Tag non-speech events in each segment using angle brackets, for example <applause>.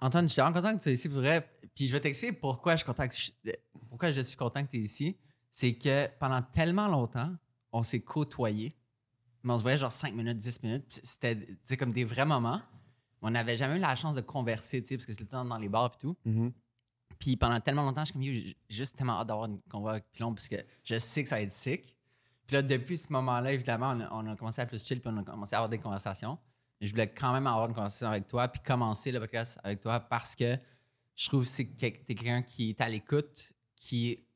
Antoine, je suis vraiment content que tu sois ici pour vrai. Puis je vais t'expliquer pourquoi je suis content que je, pourquoi je suis content que tu es ici. C'est que pendant tellement longtemps, on s'est côtoyés. Mais on se voyait genre 5 minutes, 10 minutes. C'était comme des vrais moments. On n'avait jamais eu la chance de converser, parce que c'était le temps dans les bars et tout. Mhm. Puis pendant tellement longtemps, je suis comme, juste tellement hâte d'avoir une convo avec Pilon parce que je sais que ça va être sick. Puis là, depuis ce moment-là, évidemment, on a, on a commencé à plus chill puis on a commencé à avoir des conversations. Mais je voulais quand même avoir une conversation avec toi puis commencer le podcast avec toi parce que je trouve que c'est que t'es quelqu'un qui est à l'écoute, qui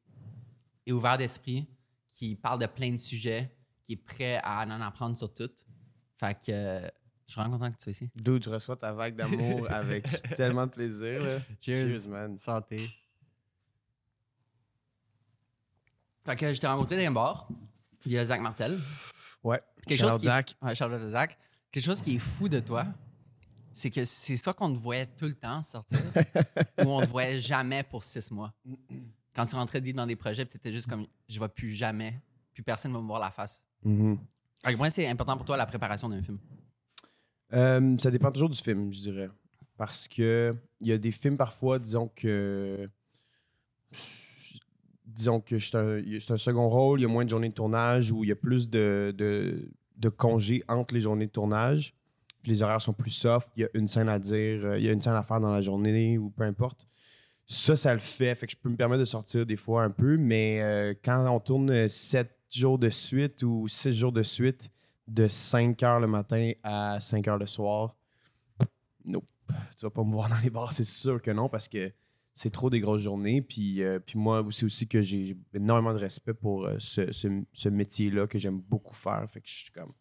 est ouvert d'esprit, qui parle de plein de sujets, qui est prêt à en apprendre sur tout. Fait que je suis vraiment content que tu sois ici. Dude, je reçois ta vague d'amour <laughs> avec tellement de plaisir. Là. Cheers. man. Santé. Fait que je t'ai rencontré dans un bar. Il y a Zach Martel. Ouais. Quelque Shout chose out qui est- Zach. Ouais, Charlotte et Zach. Quelque chose qui est fou de toi, c'est que c'est soit qu'on te voyait tout le temps sortir, <laughs> ou on te voyait jamais pour six mois. Quand tu rentrais dans des projets, tu étais juste comme je vais plus jamais, plus personne ne va me voir la face. Mhm. À quel point c'est important pour toi la préparation d'un film? Euh, ça dépend toujours du film, je dirais. Parce que il y a des films parfois, disons que. Disons que c'est un, un second rôle, il y a moins de journées de tournage ou il y a plus de, de, de congés entre les journées de tournage. Les horaires sont plus soft, il y a une scène à dire, euh, il y a une scène à faire dans la journée ou peu importe. Ça, ça le fait. Fait que je peux me permettre de sortir des fois un peu, mais euh, quand on tourne sept jours de suite ou six jours de suite, de 5 heures le matin à 5 heures le soir, nope. Tu vas pas me voir dans les bars, c'est sûr que non, parce que c'est trop des grosses journées. Puis, euh, puis moi, c'est aussi que j'ai énormément de respect pour euh, ce, ce- ce métier-là que j'aime beaucoup faire. Fait que je suis comme,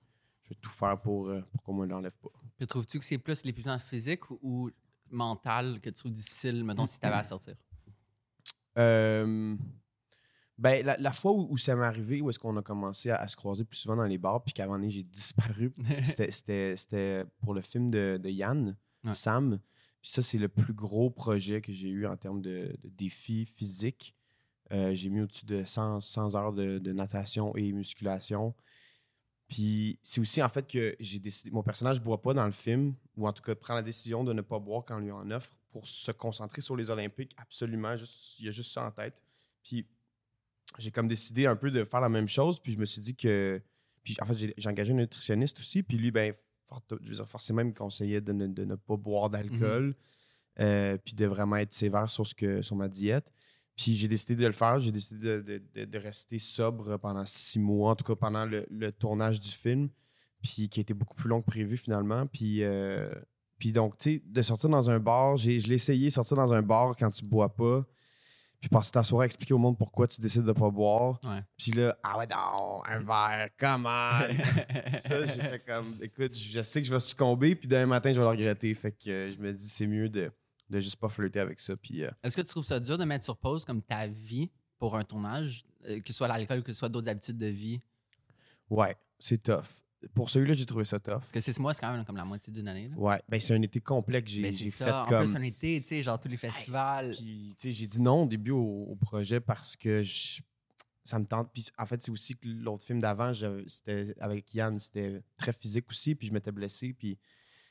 je vais tout faire pour, euh, pour qu'on me l'enlève pas. Puis trouves-tu que c'est plus l'épuisement physique ou, ou mental que tu trouves difficile, mettons, si tu avais à sortir? Ben, la, la fois où, où ça m'est arrivé, où est-ce qu'on a commencé à, à se croiser plus souvent dans les bars, puis donné, j'ai disparu, <laughs> c'était- pour le film de, de Yann, Ouais. Sam. Puis ça, c'est le plus gros projet que j'ai eu en termes de, défis physiques. Euh, j'ai mis au-dessus de 100, 100 heures de, natation et musculation. Puis c'est aussi en fait que j'ai décidé, mon personnage ne boit pas dans le film, ou en tout cas prend la décision de ne pas boire quand on lui en offre pour se concentrer sur les Olympiques. Absolument, juste, il y a juste ça en tête. Puis j'ai comme décidé un peu de faire la même chose, puis je me suis dit que. Puis en fait, j'ai engagé un nutritionniste aussi, puis lui, ben, forcément, il me conseillait de ne, de ne pas boire d'alcool, euh, puis de vraiment être sévère sur, ce que, sur ma diète. Puis j'ai décidé de le faire. J'ai décidé de, de- de- de rester sobre pendant six mois, en tout cas pendant le, le tournage du film, puis qui était beaucoup plus long que prévu finalement. Puis, euh, puis donc, tu sais, de sortir dans un bar, j'ai- je l'ai essayé, sortir dans un bar quand tu bois pas, puis passer ta soirée à expliquer au monde pourquoi tu décides de pas boire. Ouais. Puis là, ah ouais, non, un verre, comment? ça, j'ai fait comme, écoute, je sais que je vais succomber, puis demain matin, je vais le regretter. Fait que euh, je me dis, c'est mieux de, de juste pas flirter avec ça. Puis, euh, Est-ce que tu trouves ça dur de mettre sur pause comme ta vie pour un tournage, euh, que ce soit l'alcool, que ce soit d'autres habitudes de vie? ouais, c'est tough. Pour celui-là, j'ai trouvé ça tough. Parce que six mois, c'est quand même comme la moitié d'une année. Là. Ouais, ben c'est un été complet que j'ai Ben, fait ça. En comme. plus, on était, tu sais, genre tous les festivals. Puis, tu sais, j'ai dit non au début au, au projet parce que je- ça me tente. Puis, en fait, c'est aussi que l'autre film d'avant, c'était avec Yann, c'était très physique aussi, puis je m'étais blessé, puis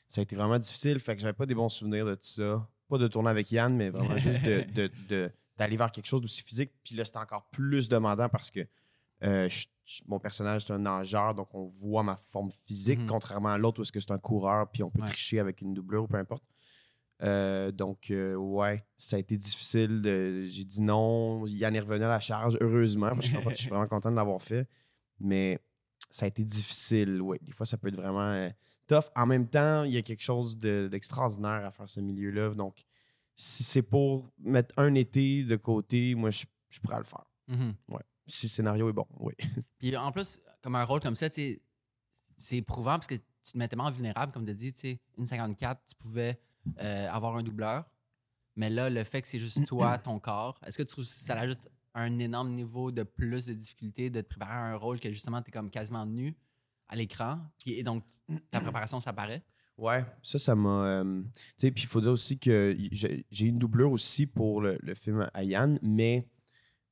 ça a été vraiment difficile. Fait que j'avais pas des bons souvenirs de tout ça. Pas de tourner avec Yann, mais vraiment juste de- de- de- d'aller vers quelque chose d'aussi physique. Puis là, c'était encore plus demandant parce que euh, je- mon personnage, c'est un nageur, donc on voit ma forme physique, Mhm. contrairement à l'autre où est-ce que c'est un coureur, puis on peut Ouais. tricher avec une doublure ou peu importe. Euh, donc, euh, ouais, ça a été difficile. J'ai dit non. Yann est revenu à la charge, heureusement, parce que je suis vraiment content de l'avoir fait. Mais ça a été difficile, ouais. Des fois, ça peut être vraiment euh, tough. En même temps, il y a quelque chose de- d'extraordinaire à faire ce milieu-là. Donc, si c'est pour mettre un été de côté, moi, je, je pourrais le faire. Mhm. Si le scénario est bon, oui. <laughs> Puis en plus, comme un rôle comme ça, c'est éprouvant parce que tu te mets tellement vulnérable, comme tu dis, tu sais, une 54, tu pouvais euh, avoir un doubleur. Mais là, le fait que c'est juste toi, <clears throat> ton corps, est-ce que tu trouves que ça ajoute un énorme niveau de plus de difficulté de te préparer à un rôle que justement, tu es comme quasiment nu à l'écran? Et donc, la préparation, ça paraît? Ouais, ça, ça m'a. euh, tu sais, puis il faut dire aussi que j'ai une doublure aussi pour le, le film à Yann, mais,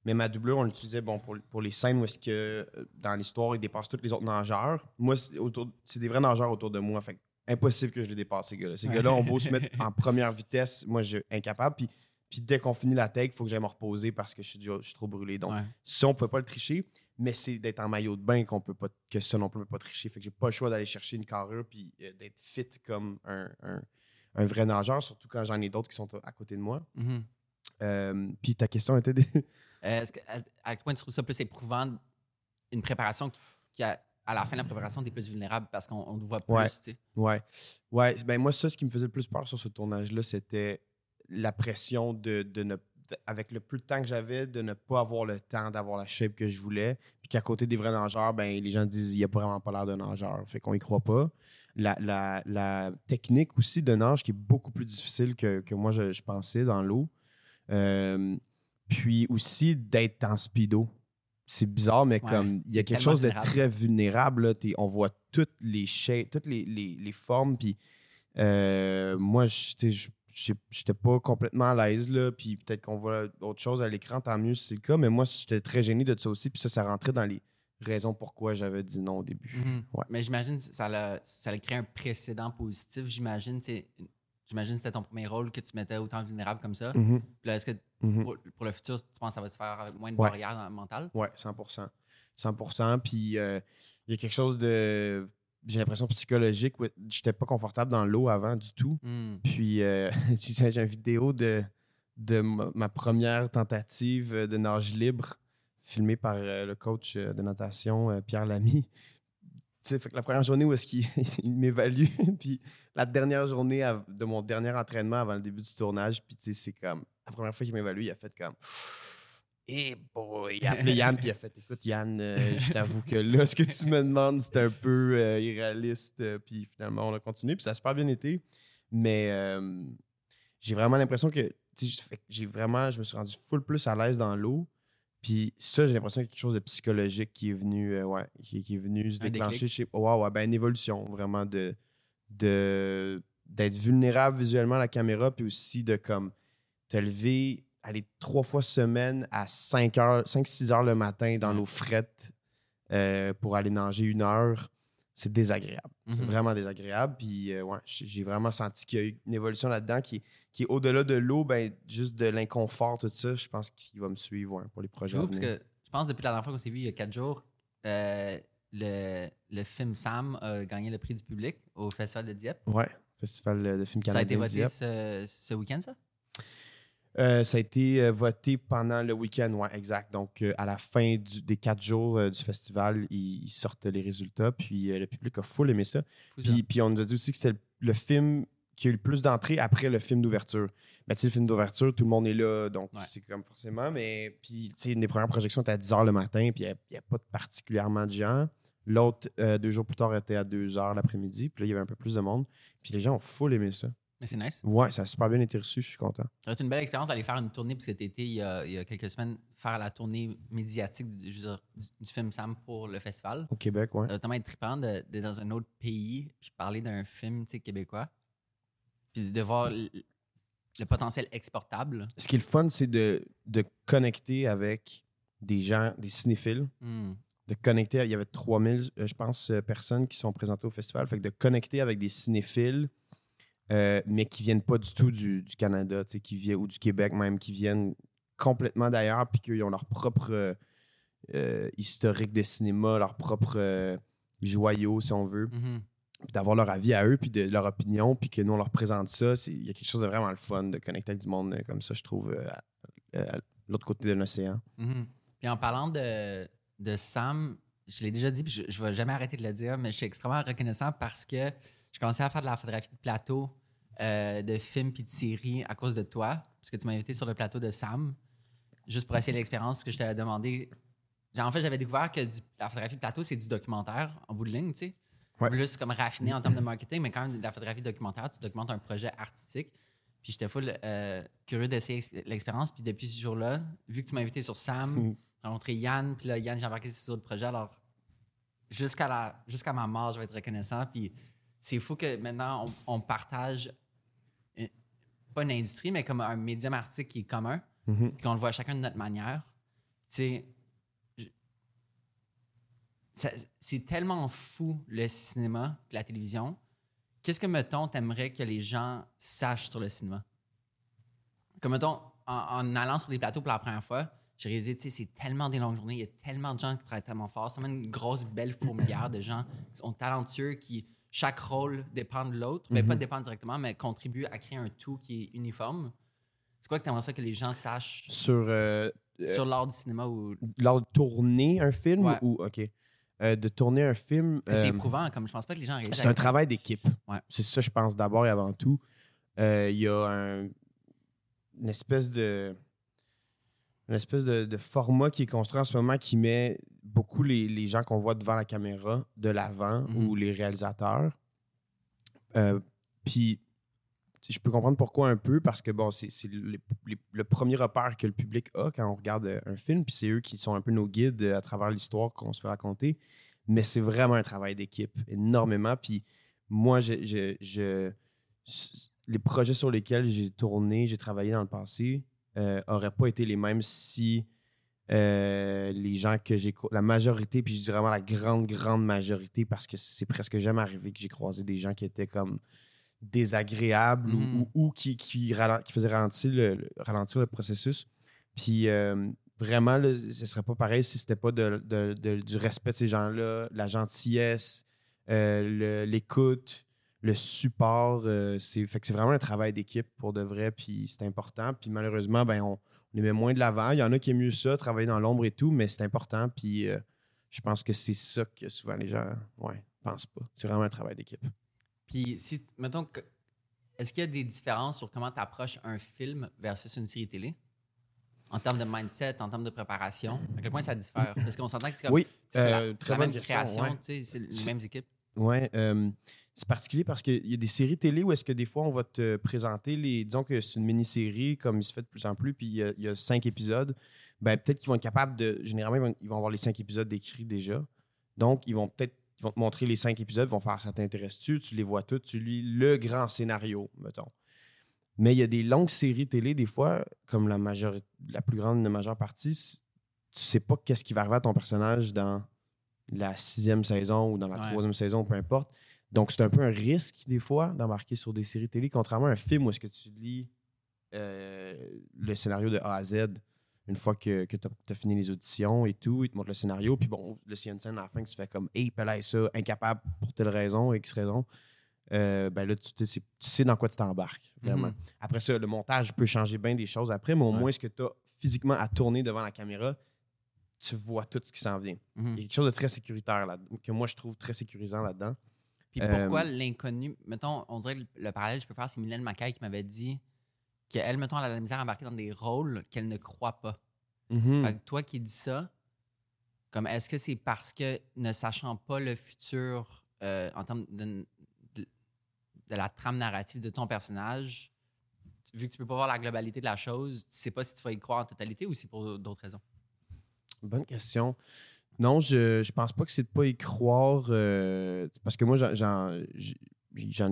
mais ma doublure, on l'utilisait bon, pour, pour les scènes où est-ce que euh, dans l'histoire, il dépasse tous les autres nageurs. Moi, c'est des vrais nageurs autour de moi. Fait impossible que je les dépasse, ces gars-là. Ces gars-là ont beau <laughs> se mettre en première vitesse, moi, je suis incapable. Puis, puis dès qu'on finit la take, il faut que j'aille me reposer parce que je suis, déjà- je suis trop brûlé. Donc, Ouais. ça, on peut pas le tricher, mais c'est d'être en maillot de bain qu'on peut pas, que ça non plus, on peut pas tricher. Fait que j'ai pas le choix d'aller chercher une carrure puis euh, d'être fit comme un, un- un vrai nageur, surtout quand j'en ai d'autres qui sont à côté de moi. Mhm. Euh, puis ta question était des... Euh, que- à, à quel point tu trouves ça plus éprouvant une préparation qui, qui a- à la fin de la préparation, tu es plus vulnérable parce qu'on on te voit plus, Ouais. tu sais? Ouais. Ouais. Ben moi, ça, ce qui me faisait le plus peur sur ce tournage-là, c'était la pression de, de ne. de- avec le peu de temps que j'avais, de ne pas avoir le temps d'avoir la shape que je voulais. Puis qu'à côté des vrais nageurs, ben, les gens disent il a vraiment pas l'air d'un nageur. Fait qu'on y croit pas. La, la- la technique aussi de nage qui est beaucoup plus difficile que, que moi je, je pensais dans l'eau. Euh, puis aussi d'être en speedo. C'est bizarre, mais Ouais, comme il y a c'est quelque chose de vulnérable. très vulnérable. là. On voit toutes les shapes, toutes les, les- les formes. Puis euh, moi, j'étais pas complètement à l'aise. Puis peut-être qu'on voit autre chose à l'écran, tant mieux si c'est le cas. Mais moi, j'étais très gêné de ça aussi. Puis ça, ça rentrait dans les raisons pourquoi j'avais dit non au début. Mhm. Ouais. Mais j'imagine que ça a, ça a créé un précédent positif. J'imagine, sais, j'imagine que c'était ton premier rôle que tu mettais autant vulnérable comme ça. Mhm, Puis est-ce que mhm. pour, pour le futur, tu penses que ça va se faire moins de Ouais. barrières dans- mentales? Ouais, 100% 100% Puis euh, il y a quelque chose de. J'ai l'impression psychologique. J'étais pas confortable dans l'eau avant du tout. Hmm. Puis euh, <laughs> j'ai j'ai une vidéo de, de ma première tentative de nage libre filmée par euh, le coach euh, de natation, Pierre Lamy. Tu sais, fait que la première journée où est-ce qu'il <laughs> il m'évalue, <laughs> puis la dernière journée de mon dernier entraînement avant le début du tournage, puis tu sais, c'est comme, la première fois qu'il m'évalue, il a fait comme, eh boy, il a appelé Yann, puis il a fait, écoute Yann, euh, je t'avoue que là, ce que tu me demandes, c'est un peu euh, irréaliste, euh, puis finalement, on a continué, puis ça a super bien été, mais euh, j'ai vraiment l'impression que, j'ai vraiment, je me suis rendu full plus à l'aise dans l'eau, puis ça, j'ai l'impression qu'il y a quelque chose de psychologique qui est venu, ouais, qui, qui est venu se déclencher chez. Ouais, ouais, ben une évolution vraiment de de d'être vulnérable visuellement à la caméra, puis aussi de comme te lever, aller trois fois semaine à 5 heures, 5-6 heures le matin dans Ouais. l'eau frette euh, pour aller nager une heure. C'est désagréable. C'est Mhm. vraiment désagréable. Puis, euh, ouais, j'ai vraiment senti qu'il y a eu une évolution là-dedans qui, est- qui est au-delà de l'eau, ben, juste de l'inconfort, tout ça. Je pense qu'il va me suivre ouais, pour les projets. à parce que je pense que depuis la dernière fois qu'on s'est vu il y a quatre jours, euh, le, le film Sam a gagné le prix du public au Festival de Dieppe. Ouais, Festival de films Ça a été canadiens. voté ce, ce week-end, ça? Euh, ça a été euh, voté pendant le week-end, ouais, exact. Donc, euh, à la fin du- des quatre jours euh, du festival, ils, ils sortent les résultats, puis le public a full aimé ça. Puis, puis on nous a dit aussi que c'était le, le film qui a eu le plus d'entrées après le film d'ouverture. Ben, tu sais, le film d'ouverture, tout le monde est là, donc Ouais. c'est comme forcément, mais puis, tu sais, une des premières projections était à 10 h le matin, puis il n'y a, pas de particulièrement de gens. L'autre, euh, deux jours plus tard, était à 2 h l'après-midi, puis là, il y avait un peu plus de monde. Puis les gens ont full aimé ça. Mais c'est nice. Ouais, ça a super bien été reçu, je suis content. Ça une belle expérience d'aller faire une tournée, parce que tu étais il y, a, il y a quelques semaines, faire la tournée médiatique du, film Sam pour le festival. Au Québec, ouais. Ça va tellement être trippant de- d'être dans un autre pays, puis parler d'un film tu sais, québécois, puis de voir le, le potentiel exportable. ce qui est le fun, c'est de, de connecter avec des gens, des cinéphiles, Hmm. De connecter. Il y avait 3000, euh, je pense, euh, personnes qui sont présentées au festival. Fait que de connecter avec des cinéphiles, euh, mais qui viennent pas du tout du, du Canada, qui viennent, ou du Québec même, qui viennent complètement d'ailleurs, puis qu'ils ont leur propre euh, historique de cinéma, leur propre euh, joyau, si on veut, Mhm. puis d'avoir leur avis à eux, puis de leur opinion, puis que nous, on leur présente ça. Il y a quelque chose de vraiment le fun de connecter avec du monde comme ça, je trouve, à, à l'autre côté de l'océan. Mhm. Puis en parlant de, de Sam, je l'ai déjà dit, puis je ne vais jamais arrêter de le dire, mais je suis extrêmement reconnaissant parce que je commençais à faire de la photographie de plateau, euh, de films puis de séries à cause de toi, parce que tu m'as invité sur le plateau de Sam, juste pour essayer l'expérience, parce que je t'avais demandé. Genre, en fait, j'avais découvert que du- la photographie de plateau, c'est du documentaire en bout de ligne, tu sais. Ouais. Plus comme raffiné en termes de marketing, mais quand même de la photographie documentaire, tu documentes un projet artistique. Puis j'étais full euh, curieux d'essayer ex- l'expérience. Puis depuis ce jour-là, vu que tu m'as invité sur Sam, Mhm. j'ai rencontré Yann, puis là, Yann, j'ai embarqué sur d'autres projets. Alors, jusqu'à la jusqu'à ma mort, je vais être reconnaissant. Puis c'est fou que maintenant, on, on partage une- pas une industrie, mais comme un médium artistique qui est commun, Mhm. puis qu'on le voit chacun de notre manière. Tu sais, c'est tellement fou le cinéma, la télévision, qu'est-ce que, mettons, t'aimerais que les gens sachent sur le cinéma? Comme, mettons, en, en allant sur des plateaux pour la première fois, j'ai réalisé, tu sais, c'est tellement des longues journées, il y a tellement de gens qui travaillent tellement fort. C'est vraiment une grosse, belle fourmilière de gens qui sont talentueux, qui, chaque rôle dépend de l'autre. Mais pas Mhm. dépend directement, mais contribue à créer un tout qui est uniforme. C'est quoi que tu aimerais ça que les gens sachent Sur euh, euh, sur l'art du cinéma ou lors de tourner un film Ouais. ou OK. Euh, de tourner un film. c'est euh, éprouvant, comme je pense pas que les gens. C'est un travail d'équipe. Ouais. C'est ça, je pense, d'abord et avant tout. Euh, Il y a un- une espèce de une espèce de, de format qui est construit en ce moment qui met beaucoup les, les gens qu'on voit devant la caméra de l'avant Mhm. ou les réalisateurs. Puis je peux comprendre pourquoi un peu, parce que bon, c'est le, le premier repère que le public a quand on regarde euh, un film, puis c'est eux qui sont un peu nos guides euh, à travers l'histoire qu'on se fait raconter. Mais c'est vraiment un travail d'équipe, énormément. Puis moi, je, je- les projets sur lesquels j'ai tourné, j'ai travaillé dans le passé, n'auraient pas été les mêmes si euh, les gens que j'ai. La majorité, puis je dis vraiment la grande, grande majorité, parce que c'est presque jamais arrivé que j'ai croisé des gens qui étaient comme désagréables ou- Mhm. ou, ou qui, qui, faisaient ralentir le, le- ralentir le processus. Puis euh, vraiment, là, ce serait pas pareil si c'était pas de- de- de- du respect de ces gens-là, la gentillesse, euh, l'écoute, le support. euh, c'est, fait que c'est vraiment un travail d'équipe pour de vrai, puis c'est important. Puis malheureusement, ben, on, on les met moins de l'avant. Il y en a qui aiment mieux ça, travailler dans l'ombre et tout, mais c'est important. Puis je pense que c'est ça que souvent les gens ouais, pensent pas. C'est vraiment un travail d'équipe. Puis, si, mettons, est-ce qu'il y a des différences sur comment tu approches un film versus une série télé? En termes de mindset, en termes de préparation, à quel point ça diffère? Parce qu'on s'entend que c'est comme. Oui, c'est la, euh, la même création, ouais. tu sais, c'est les mêmes équipes. Ouais, euh, c'est particulier parce qu'il y a des séries télé où est-ce que des fois on va te présenter les. Disons que c'est une mini-série, comme il se fait de plus en plus, puis il y a, il y a cinq épisodes. Ben, peut-être qu'ils vont être capables de. Généralement, ils vont, ils vont avoir les cinq épisodes décrits déjà. Donc, ils vont peut-être. Ils vont te montrer les cinq épisodes, ils vont faire ça t'intéresse-tu, tu les vois tous, tu lis le grand scénario, mettons. Mais il y a des longues séries télé, des fois, comme la, majorité, la plus grande, la majeure partie, tu sais pas qu'est-ce qui va arriver à ton personnage dans la sixième saison ou dans la Ouais. troisième saison, peu importe. Donc, c'est un peu un risque, des fois, d'embarquer sur des séries télé, contrairement à un film où est-ce que tu lis euh, le scénario de A à Z une fois que, que tu as, fini les auditions et tout, il te montre le scénario, puis bon, le CNC scène à la fin que tu fais comme Hey, pelay ça, incapable pour telle raison, X raison. Euh, ben là, tu, tu sais, dans quoi tu t'embarques, vraiment. Mhm. Après ça, le montage peut changer bien des choses après, mais au Ouais. moins, ce que tu as physiquement à tourner devant la caméra, tu vois tout ce qui s'en vient. Mhm. Il y a quelque chose de très sécuritaire là que moi, je trouve très sécurisant là-dedans. Puis Euh, pourquoi l'inconnu, mettons, on dirait le, le parallèle que je peux faire, c'est Mylène Mackay qui m'avait dit qu'elle, mettons, elle a la misère à embarquer dans des rôles qu'elle ne croit pas. Mhm. Fait que toi qui dis ça, comme est-ce que c'est parce que ne sachant pas le futur euh, en termes de, de, de la trame narrative de ton personnage, vu que tu peux pas voir la globalité de la chose, tu sais pas si tu vas y croire en totalité ou c'est pour d'autres raisons? Bonne question. Non, je, je pense pas que c'est de pas y croire. euh, parce que moi, j'en-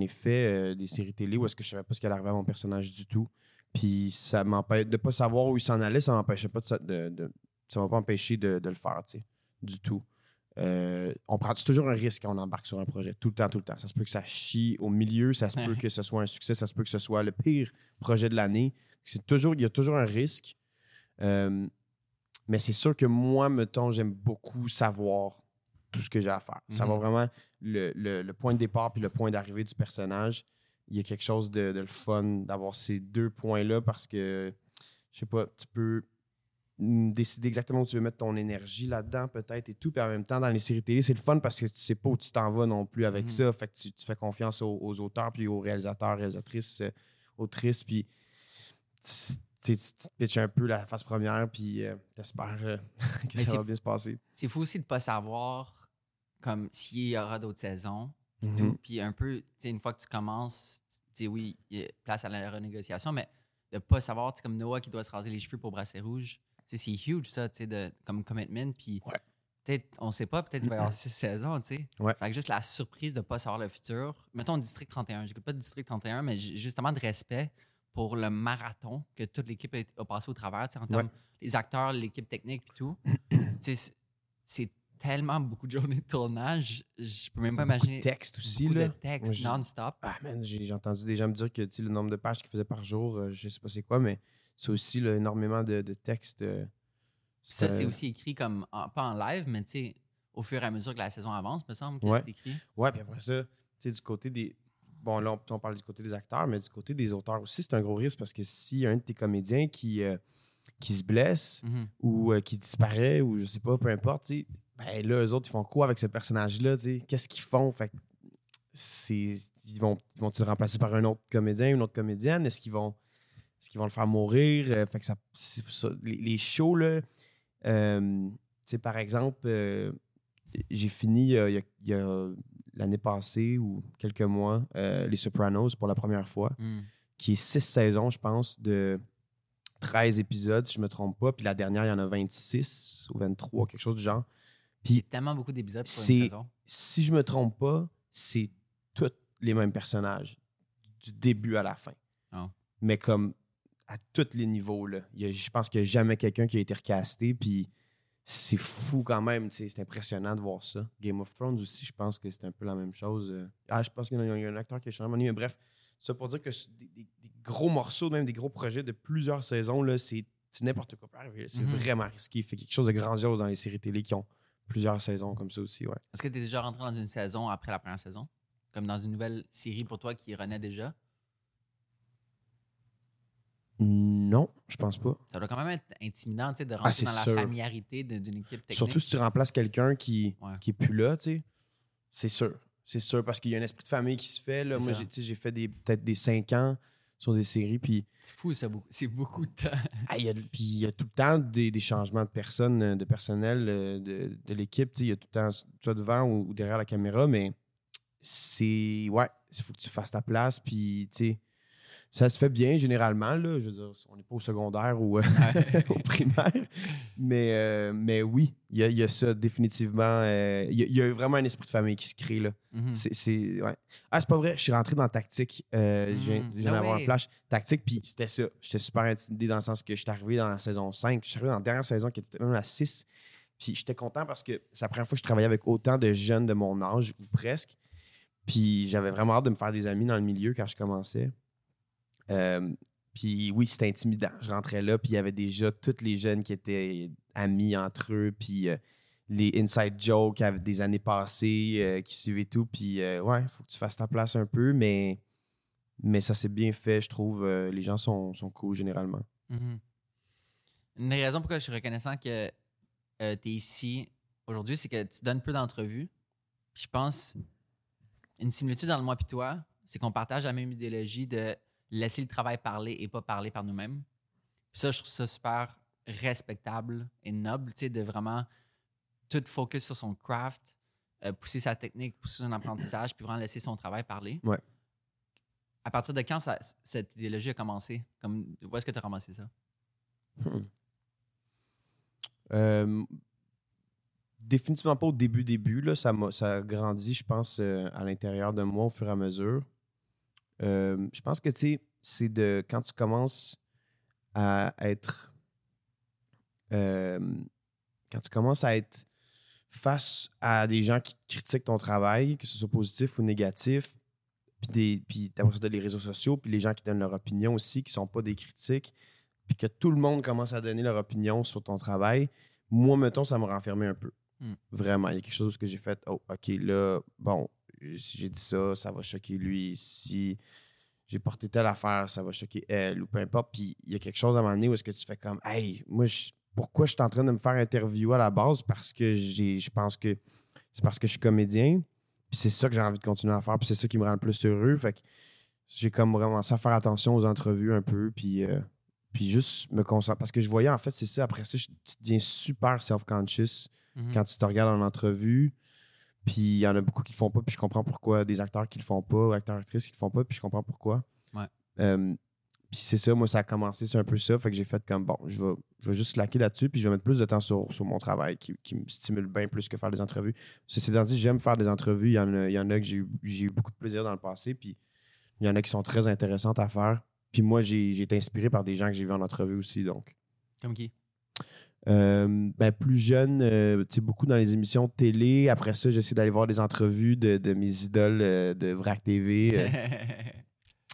ai fait euh, des séries télé où est-ce que je savais pas ce qui allait arriver à mon personnage du tout. Puis ça m'empêche de pas savoir où il s'en allait, ça m'empêchait pas de, de, de- ça m'a pas empêché de, de le faire, tu sais, du tout. Euh, on prend toujours un risque quand on embarque sur un projet, tout le temps, tout le temps. Ça se peut que ça chie au milieu, ça se peut que ce soit un succès, ça se peut que ce soit le pire projet de l'année. C'est toujours, il y a toujours un risque. Euh, mais c'est sûr que moi, mettons, j'aime beaucoup savoir tout ce que j'ai à faire. Savoir Mhm. vraiment le, le- le point de départ puis le point d'arrivée du personnage. Il y a quelque chose de, de le fun d'avoir ces deux points-là parce que, je sais pas, tu peux décider exactement où tu veux mettre ton énergie là-dedans, peut-être, et tout. Puis en même temps, dans les séries télé, c'est le fun parce que tu sais pas où tu t'en vas non plus avec Mhm. ça. Fait que tu, tu fais confiance aux, aux auteurs, puis aux réalisateurs, réalisatrices, euh, autrices, puis tu, te pitches un peu la phase première, puis euh, t'espères euh, <laughs> que Mais ça va bien se passer. C'est fou aussi de pas savoir comme s'il y aura d'autres saisons. Mhm. tout. Puis un peu, une fois que tu commences, oui, il y a place à la renégociation, mais de pas savoir, tu sais, comme Noah qui doit se raser les cheveux pour brasser rouge, c'est huge ça, tu sais, de- comme commitment. Puis Ouais. peut-être, on sait pas, peut-être qu'il va y avoir six saisons, tu sais. Ouais. Fait que juste la surprise de pas savoir le futur. Mettons District 31, j'écoute pas District 31, mais justement de respect pour le marathon que toute l'équipe a, passé au travers, tu sais, en termes les acteurs, l'équipe technique puis tout. <clears throat> C'est tellement beaucoup de journées de tournage. Je peux même pas Beaucoup de imaginer. texte aussi, beaucoup là. de non-stop. Ah, man, j'ai entendu des gens me dire que le nombre de pages qu'ils faisaient par jour, euh, je sais pas c'est quoi, mais c'est aussi là, énormément de, de textes. euh, Ça, c'est aussi écrit comme, en- pas en live, mais tu sais, au fur et à mesure que la saison avance, me semble que Ouais. c'est écrit. Ouais, puis après ça, tu sais, du côté des. Bon, là, on, on parle du côté des acteurs, mais du côté des auteurs aussi, c'est un gros risque parce que s'il y a un de tes comédiens qui, euh, qui se blesse Mhm. ou euh, qui disparaît ou je sais pas, peu importe, tu sais, ben là, eux autres, ils font quoi avec ce personnage-là? Qu'est-ce qu'ils font? Fait. Ils vont, ils vont-tu le remplacer par un autre comédien, une autre comédienne? Est-ce qu'ils vont. Est-ce qu'ils vont le faire mourir? Euh, fait que ça. Les, les shows, là. euh, par exemple, euh, j'ai fini il y a- l'année passée ou quelques mois, Les Sopranos pour la première fois, Mhm. qui est six saisons, je pense, de 13 épisodes, si je me trompe pas. Puis la dernière, il y en a 26 ou 23, quelque chose du genre. Il y Puis a tellement beaucoup d'épisodes pour une saison. si je me trompe pas, c'est tous les mêmes personnages, du début à la fin. Ah. Mais comme à tous les niveaux, là. Il y a- je pense qu'il n'y a jamais quelqu'un qui a été recasté, puis c'est fou quand même, c'est impressionnant de voir ça. Game of Thrones aussi, je pense que c'est un peu la même chose. euh. Ah, je pense qu'il y, a il y a un acteur qui a changé, mais bref, ça pour dire que des, des- des gros morceaux, même des gros projets de plusieurs saisons, c'est n'importe quoi. C'est Mhm. vraiment risqué. Il fait quelque chose de grandiose dans les séries télé qui ont plusieurs saisons comme ça aussi, ouais. Est-ce que tu es déjà rentré dans une saison après la première saison? Comme dans une nouvelle série pour toi qui renaît déjà? Non, je pense pas. Ça doit quand même être intimidant de Ah, rentrer dans la sûr. familiarité d'une équipe technique. Surtout si tu remplaces quelqu'un qui, Ouais. qui est plus là, tu sais. C'est sûr. C'est sûr, parce qu'il y a un esprit de famille qui se fait. Là. Moi, j'ai fait des- peut-être des cinq ans sur des séries, puis C'est fou, ça, c'est beaucoup de temps. ah, il y, a, puis il y a tout le temps des, des changements de personnes, euh, de personnel euh, de, de l'équipe. tu sais. Il y a tout le temps, soit devant ou, ou derrière la caméra, mais c'est. Ouais, il faut que tu fasses ta place, puis tu sais. Ça se fait bien généralement, là. Je veux dire, on n'est pas au secondaire ou euh, <laughs> au primaire. Mais, euh, mais oui, il y, a- il y a ça définitivement. euh, Il y, y a vraiment un esprit de famille qui se crée. Là. C'est, c'est- ouais. Ah, c'est pas vrai, je suis rentré dans Tactique. Je viens, Mm. je ouais. un flash. Tactique, puis c'était ça. J'étais super intimidé dans le sens que j'étais arrivé dans la saison 5. Je suis arrivé dans la dernière saison qui était même la 6. Puis j'étais content parce que c'est la première fois que je travaillais avec autant de jeunes de mon âge, ou presque. Puis j'avais vraiment hâte de me faire des amis dans le milieu quand je commençais. Euh, puis oui, c'était intimidant. Je rentrais là, puis il y avait déjà tous les jeunes qui étaient amis entre eux, puis euh, les inside jokes des années passées euh, qui suivaient tout. Puis ouais, il faut que tu fasses ta place un peu, mais, mais ça s'est bien fait, je trouve. Les gens sont, sont cool généralement. Mhm. Une des raisons pourquoi je suis reconnaissant que tu es ici aujourd'hui, c'est que tu donnes peu d'entrevues. Je pense, une similitude dans le moi et toi, c'est qu'on partage la même idéologie de laisser le travail parler et pas parler par nous-mêmes. Ça, je trouve ça super respectable et noble, tu sais, de vraiment tout focus sur son craft, euh, pousser sa technique, pousser son apprentissage, puis vraiment laisser son travail parler. Ouais. À partir de quand ça- cette idéologie a commencé? Comme, où est-ce que tu as commencé ça? Euh, définitivement pas au début, début. Là. Ça, m'a- ça a grandi, je pense, euh, à l'intérieur de moi au fur et à mesure. Euh, je pense que, tu sais, c'est de quand tu commences à être. euh, quand tu commences à être face à des gens qui critiquent ton travail, que ce soit positif ou négatif, puis des- puis t'as ça les réseaux sociaux, puis les gens qui donnent leur opinion aussi, qui sont pas des critiques, puis que tout le monde commence à donner leur opinion sur ton travail, moi, mettons, ça me renfermait un peu. Hmm. Vraiment. Il y a quelque chose que j'ai fait, oh, OK, là, bon, si j'ai dit ça, ça va choquer lui. Si j'ai porté telle affaire, ça va choquer elle, ou peu importe. Puis il y a quelque chose à un moment donné où est-ce que tu fais comme, hey, moi, je- pourquoi je suis en train de me faire interviewer à la base? Parce que j'ai, je pense que c'est parce que je suis comédien. Puis c'est ça que j'ai envie de continuer à faire. Puis c'est ça qui me rend le plus heureux. Fait que j'ai comme ça à faire attention aux entrevues un peu. Puis, euh, puis juste me concentrer. Parce que je voyais, en fait, c'est ça. Après ça, je- tu deviens super self-conscious Mhm. quand tu te regardes en entrevue. Puis il y en a beaucoup qui le font pas. Puis je comprends pourquoi. Des acteurs qui le font pas, ou acteurs, actrices qui le font pas. Puis je comprends pourquoi. Ouais. Euh, puis c'est ça, moi, ça a commencé, c'est un peu ça. Fait que j'ai fait comme, bon, je vais, je vais juste slacker là-dessus, puis je vais mettre plus de temps sur, sur mon travail qui, qui me stimule bien plus que faire des entrevues. Ceci étant dit, j'aime faire des entrevues. Il y en a, il y en a que j'ai eu, eu beaucoup de plaisir dans le passé, puis il y en a qui sont très intéressantes à faire. Puis moi, j'ai j'ai été inspiré par des gens que j'ai vus en entrevue aussi, donc. Comme qui? Euh, ben, plus jeune, euh, beaucoup dans les émissions de télé. Après ça, j'essaie d'aller voir des entrevues de, de mes idoles euh, de VRAC TV.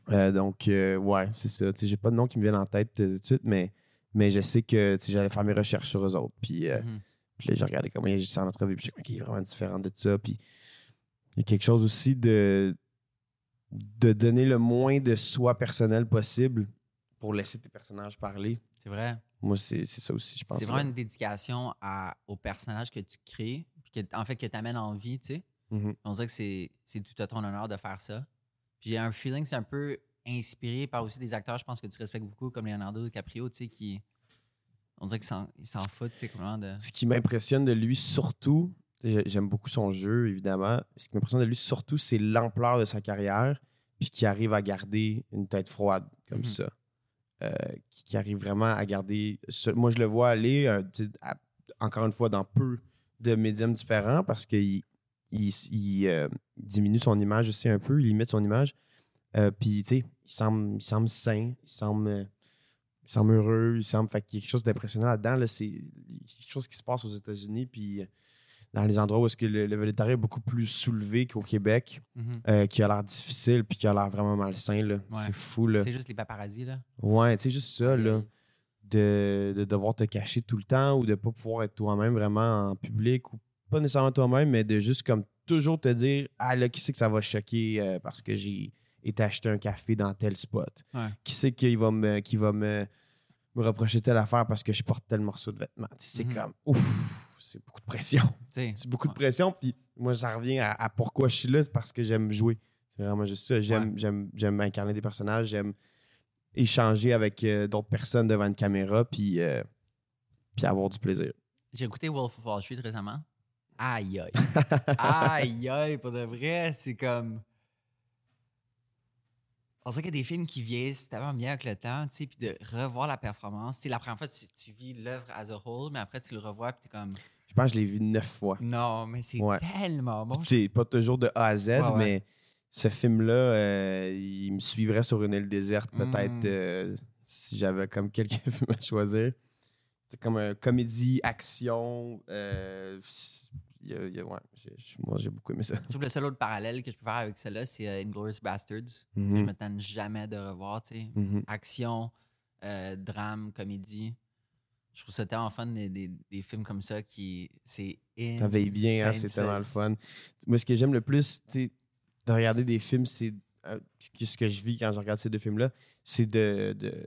<laughs> donc, ouais, c'est ça. J'ai pas de nom qui me viennent en tête tout de suite, mais, mais je sais que j'allais faire mes recherches sur eux autres. Puis, puis là, j'ai regardé comment il agissait en entrevue. Puis je qu'il est vraiment différent de ça. Puis il y a quelque chose aussi de, de donner le moins de soi personnel possible pour laisser tes personnages parler. C'est vrai. Moi, c'est ça aussi, je pense. C'est vraiment une dédication à, au personnage que tu crées, puis que, en fait, que tu amènes en vie, tu sais. Mhm. On dirait que c'est tout à ton honneur de faire ça. Puis j'ai un feeling que c'est un peu inspiré par aussi des acteurs, je pense que tu respectes beaucoup, comme Leonardo DiCaprio, tu sais, qui. On dirait qu'ils s'en foutent, tu sais, complètement de. Ce qui m'impressionne de lui surtout, j'ai- j'aime beaucoup son jeu, évidemment. Ce qui m'impressionne de lui surtout, c'est l'ampleur de sa carrière, puis qu'il arrive à garder une tête froide comme Mhm. ça. Euh, qui, arrive vraiment à garder. moi, je le vois aller, euh, encore une fois, dans peu de médiums différents parce qu'il il, il, euh, diminue son image aussi un peu, il limite son image. Puis, tu sais, il semble, sain, il semble, il semble heureux, il semble. Fait qu'il y a quelque chose d'impressionnant là-dedans. Là, c'est quelque chose qui se passe aux États-Unis, puis dans les endroits où est-ce que le, le végétarien est beaucoup plus soulevé qu'au Québec, Mhm. euh, qui a l'air difficile, puis qui a l'air vraiment malsain. Ouais. C'est fou. C'est juste les paparazzis, là. Ouais, sais, juste ça, là. De, de devoir te cacher tout le temps ou de pas pouvoir être toi-même vraiment en public ou pas nécessairement toi-même, mais de juste comme toujours te dire Ah là, qui c'est que ça va choquer euh, parce que j'ai été acheter un café dans tel spot? Ouais. Qui c'est qui va me qui va me, me reprocher telle affaire parce que je porte tel morceau de vêtement? C'est Mhm. comme ouf, c'est beaucoup de pression. <laughs> C'est beaucoup de Ouais. pression. Puis moi, ça revient à, à pourquoi je suis là, c'est parce que j'aime jouer. C'est vraiment juste ça. J'aime, j'aime, j'aime incarner des personnages, j'aime échanger avec euh, d'autres personnes devant une caméra, puis, euh, puis avoir du plaisir. J'ai écouté Wolf of Wall Street récemment. Aïe, aïe. <laughs> aïe, aïe, pour de vrai, c'est comme. On dirait qu'il y a des films qui vieillissent tellement bien avec le temps, tu sais, puis de revoir la performance. La première fois tu, tu vis l'œuvre as a whole, mais après tu le revois, puis t'es comme. Je pense que je l'ai vu neuf fois. Non, mais c'est Ouais. tellement bon. C'est pas toujours de A à Z, Ouais, ouais. mais ce film-là, euh, il me suivrait sur une île déserte, peut-être, Mm. euh, si j'avais comme quelques <laughs> films à choisir. C'est comme un comédie, action. euh, y a- il y a- ouais, moi, j'ai beaucoup aimé ça. Je trouve le seul autre parallèle que je peux faire avec cela, c'est euh, Inglourious Bastards. que Je Mhm, me tente jamais de revoir, tu sais. mhm. Action, euh, drame, comédie. Je trouve ça tellement fun, des, des- des films comme ça qui. C'est. Ça veille bien, hein, c'est tellement le fun. Moi, ce que j'aime le plus, tu sais, de regarder des films, c'est euh, ce que- je vis quand je regarde ces deux films-là, c'est de, de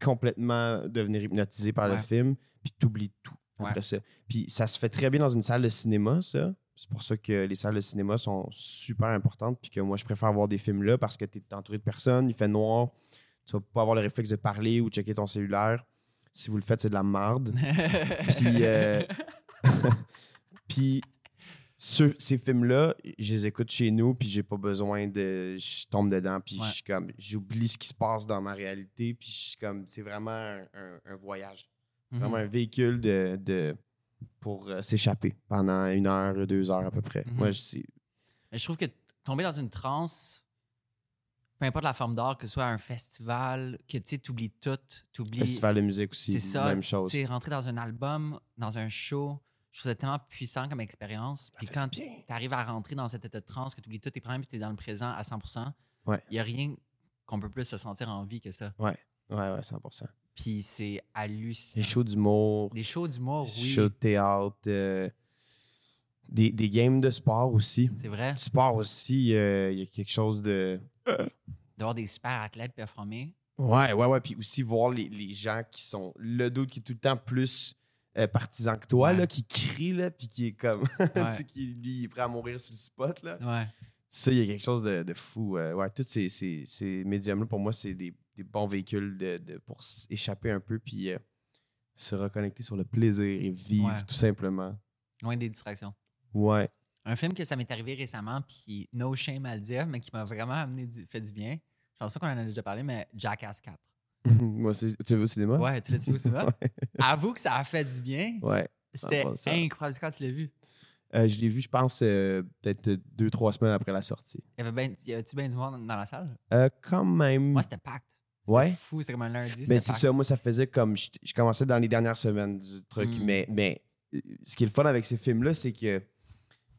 complètement devenir hypnotisé par le film, puis t'oublies tout après Ouais. ça. Puis ça se fait très bien dans une salle de cinéma, ça. C'est pour ça que les salles de cinéma sont super importantes, puis que moi, je préfère voir des films là parce que tu es entouré de personnes, il fait noir, tu vas pas avoir le réflexe de parler ou de checker ton cellulaire. Si vous le faites, c'est de la marde. <laughs> Puis, euh, <laughs> puis ces films-là, je les écoute chez nous, puis j'ai pas besoin de. Je tombe dedans, puis Ouais. je suis comme. J'oublie ce qui se passe dans ma réalité, puis je suis comme. C'est vraiment un, un- un voyage. Mhm. Vraiment un véhicule de, de- pour euh, s'échapper pendant une heure, deux heures à peu près. Mhm. Moi, je je trouve que tomber dans une transe, peu importe la forme d'art, que ce soit un festival, que tu oublies tout, tu oublies. Festival de musique aussi, C'est ça. même chose. Tu sais, rentrer dans un album, dans un show, je trouve ça tellement puissant comme expérience. Puis quand tu arrives à rentrer dans cet état de transe, que tu oublies tous tes problèmes, puis tu es dans le présent à 100 il Ouais. n'y a rien qu'on peut plus se sentir en vie que ça. Ouais, ouais, 100%. Puis c'est hallucinant. Des shows d'humour, Des shows d'humour, des oui. shows de théâtre, euh, des, des games de sport aussi. C'est vrai. Sport aussi, euh, il y a quelque chose de. <laughs> D'avoir des super athlètes performer. Ouais, ouais, ouais. Puis aussi voir les, les gens qui sont. Le doute qui est tout le temps plus euh, partisan que toi, Ouais. là, qui crie, là, puis qui est comme. <laughs> Ouais. tu sais, qui lui, il est prêt à mourir sur le spot, là. Ouais. Ça, il y a quelque chose de, de fou. euh, ouais, tous ces, ces, ces médiums-là, pour moi, c'est des, des bons véhicules de, de- pour s'échapper un peu, puis euh, se reconnecter sur le plaisir et vivre, tout simplement. Loin des distractions. Ouais. Un film que ça m'est arrivé récemment, puis no shame à le dire, mais qui m'a vraiment amené du- fait du bien. Je pense pas qu'on en a déjà parlé, mais Jackass 4. <laughs> moi, c'est- tu l'as vu au cinéma? Ouais, tu l'as-tu vu au cinéma? <laughs> Avoue que ça a fait du bien. Ouais. C'était incroyable quand tu l'as vu? Euh, je l'ai vu, je pense, euh, peut-être deux, trois semaines après la sortie. Y avait ben, y avait-tu bien du monde dans la salle? Euh, quand même. Moi, c'était pacte. Ouais. fou, c'est comme un lundi. Mais c'est ça, moi, ça faisait comme. Je, je commençais dans les dernières semaines du truc. Mm. Mais, mais euh, ce qui est le fun avec ces films-là, c'est que.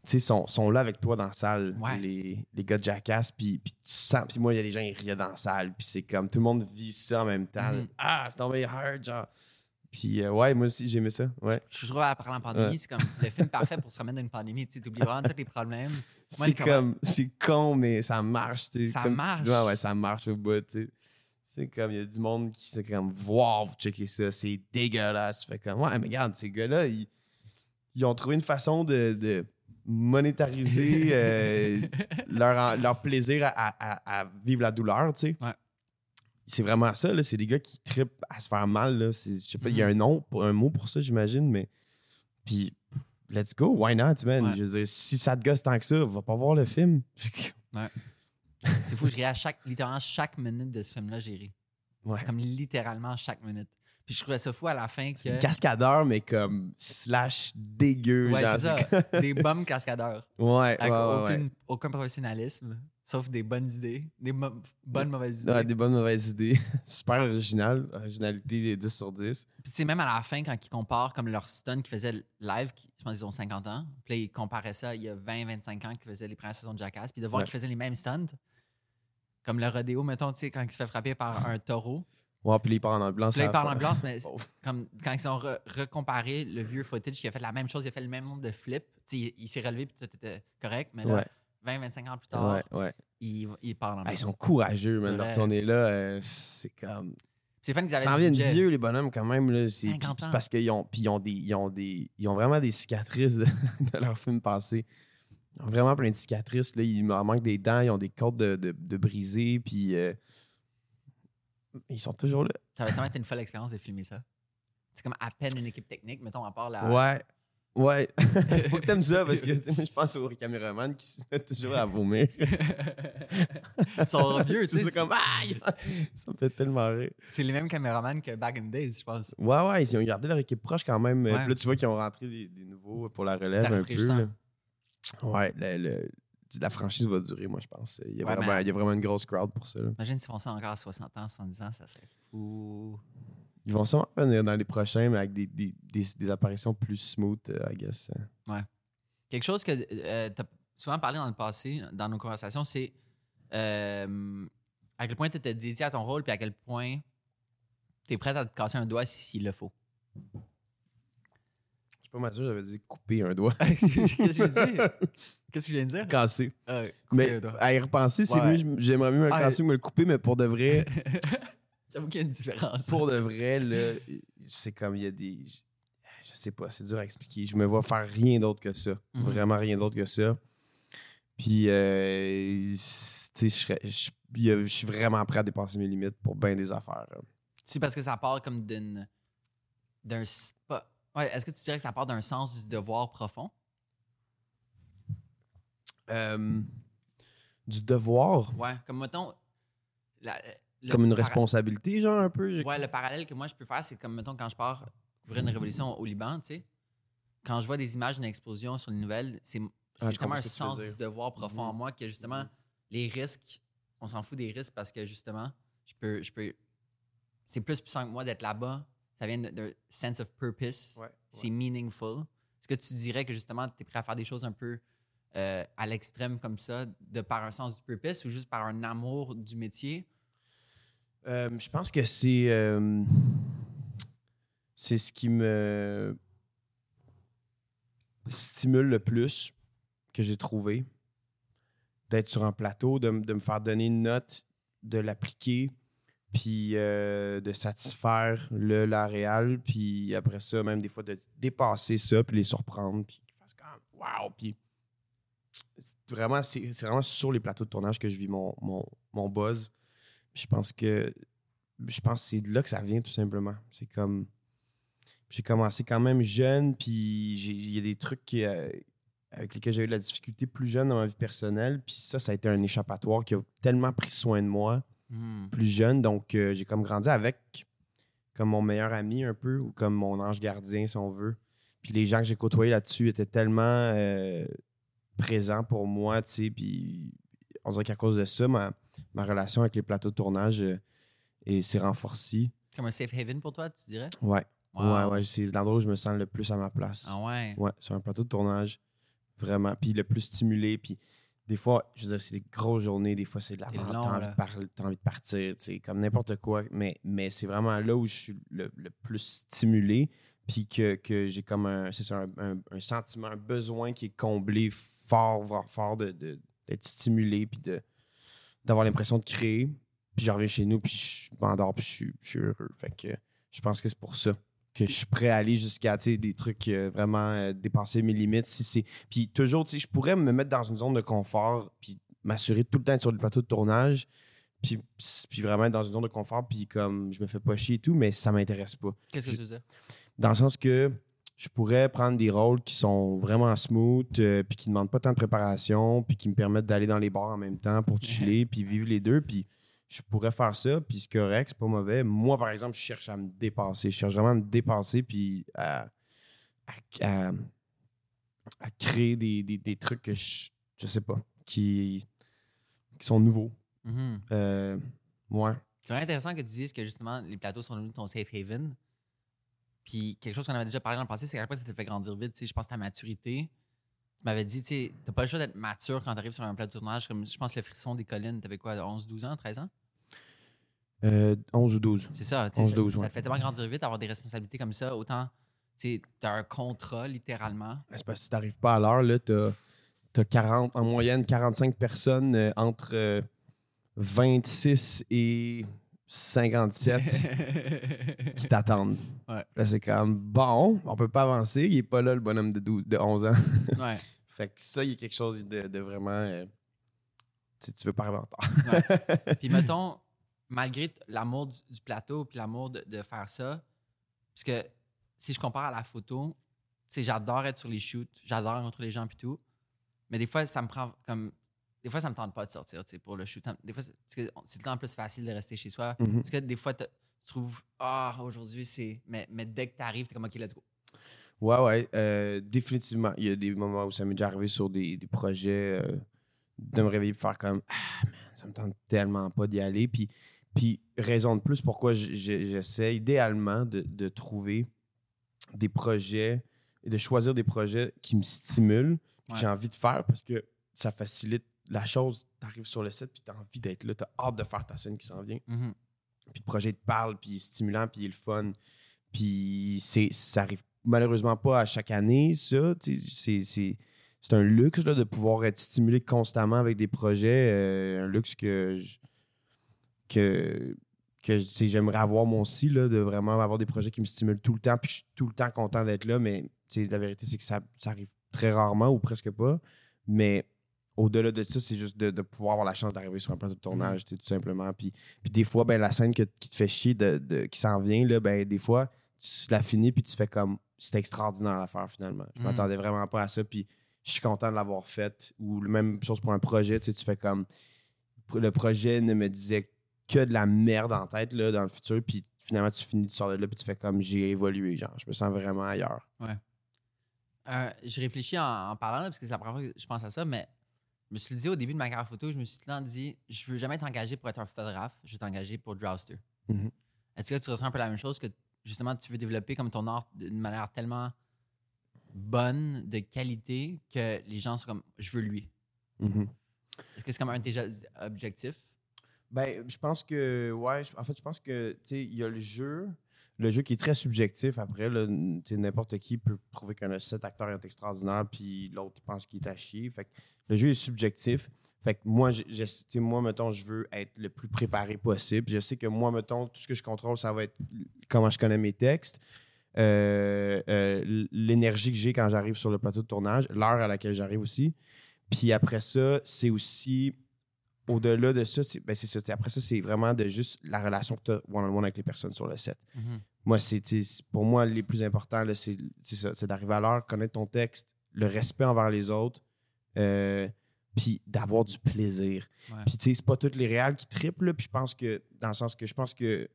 Tu sais, sont, sont là avec toi dans la salle, Ouais. les, les gars de Jackass, puis, tu sens, puis moi, il y a des gens, ils riaient dans la salle, puis c'est comme, tout le monde vit ça en même temps. Mhm. Ah, c'est tombé hard, genre. Puis euh, ouais, moi aussi, j'aimais ça, ouais. Je trouve après la pandémie, Ouais. c'est comme le film parfait pour se remettre d'une pandémie. Tu oublies vraiment tous les problèmes. <laughs> C'est comme, c'est con, mais ça marche, tu sais. Ça comme marche. Ouais, ouais, ça marche au bout, tu sais. C'est comme, il y a du monde qui c'est comme, wow, vous checkez ça, c'est dégueulasse. Fait comme, ouais, mais regarde, ces gars-là, ils, ils ont trouvé une façon de, de monétariser euh, <laughs> leur, leur plaisir à, à- à vivre la douleur, tu sais. Ouais. C'est vraiment ça, là. C'est des gars qui trippent à se faire mal, là. C'est- Je sais pas, il y a Mhm. un nom, un mot pour ça, j'imagine, mais. Puis, let's go, why not, man? Ouais. Je veux dire, si ça te gosse tant que ça, va pas voir le film. <laughs> <laughs> C'est fou, je ris à chaque, littéralement chaque minute de ce film-là, j'ai ri. Ouais. Comme littéralement chaque minute. Puis je trouvais ça fou à la fin que. Cascadeur, mais comme slash dégueu. Ouais, c'est ça. des bombes cascadeurs. Ouais, Avec ouais, ouais, aucune- ouais. aucun professionnalisme, sauf des bonnes idées. Des mo- bonnes mauvaises idées. Ouais, des bonnes mauvaises idées. <laughs> Super original. Originalité 10 sur 10. Puis tu sais, même à la fin, quand ils comparent comme leur stun qu'ils faisaient live, qui, je pense qu'ils ont 50 ans, puis là, ils comparaient ça il y a 20-25 ans qu'ils faisaient les premières saisons de Jackass, puis de voir qu'ils faisaient les mêmes stunts. Comme le rodéo, mettons, tu sais, quand il se fait frapper par un taureau. Ouais, puis là, il part en ambulance. Là, il parle en ambulance, mais <laughs> Oh. comme quand ils ont re- recomparé le vieux footage qui a fait la même chose, il a fait le même nombre de flips. Tu sais, il, il s'est relevé puis tout était correct, mais là, Ouais, 20-25 ans plus tard, ouais, ouais. il, il part en Ah, ambulance. ils sont courageux, man. De retourner là, euh, c'est comme. C'est fun qu'ils Ils avaient s'en du viennent vieux, les bonhommes, quand même. C'est, 50 puis c'est ans. parce qu'ils ont, ils ont, des, ils, ont des, ils ont vraiment des cicatrices de, <laughs> de leur film passé. Ils ont vraiment plein de cicatrices. Là. Il leur manque des dents, ils ont des côtes de, de, de brisées, puis euh, ils sont toujours là. Ça va tellement être une folle expérience de filmer ça. C'est comme à peine une équipe technique, mettons, à part la. Ouais. Ouais. <laughs> <laughs> Faut que t'aimes ça parce que je pense aux caméramans qui se mettent toujours à vomir. <laughs> Ils sont vieux, tu C'est sais. ça comme aïe! Ça me fait tellement rire. C'est les mêmes caméramans que Back in the Days, je pense. Ouais, ouais, ils ont gardé leur équipe proche quand même. Ouais. Puis là, tu vois qu'ils ont rentré des, des nouveaux pour la relève un peu. là. Ouais, le- le- la franchise va durer, moi, je pense. Il y a, Ouais, vraiment, mais- il y a vraiment une grosse crowd pour ça. là. Imagine s'ils font ça encore à 60 ans, 70 ans, ça serait fou. Ils vont sûrement venir dans les prochains, mais avec des, des, des, des apparitions plus smooth, euh, I guess. Quelque chose que tu as souvent parlé dans le passé, dans nos conversations, c'est euh, à quel point tu étais dédié à ton rôle, puis à quel point tu es prêt à te casser un doigt s'il le faut. Pas mal sûr, j'avais dit couper un doigt. Qu'est-ce que je viens de dire? <laughs> Qu'est-ce que je viens de dire? Casser. Euh, couper Mais un doigt. à y repenser, c'est Ouais. mieux, j'aimerais mieux me le Ah, casser que me le couper, mais pour de vrai, <laughs> J'avoue qu'il y a une différence. pour de vrai, là, c'est comme il y a des. Je sais pas, c'est dur à expliquer. Je me vois faire rien d'autre que ça. Mhm. Vraiment rien d'autre que ça. Puis, euh, tu sais, je je suis vraiment prêt à dépasser mes limites pour bien des affaires. là. C'est parce que ça part comme d'une. d'un. Ouais, est-ce que tu dirais que ça part d'un sens du devoir profond? Euh, du devoir, Ouais, comme mettons. la- le comme une responsabilité, genre un peu. Ouais, le parallèle que moi je peux faire, c'est comme mettons quand je pars couvrir une révolution au Liban, tu sais. Quand je vois des images d'une explosion sur les nouvelles, c'est Ah, comprends un sens du devoir profond en Mhm. moi que justement, les risques, on s'en fout des risques parce que justement, je peux. Je peux c'est plus puissant que moi d'être là-bas. Ça vient d'un sense of purpose. Ouais, C'est meaningful. Est-ce que tu dirais que justement, tu es prêt à faire des choses un peu euh, à l'extrême comme ça, de par un sens du purpose ou juste par un amour du métier? Euh, je pense que c'est. euh, c'est ce qui me stimule le plus que j'ai trouvé. D'être sur un plateau, de, de me faire donner une note, de l'appliquer, puis euh, de satisfaire le la réal, puis après ça, même des fois, de dépasser ça, puis les surprendre, puis qu'ils fassent comme Wow! Puis vraiment, c'est vraiment sur les plateaux de tournage que je vis mon, mon, mon buzz. Je pense que je pense c'est de là que ça vient tout simplement. C'est comme j'ai commencé quand même jeune, puis il y a des trucs euh, avec lesquels j'ai eu de la difficulté plus jeune dans ma vie personnelle, puis ça, ça a été un échappatoire qui a tellement pris soin de moi Hmm. plus jeune, donc euh, j'ai comme grandi avec comme mon meilleur ami un peu, ou comme mon ange gardien si on veut. Puis les gens que j'ai côtoyés là-dessus étaient tellement euh, présents pour moi, tu sais, puis on dirait qu'à cause de ça, ma, ma relation avec les plateaux de tournage euh, et c'est renforcé. Comme un safe haven pour toi, tu dirais? Ouais. Wow. Ouais, ouais. C'est l'endroit où je me sens le plus à ma place. Ah ouais? Ouais, sur un plateau de tournage. Vraiment. Puis le plus stimulé. Puis des fois, je veux dire, c'est des grosses journées. Des fois, c'est de la merde. T'as envie, envie de partir, tu sais, comme n'importe quoi. Mais, mais c'est vraiment là où je suis le, le plus stimulé. Puis que, que j'ai comme un, c'est ça, un, un- un sentiment, un besoin qui est comblé fort, fort, fort de, de- d'être stimulé. Puis d'avoir l'impression de créer. Puis je reviens chez nous, puis je m'endors, puis je je suis heureux. Fait que je pense que c'est pour ça que je suis prêt à aller jusqu'à des trucs euh, vraiment euh, dépasser mes limites. Si c'est... Puis toujours, je pourrais me mettre dans une zone de confort, puis m'assurer tout le temps d'être sur le plateau de tournage, puis, puis vraiment être dans une zone de confort, puis comme je me fais pas chier et tout, mais ça m'intéresse pas. Qu'est-ce que tu veux dire? Dans le sens que je pourrais prendre des rôles qui sont vraiment smooth, euh, puis qui ne demandent pas tant de préparation, puis qui me permettent d'aller dans les bars en même temps pour chiller, <laughs> puis vivre les deux. Puis je pourrais faire ça, puis c'est correct, c'est pas mauvais. Moi, par exemple, je cherche à me dépasser. Je cherche vraiment à me dépasser, puis à, à, à- à créer des, des- des trucs que je, je sais pas, qui, qui sont nouveaux. Euh, ouais. C'est vraiment intéressant que tu dises que justement les plateaux sont devenus ton safe haven. Puis quelque chose qu'on avait déjà parlé dans le passé, c'est à quel ça te fait grandir vite. Tu sais, je pense que ta maturité. Tu m'avais dit, tu sais, t'as pas le choix d'être mature quand tu arrives sur un plateau de tournage. Comme je pense le frisson des collines, t'avais quoi, 11, 12 ans, 13 ans? Euh, 11 ou 12. C'est ça. tu sais, 11, ça, 12, ça ouais. te fait tellement grandir vite, avoir des responsabilités comme ça. Autant, tu t'as un contrat littéralement. C'est parce que si t'arrives pas à l'heure, là, t'as, t'as 40, en moyenne 45 personnes euh, entre euh, 26 et 57 <laughs> qui t'attendent. Ouais. Là, c'est comme bon, on peut pas avancer, il est pas là le bonhomme de, 12 de 11 ans. ouais. <laughs> fait que ça, il y a quelque chose de, de vraiment. euh, tu tu veux pas arriver en retard. Puis mettons, malgré l'amour du, du plateau puis l'amour de, de faire ça, parce que si je compare à la photo, j'adore être sur les shoots, j'adore rencontrer les gens puis tout, mais des fois, ça me prend comme... Des fois, ça me tente pas de sortir, pour le shoot. Des fois, c'est le temps plus facile de rester chez soi. Mhm. Parce que des fois, tu trouves, ah, aujourd'hui, c'est... Mais, mais dès que tu arrives, t'es comme, OK, let's go. Ouais, ouais, euh, définitivement. Il y a des moments où ça m'est déjà arrivé sur des, des projets euh, de me réveiller et faire comme Ah, man, ça me tente tellement pas d'y aller. Puis, puis raison de plus pourquoi j'essaie idéalement de, de trouver des projets et de choisir des projets qui me stimulent, que j'ai envie de faire parce que ça facilite la chose. Tu arrives sur le set puis tu as envie d'être là, tu as hâte de faire ta scène qui s'en vient Mhm. puis le projet te parle, puis il est stimulant, puis il est le fun. Puis c'est, ça arrive malheureusement pas à chaque année, ça. C'est un luxe là, de pouvoir être stimulé constamment avec des projets. euh, un luxe que, je- que, que j'aimerais avoir moi aussi, là, de vraiment avoir des projets qui me stimulent tout le temps, puis je suis tout le temps content d'être là. Mais la vérité, c'est que ça, ça arrive très rarement ou presque pas. Mais au-delà de ça, c'est juste de, de pouvoir avoir la chance d'arriver sur un plateau de tournage, sais, tout simplement. Puis, puis des fois, ben, la scène que- qui te fait chier, de, de- qui s'en vient, là, ben, des fois, tu la finis puis tu fais comme c'était extraordinaire à faire finalement. Je Mm. m'attendais vraiment pas à ça. Puis je suis content de l'avoir fait. Ou la même chose pour un projet, tu sais, tu fais comme le projet ne me disait que de la merde en tête là, dans le futur. Puis finalement, tu finis, tu sors de là puis tu fais comme j'ai évolué. Genre, je me sens vraiment ailleurs. Euh, je réfléchis en, en parlant, là, parce que c'est la première fois que je pense à ça, mais je me suis dit au début de ma carrière photo, je me suis tout le temps dit, je veux jamais être engagé pour être un photographe, je veux être engagé pour Drowster. Mhm. Est-ce que tu ressens un peu la même chose que justement tu veux développer comme ton art d'une manière tellement bonne, de qualité, que les gens sont comme, je veux lui? Mhm. Est-ce que c'est comme un de tes objectifs? Ben, je pense que, ouais, en fait, je pense que, tu sais, il y a le jeu, le jeu qui est très subjectif. Après, n'importe qui peut trouver qu'un cet acteur est extraordinaire, puis l'autre pense qu'il est à chier. Fait que le jeu est subjectif. Fait que moi, je, moi, mettons, je veux être le plus préparé possible. Je sais que moi, mettons, tout ce que je contrôle, ça va être comment je connais mes textes, euh, euh, l'énergie que j'ai quand j'arrive sur le plateau de tournage, l'heure à laquelle j'arrive aussi. Puis après ça, c'est aussi au-delà de ça, c'est ben c'est ça. Après ça, c'est vraiment de juste la relation que tu as one-on-one avec les personnes sur le set. Mhm. Moi, c'est pour moi, les plus importants, c'est c'est ça. C'est d'arriver à l'heure, connaître ton texte, le respect envers les autres, euh, puis d'avoir du plaisir. Ouais. Puis, tu sais, c'est pas toutes les réals qui triplent, puis je pense que, dans le sens que je pense que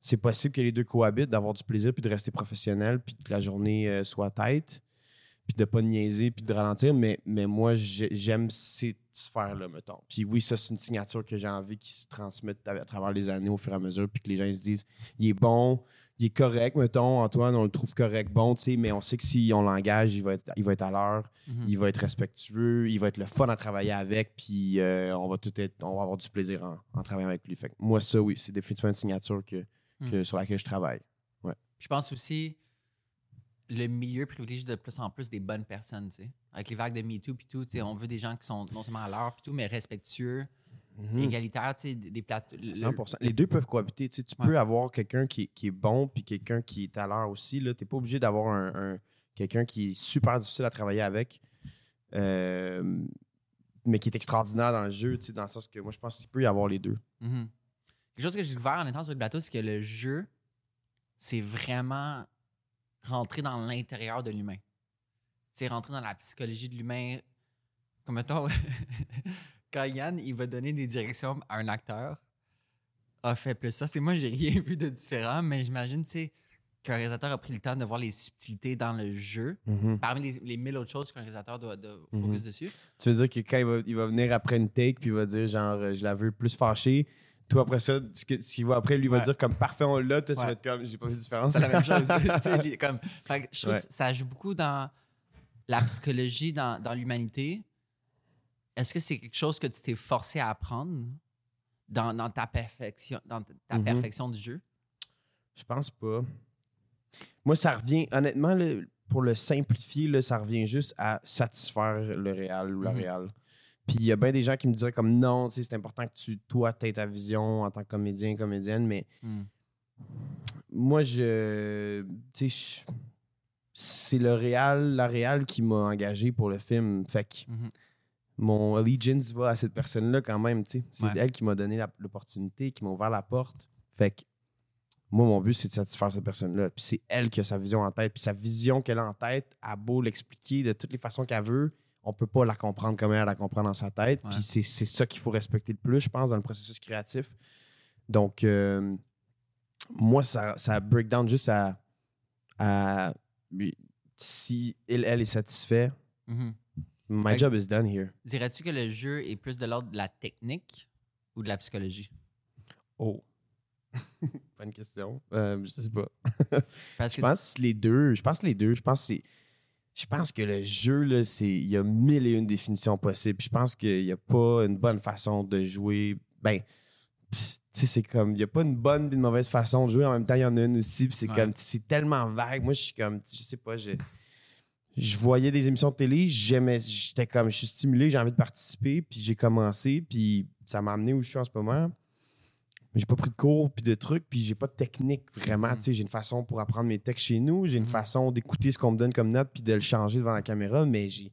c'est possible que les deux cohabitent, d'avoir du plaisir, puis de rester professionnel, puis que la journée euh, soit tête. Puis de pas niaiser, puis de ralentir, mais, mais moi, j'ai- j'aime ces sphères-là, mettons. Puis oui, ça, c'est une signature que j'ai envie qui se transmette à, travers les années au fur et à mesure, puis que les gens ils se disent, il est bon, il est correct, mettons, Antoine, on le trouve correct, bon, tu sais, mais on sait que si on l'engage, il va être, il va être à l'heure, Mhm. il va être respectueux, il va être le fun à travailler avec, puis euh, on va tout être, on va avoir du plaisir en, en travaillant avec lui. Fait que moi, ça, oui, c'est définitivement une signature que, que- sur laquelle je travaille. Je pense aussi le milieu privilégie de plus en plus des bonnes personnes, tu sais. Avec les vagues de MeToo puis tout, tu sais, on veut des gens qui sont non seulement à l'heure puis tout, mais respectueux, Mhm. égalitaires, tu sais, des plateaux. le- 100%. Les deux peuvent cohabiter. Tu, sais, tu Ouais. peux avoir quelqu'un qui, est- qui est bon puis quelqu'un qui est à l'heure aussi. Tu n'es pas obligé d'avoir un, un- quelqu'un qui est super difficile à travailler avec, euh, mais qui est extraordinaire dans le jeu, tu sais, dans le sens que moi, je pense qu'il peut y avoir les deux. Mhm. Quelque chose que j'ai découvert en étant sur le bateau, c'est que le jeu, c'est vraiment rentrer dans l'intérieur de l'humain. C'est rentrer dans la psychologie de l'humain. Comme mettons, <laughs> quand Yann, il va donner des directions à un acteur, a fait plus ça. C'est moi, j'ai rien <laughs> vu de différent, mais j'imagine, tu sais, qu'un réalisateur a pris le temps de voir les subtilités dans le jeu, parmi les, les mille autres choses qu'un réalisateur doit, doit focus dessus. Tu veux dire que quand il va, il va venir après une take puis il va dire genre euh, je la veux plus fâchée, toi après ça, ce qu'il va après, lui va dire comme parfait on l'a, toi tu vas être comme j'ai pas vu de différence. C'est la même chose. <laughs> <laughs> comme, fait je trouve Ouais. que ça joue beaucoup dans la psychologie, dans, dans l'humanité. Est-ce que c'est quelque chose que tu t'es forcé à apprendre dans, dans ta perfection, dans ta Mhm. perfection du jeu? Je pense pas. Moi, ça revient, honnêtement, là, pour le simplifier, là, ça revient juste à satisfaire le réel ou la Mhm. réal. Puis il y a bien des gens qui me diraient comme non, tu sais, c'est important que tu, toi, tu ta vision en tant que comédien, comédienne, mais Hmm. moi, je. Tu sais, c'est le réal, la réal qui m'a engagé pour le film. Fait que Mhm. mon allegiance va à cette personne-là quand même, tu sais. C'est Ouais. elle qui m'a donné l'opportunité, qui m'a ouvert la porte. Fait que moi, mon but, c'est de satisfaire cette personne-là. Puis c'est elle qui a sa vision en tête. Puis sa vision qu'elle a en tête, a beau l'expliquer de toutes les façons qu'elle veut, on peut pas la comprendre comme elle la comprend dans sa tête. Ouais. Puis c'est c'est ça qu'il faut respecter le plus, je pense, dans le processus créatif. Donc, euh, moi, ça, ça break down juste à, à- si elle, elle est satisfaite, Mhm. my Fait- job is done here. Dirais-tu que le jeu est plus de l'ordre de la technique ou de la psychologie? Oh. <laughs> Bonne question. Euh, je sais pas. Parce Je que pense les deux. Je pense les deux. Je pense que c'est- Je pense que le jeu, là, c'est. Il y a mille et une définitions possibles. Je pense qu'il n'y a pas une bonne façon de jouer. Ben, pff, tu sais, c'est comme. Il n'y a pas une bonne et une mauvaise façon de jouer. En même temps, il y en a une aussi. Puis c'est Ouais. comme. C'est tellement vague. Moi, je suis comme. Je sais pas. Je, je voyais des émissions de télé. J'aimais. J'étais comme. Je suis stimulé. J'ai envie de participer. Puis j'ai commencé. Puis ça m'a amené où je suis en ce moment. Mais j'ai pas pris de cours puis de trucs, puis j'ai pas de technique vraiment. Mhm. Tu sais, J'ai une façon pour apprendre mes textes chez nous, j'ai une Mhm. façon d'écouter ce qu'on me donne comme note puis de le changer devant la caméra, mais j'ai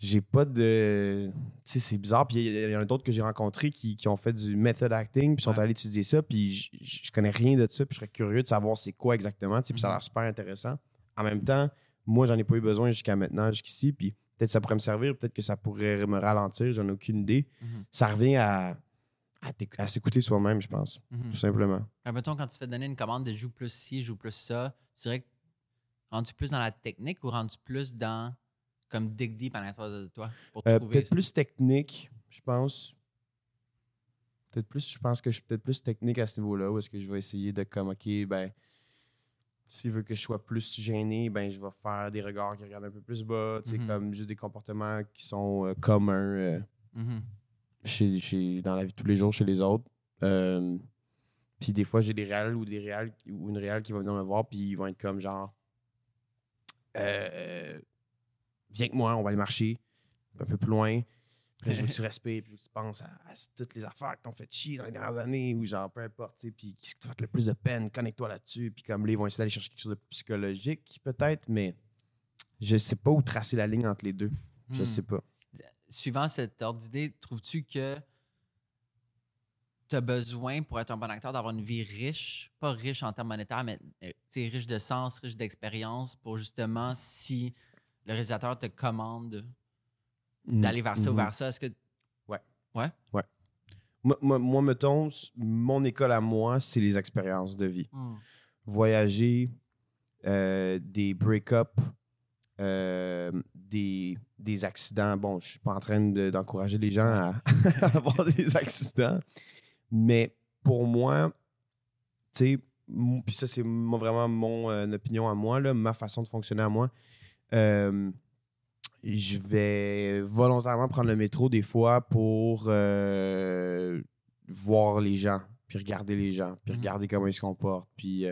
j'ai pas de. Tu sais, c'est bizarre. Puis il y, en a d'autres que j'ai rencontrés qui, qui ont fait du method acting, puis sont Ouais. allés étudier ça, puis je- connais rien de ça, puis je serais curieux de savoir c'est quoi exactement, tu sais, puis ça a l'air super intéressant. En même temps, moi, j'en ai pas eu besoin jusqu'à maintenant, jusqu'ici, puis peut-être ça pourrait me servir, peut-être que ça pourrait me ralentir, j'en ai aucune idée. Mhm. Ça revient à, à, s'écouter soi-même, je pense, Mhm. tout simplement. Ah, mettons, quand tu fais donner une commande de joue plus ci, joue plus ça, tu dirais que rendu plus dans la technique ou rendu plus dans comme dig deep à l'intérieur de toi pour Euh, trouver peut-être plus technique, je pense. Peut-être plus, je pense que je suis peut-être plus technique à ce niveau-là, où est-ce que je vais essayer de comme, OK, ben, s'il veut que je sois plus gêné, ben, je vais faire des regards qui regardent un peu plus bas, tu sais, Mhm. comme juste des comportements qui sont euh, communs euh, Mhm. Chez, chez- dans la vie de tous les jours chez les autres. Euh, puis des fois, j'ai des réals ou des réals ou une réale qui va venir me voir, puis ils vont être comme genre, euh, viens avec moi, on va aller marcher un peu plus loin. Puis je veux que tu <laughs> respires, puis je veux que tu penses à, à toutes les affaires qui t'ont fait chier dans les dernières années, ou genre, peu importe, tu sais, puis qui te fait le plus de peine, connecte-toi là-dessus. Puis comme là, ils vont essayer d'aller chercher quelque chose de psychologique, peut-être, mais je sais pas où tracer la ligne entre les deux. Je Hmm. sais pas. Suivant cet ordre d'idée, trouves-tu que tu as besoin pour être un bon acteur d'avoir une vie riche, pas riche en termes monétaires, mais euh, riche de sens, riche d'expérience, pour justement, si le réalisateur te commande d'aller vers ça ou Mhm. vers ça, est-ce que. Ouais. Ouais? Moi, moi, moi, mettons, mon école à moi, c'est les expériences de vie. Hmm. Voyager, euh, des break-ups, euh, des, des accidents. Bon, je suis pas en train de- d'encourager les gens à, <laughs> à avoir des accidents, mais pour moi, tu sais, puis ça, c'est vraiment mon euh, opinion à moi, là, ma façon de fonctionner à moi. Euh, je vais volontairement prendre le métro des fois pour euh, voir les gens, puis regarder les gens, puis Mhm. regarder comment ils se comportent, puis,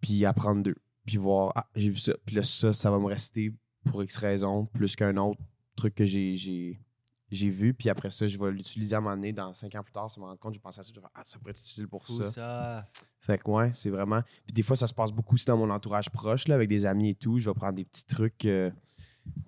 puis apprendre d'eux, puis voir, ah, j'ai vu ça, puis là, ça, ça va me rester pour X raison, plus qu'un autre truc que j'ai, vu, puis après ça, je vais l'utiliser à un moment donné, dans cinq ans plus tard, ça me rend compte, je pense à ça, je vais ah, ça pourrait être utile pour ça. ça. Fait que ouais, c'est vraiment. Puis des fois, ça se passe beaucoup aussi dans mon entourage proche, là, avec des amis et tout. Je vais prendre des petits trucs. euh,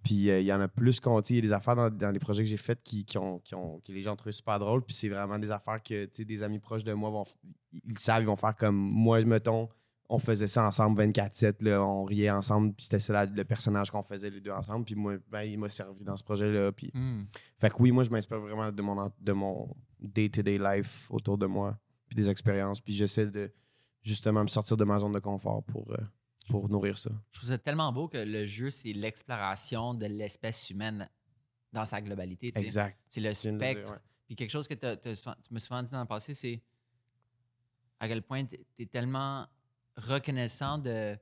puis euh, il y en a plus qu'on. tu sais, Il y a des affaires dans, dans les projets que j'ai faits qui, qui ont, qui ont- que les gens trouvé super drôles. Puis c'est vraiment des affaires que des amis proches de moi vont. Ils savent, ils vont faire comme moi, mettons. On faisait ça ensemble 24-7, là, on riait ensemble, puis c'était ça le personnage qu'on faisait les deux ensemble. Puis moi, ben, il m'a servi dans ce projet-là. Puis... Hmm. Fait que oui, moi, je m'inspire vraiment de mon, de mon day-to-day life autour de moi, puis des expériences. Puis j'essaie de justement me sortir de ma zone de confort pour, euh, pour nourrir ça. Je trouve ça tellement beau que le jeu, c'est l'exploration de l'espèce humaine dans sa globalité. tu. Exact. C'est le spectre. ouais. Puis quelque chose que tu m'as souvent dit dans le passé, c'est à quel point tu es tellement reconnaissant de,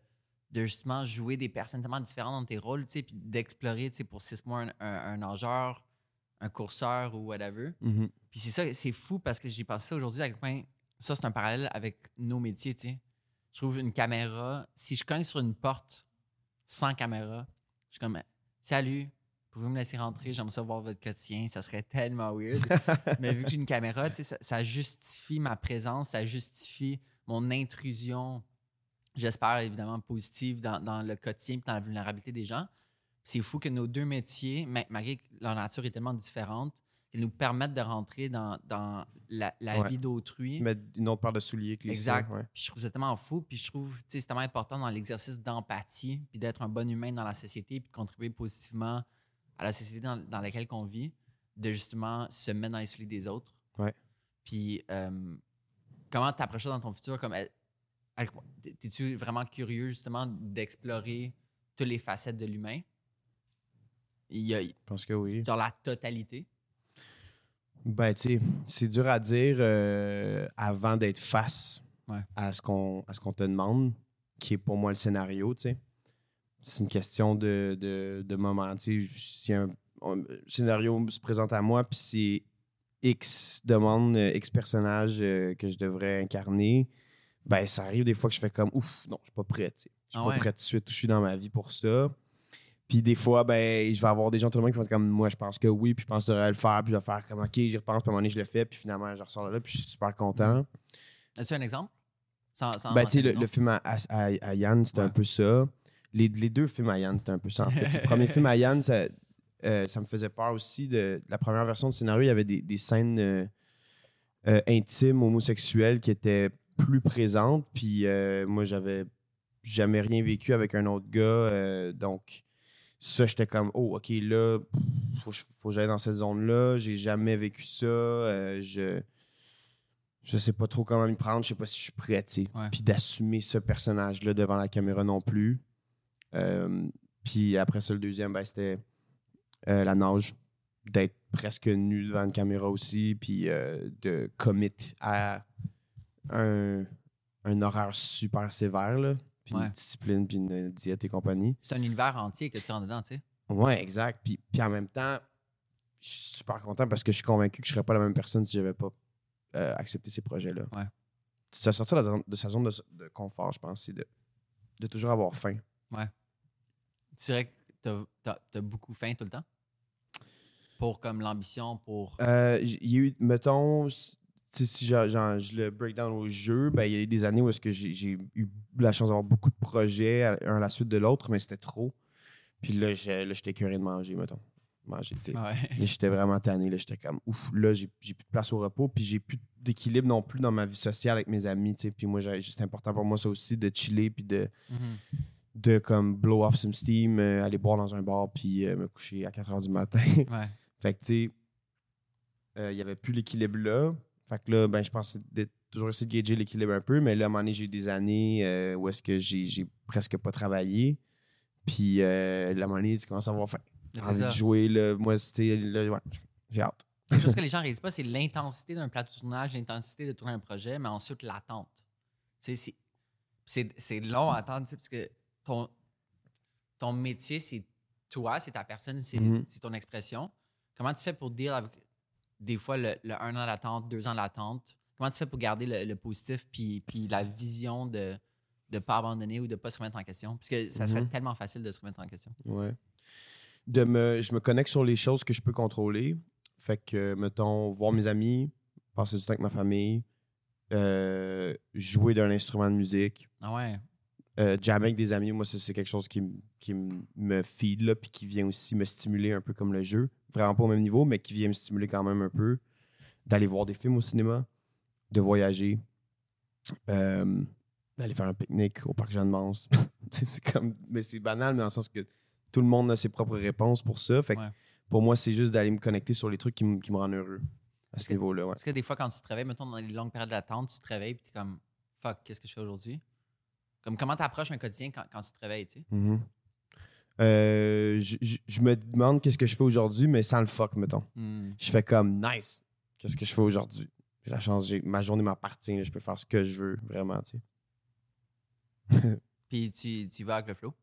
de justement jouer des personnes tellement différentes dans tes rôles, tu sais, puis d'explorer, tu sais, pour six mois, un, un- un nageur, un courseur ou whatever. Mhm. Puis c'est ça, c'est fou parce que j'ai pensé ça aujourd'hui à quel point ça, c'est un parallèle avec nos métiers, tu sais. Je trouve une caméra, si je cogne sur une porte sans caméra, je suis comme Salut, pouvez-vous me laisser rentrer, j'aimerais ça voir votre quotidien, ça serait tellement weird. <laughs> Mais vu que j'ai une caméra, tu sais, ça, ça justifie ma présence, ça justifie mon intrusion, j'espère évidemment positive dans, dans le quotidien et dans la vulnérabilité des gens. C'est fou que nos deux métiers, ma- malgré que leur nature est tellement différente, qu'ils nous permettent de rentrer dans, dans la, la Ouais. vie d'autrui. Mettre une autre paire de souliers que les Exact. ouais. Je trouve ça tellement fou. Puis je trouve, tu c'est tellement important dans l'exercice d'empathie, puis d'être un bon humain dans la société, puis de contribuer positivement à la société dans, dans laquelle on vit, de justement se mettre dans les souliers des autres. Ouais. Puis euh, comment t'approches ça dans ton futur? Comme, avec- t'es-tu vraiment curieux justement d'explorer toutes les facettes de l'humain? Je pense que oui. dans la totalité? Ben, tu sais, c'est dur à dire euh, avant d'être face Ouais. à ce qu'on te demande, qui est pour moi le scénario, tu sais. C'est une question de, de, de moment. Tu sais, si un, un scénario se présente à moi, puis c'est X demande, euh, X personnage euh, que je devrais incarner, ben, ça arrive des fois que je fais comme, ouf, non, je suis pas prêt, tu sais. Je suis Ah pas ouais? prêt tout de suite, je suis dans ma vie pour ça. Puis des fois, ben, je vais avoir des gens tout le monde qui vont être comme moi, je pense que oui, puis je pense que je devrais le faire, puis je vais faire comme OK, j'y repense, puis à un moment donné, je le fais, puis finalement, je ressors de là, puis je suis super content. As-tu un exemple? Sans, sans Ben, tu sais, le, film à, à, à- Yann, c'était Ouais. un peu ça. Les, les deux films à Yann, c'était un peu ça. En fait, le premier film à <laughs> Yann, ça, euh, ça me faisait peur aussi. De, la première version du scénario, il y avait des, des scènes euh, euh, intimes, homosexuelles qui étaient plus présentes. Puis euh, moi, j'avais jamais rien vécu avec un autre gars. euh, donc, ça, j'étais comme, oh, OK, là, faut, faut que j'aille dans cette zone-là. J'ai jamais vécu ça. euh, je je sais pas trop comment m'y prendre, je sais pas si je suis prêt, tu sais. Ouais. Puis d'assumer ce personnage-là devant la caméra non plus. Puis après ça, le deuxième, ben, c'était la nage. D'être presque nu devant une caméra aussi, puis de commit à un, un horaire super sévère, là. Puis Ouais. une discipline, puis une diète et compagnie. C'est un univers entier que tu rentres dedans, tu sais. Ouais, exact. Puis, puis en même temps, je suis super content parce que je suis convaincu que je serais pas la même personne si j'avais pas euh, accepté ces projets-là. Ouais. C'est sortir de, sa zone de, de confort, je pense, c'est de, de toujours avoir faim. Tu dirais que t'as as, beaucoup faim tout le temps? Pour comme l'ambition, pour. Euh, Il y a eu, mettons, tu si je, genre, je le break down au jeu, ben, il y a eu des années où est-ce que j'ai eu la chance d'avoir beaucoup de projets, à- un à la suite de l'autre, mais c'était trop. Puis là, j'ai- là, j'étais curieux de manger, mettons. Manger, tu sais. Ouais. J'étais vraiment tanné. Là, j'étais comme, ouf, là, j'ai j'ai plus de place au repos. Puis j'ai plus d'équilibre non plus dans ma vie sociale avec mes amis. tu sais. Puis moi, c'est important pour moi, ça aussi, de chiller. Puis de, Mhm. de comme blow off some steam, euh, aller boire dans un bar. Puis euh, me coucher à 4 h du matin. Ouais. <laughs> fait que, tu sais, euh, il n'y avait plus l'équilibre là. Fait que là, ben, je pense de toujours essayer de gager l'équilibre un peu. Mais là, à un moment donné, j'ai eu des années euh, où est-ce que j'ai presque pas travaillé. Puis euh, la monnaie, tu commences à avoir faim. Envie de jouer. Là. Moi, c'était. ouais, j'ai hâte. Quelque chose que les gens ne réalisent pas, c'est l'intensité d'un plateau de tournage, l'intensité de tourner un projet, mais ensuite l'attente. Tu sais, c'est- long à attendre, tu sais, parce que ton, ton métier, c'est toi, c'est ta personne, c'est Mhm. c'est ton expression. Comment tu fais pour dire avec des fois le, le un an d'attente, deux ans d'attente? Comment tu fais pour garder le, le positif puis, puis la vision de ne pas abandonner ou de ne pas se remettre en question? Parce que ça serait Mhm. tellement facile de se remettre en question. Ouais. De me, je me connecte sur les choses que je peux contrôler. Fait que, mettons, voir mes amis, passer du temps avec ma famille, euh, jouer d'un instrument de musique, Ah ouais. Euh, jammer avec des amis. Moi, c'est quelque chose qui, qui me feed, là, puis qui vient aussi me stimuler un peu comme le jeu. Vraiment pas au même niveau, mais qui vient me stimuler quand même un peu. D'aller voir des films au cinéma, de voyager, euh, d'aller faire un pique-nique au parc Jeanne-Mance. <laughs> c'est comme, mais c'est banal dans le sens que tout le monde a ses propres réponses pour ça. Fait que Ouais. pour moi, c'est juste d'aller me connecter sur les trucs qui, qui me rendent heureux à ce niveau-là. Ouais. Parce que des fois, quand tu te réveilles, mettons dans les longues périodes d'attente, tu te réveilles et tu es comme fuck, qu'est-ce que je fais aujourd'hui? Comme comment tu approches un quotidien quand, quand tu te réveilles, tu sais? Euh, je- je je me demande qu'est-ce que je fais aujourd'hui, mais sans le fuck, mettons. Hmm. je fais comme nice. Qu'est-ce que je fais aujourd'hui? J'ai la chance, ma journée m'appartient, je peux faire ce que je veux, vraiment, tu sais. <laughs> Puis tu, tu vas avec le flow?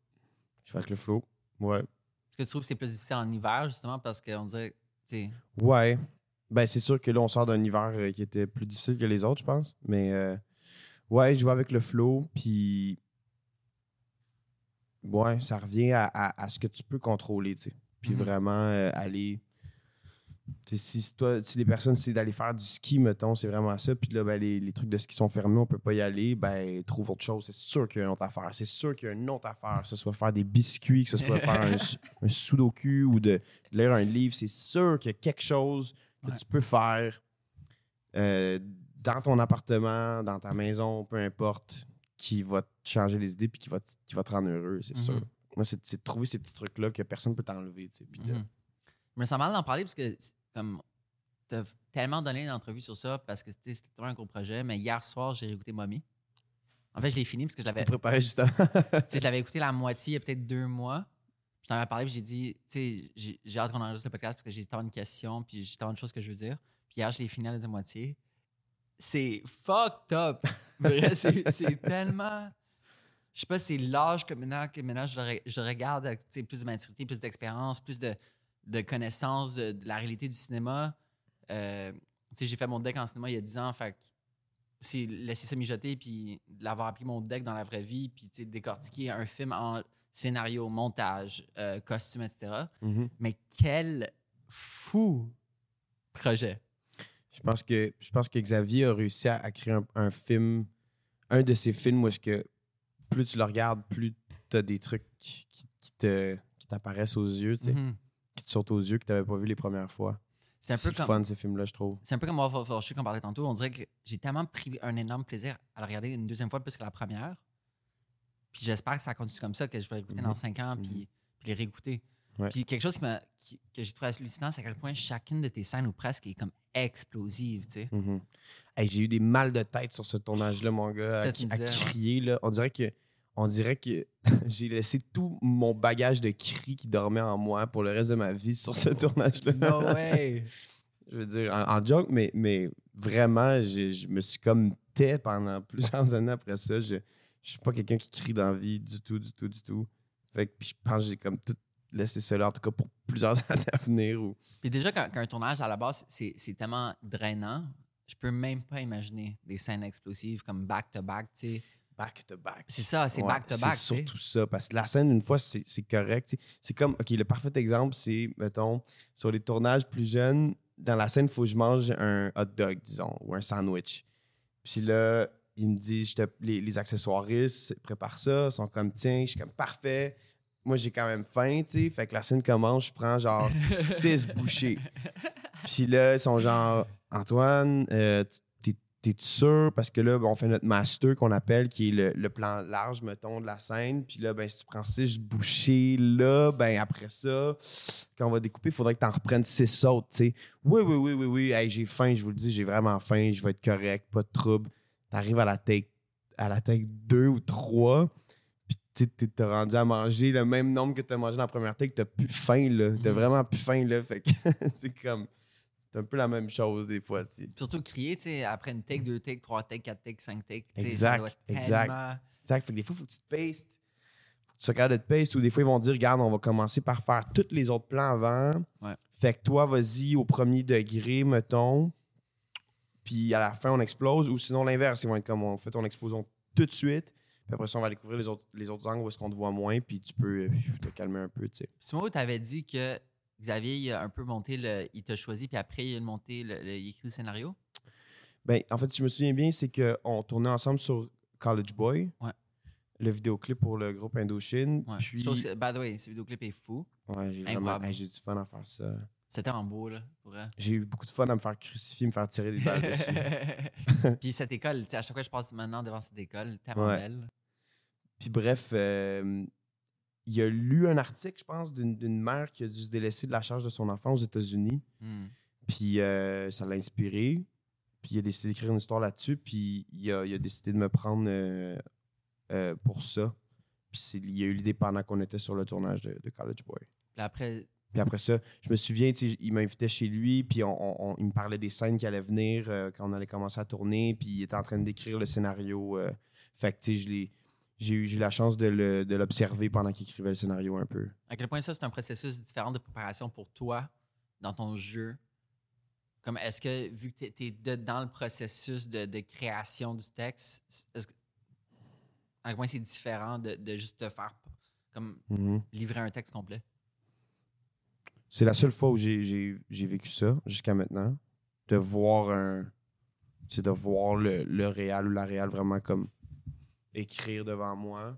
Je fais avec le flow. Ouais. Est-ce que tu trouves que c'est plus difficile en hiver, justement, parce qu'on dirait, tu sais, Ouais. Ben, c'est sûr que là, on sort d'un hiver euh, qui était plus difficile que les autres, je pense. Mais euh, ouais, je vais avec le flow, puis. Ouais, ça revient à, à- à ce que tu peux contrôler, tu sais. Puis Mhm. vraiment euh, aller. Tu sais, si toi, si les personnes, c'est d'aller faire du ski, mettons, c'est vraiment ça. Puis là, ben, les, les trucs de ski sont fermés, on peut pas y aller. Ben, trouve autre chose. C'est sûr qu'il y a une autre affaire. C'est sûr qu'il y a une autre affaire. Que ce soit faire des biscuits, que ce soit faire un, <laughs> un sudoku ou de, de lire un livre. C'est sûr qu'il y a quelque chose que Ouais. tu peux faire euh, dans ton appartement, dans ta maison, peu importe, qui va te changer les idées puis qui va te, qui va te rendre heureux, c'est Mhm. sûr. Moi, c'est de trouver ces petits trucs-là que personne ne peut t'enlever. tu sais. Sens mal d'en parler parce que, comme, t'as tellement donné d'entrevues sur ça parce que c'était vraiment un gros projet, mais hier soir, j'ai réécouté Mommy. En fait, je l'ai fini parce que je l'avais. préparé juste avant. <laughs> Je l'avais écouté la moitié il y a peut-être deux mois. Je t'en avais parlé, puis j'ai dit, tu sais, j'ai hâte qu'on enregistre le podcast parce que j'ai tant de questions, puis j'ai tant de choses que je veux dire. Puis hier, je l'ai fini à la deuxième moitié. C'est fucked up. <laughs> C'est tellement. Je sais pas, c'est l'âge que maintenant, que maintenant je, re- regarde avec plus de maturité, plus d'expérience, plus de, de connaissances de, de la réalité du cinéma. Euh, j'ai fait mon deck en cinéma il y a 10 ans, fait c'est laisser ça mijoter, puis l'avoir appelé mon deck dans la vraie vie, puis décortiquer un film en scénario, montage, euh, costume, etc. Mhm. Mais quel fou projet. Je pense que je pense que Xavier a réussi à, à créer un, un film, un de ces films où est-ce que plus tu le regardes, plus tu as des trucs qui, qui te qui t'apparaissent aux yeux, tu sais, Mhm. qui te sortent aux yeux que tu n'avais pas vu les premières fois. C'est un peu comme. fun ces films-là, je trouve. C'est un peu comme War for qu'on parlait tantôt. On dirait que j'ai tellement pris un énorme plaisir à le regarder une deuxième fois plus que la première. Puis j'espère que ça continue comme ça, que je vais l'écouter dans Mhm. cinq ans, puis, puis les réécouter. Ouais. Puis quelque chose qui m'a- qui- que j'ai trouvé hallucinant, c'est à quel point chacune de tes scènes, ou presque, est comme explosive, tu sais. Mhm. Hey, j'ai eu des mal de tête sur ce tournage-là, mon gars, Ça, à, ouais. crier. Là. On dirait que, on dirait que <laughs> j'ai laissé tout mon bagage de cris qui dormait en moi pour le reste de ma vie sur ce tournage-là. No <laughs> way! Je veux dire, en, en joke, mais, mais vraiment, je me suis comme tait pendant <laughs> plusieurs années après ça. Je, je suis pas quelqu'un qui crie dans la vie du tout, du tout, du tout. Fait que puis je pense que j'ai comme tout laissé cela, en tout cas pour plusieurs <laughs> années à venir. Ou... Puis déjà, quand, quand un tournage, à la base, c'est c'est tellement drainant, je peux même pas imaginer des scènes explosives comme back-to-back, tu sais. Back to back. C'est ça, c'est Ouais, back-to-back, C'est surtout ça. Parce que la scène, une fois, c'est c'est correct. C'est comme, OK, le parfait exemple, c'est, mettons, sur les tournages plus jeunes, dans la scène, il faut que je mange un hot dog, disons, ou un sandwich. Puis là, il me dit, je te- les, les accessoiristes préparent ça, ils sont comme, tiens, je suis comme, parfait. Moi, j'ai quand même faim, tu sais. Fait que la scène commence, je prends genre <laughs> six bouchées. Puis là, ils sont genre, Antoine, euh, t'es- t'es-tu sûr? Parce que là, ben, on fait notre master qu'on appelle, qui est le, le plan large, mettons, de la scène. Puis là, ben, si tu prends six bouchées là, ben après ça, quand on va découper, il faudrait que tu en reprennes six autres, tu sais. Oui, oui, oui, oui, oui. Hey, j'ai faim, je vous le dis, j'ai vraiment faim, je vais être correct, pas de trouble. T'arrives à la take, à la take 2 ou 3, puis tu t'es rendu à manger le même nombre que tu as mangé dans la première take, t'as plus faim, là. T'as Mhm. vraiment plus faim, là. Fait que <laughs> c'est comme. C'est un peu la même chose des fois. Surtout crier, tu sais, après une take, deux takes, trois takes, quatre takes, cinq sais, Exact, ça doit être exact. tellement- Exact. Fait que des fois, il faut que tu te pastes. Faut que tu sois capable de te paste. Ou des fois, ils vont dire Regarde, on va commencer par faire tous les autres plans avant. Ouais. Fait que toi, vas-y au premier degré, mettons. Puis à la fin, on explose. Ou sinon, l'inverse. Ils vont être comme on fait ton explosion tout de suite. Puis après ça, on va découvrir les autres, les autres angles où est-ce qu'on te voit moins. Puis tu peux euh, <laughs> te calmer un peu, tu sais. Où tu avais dit que Xavier il a un peu monté le. Il t'a choisi, puis après, il a monté le, le- il a écrit le scénario? Ben, en fait, si je me souviens bien, c'est qu'on tournait ensemble sur College Boy. Ouais. Le vidéoclip pour le groupe Indochine. Ouais. Puis, by the way, ce vidéoclip est fou. ouais, j'ai vraiment hey, j'ai du fun à faire ça. C'était en beau, là, pour. J'ai eu beaucoup de fun à me faire crucifier, me faire tirer des balles dessus. <laughs> puis cette école, tu sais, à chaque fois que je passe maintenant devant cette école, tellement Ouais. belle. Puis bref, euh, il a lu un article, je pense, d'une mère qui a dû se délaisser de la charge de son enfant aux États-Unis. Hmm. Puis euh, ça l'a inspiré. Puis il a décidé d'écrire une histoire là-dessus. Puis il a, il a décidé de me prendre euh, pour ça. Puis il a eu l'idée pendant qu'on était sur le tournage de, de College Boy. Puis après, Puis après ça, je me souviens, il m'invitait chez lui, puis on, il me parlait des scènes qui allaient venir euh, quand on allait commencer à tourner, puis il était en train d'écrire le scénario. euh, fait que, tu sais, j'ai eu, la chance de l'observer pendant qu'il écrivait le scénario un peu. à quel point ça, c'est un processus différent de préparation pour toi dans ton jeu? Comme est-ce que, vu que tu es, dans le processus de, de création du texte, est-ce que, à quel point c'est différent de, de juste te faire comme Mhm. livrer un texte complet? C'est la seule fois où j'ai- vécu ça jusqu'à maintenant. De voir un. C'est de voir le, le réal ou la réal vraiment comme écrire devant moi.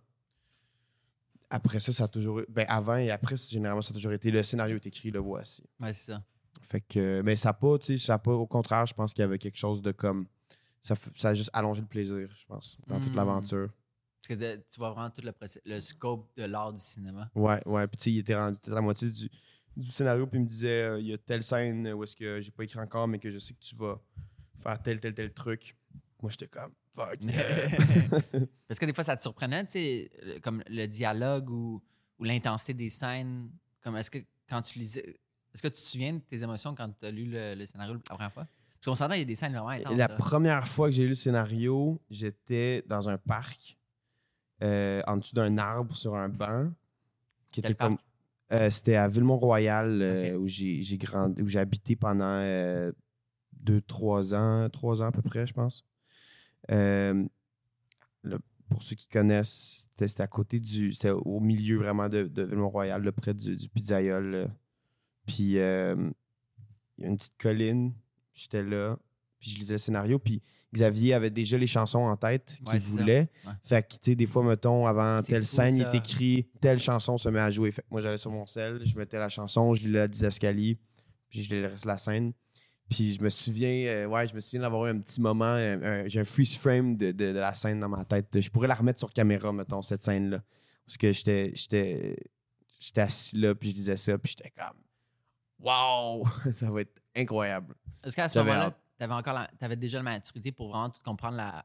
Après ça, ça a toujours. Ben avant et après, généralement, ça a toujours été le scénario est écrit, le voici. Ouais, c'est ça. Fait que, mais ça n'a pas, tu sais, ça a pas, au contraire, je pense qu'il y avait quelque chose de comme, ça, ça a juste allongé le plaisir, je pense, dans toute Mm. l'aventure. Parce que tu vois vraiment tout le, le scope de l'art du cinéma. Ouais, ouais, puis tu sais, il était rendu à la moitié du, du scénario, puis il me disait, euh, il y a telle scène où est-ce que j'ai pas écrit encore, mais que je sais que tu vas faire tel, tel, tel truc. Moi, j'étais comme, fuck. <laughs> <laughs> Parce que des fois, ça te surprenait, tu sais, comme le dialogue ou, ou l'intensité des scènes. Comme est-ce que quand tu lisais. Est-ce que tu te souviens de tes émotions quand tu as lu le, le scénario la première fois? Parce qu'on s'entend, il y a des scènes vraiment intenses. La là. première fois que j'ai lu le scénario, j'étais dans un parc, euh, en dessous d'un arbre sur un banc, qui Quel était comme. Euh, C'était à Villemont-Royal, euh, où j'ai grandi, où j'ai habité pendant euh, deux, trois ans, trois ans à peu près, je pense. Euh, le- pour ceux qui connaissent, c'était à côté du. C'était au milieu vraiment de, de Villemont-Royal, près du, du. Puis il y a une petite colline, j'étais là, puis je lisais le scénario, puis Xavier avait déjà les chansons en tête qu'il Ouais, voulait. Ouais. Fait que, tu sais, des fois, mettons, avant telle fou, scène, il est écrit telle chanson se met à jouer. Fait que moi, j'allais sur mon sel, je mettais la chanson, je lisais la didascalie, puis je lisais le reste de la scène. Puis je me souviens, euh, ouais, je me souviens d'avoir eu un petit moment, euh, j'ai un freeze frame de, de- de la scène dans ma tête. Je pourrais la remettre sur caméra, mettons, cette scène-là. Parce que j'étais, j'étais, j'étais assis là, puis je disais ça, puis j'étais comme, wow, <laughs> ça va être incroyable. Est-ce qu'à ce moment-là, avais encore la- t'avais déjà la maturité pour vraiment tout comprendre la,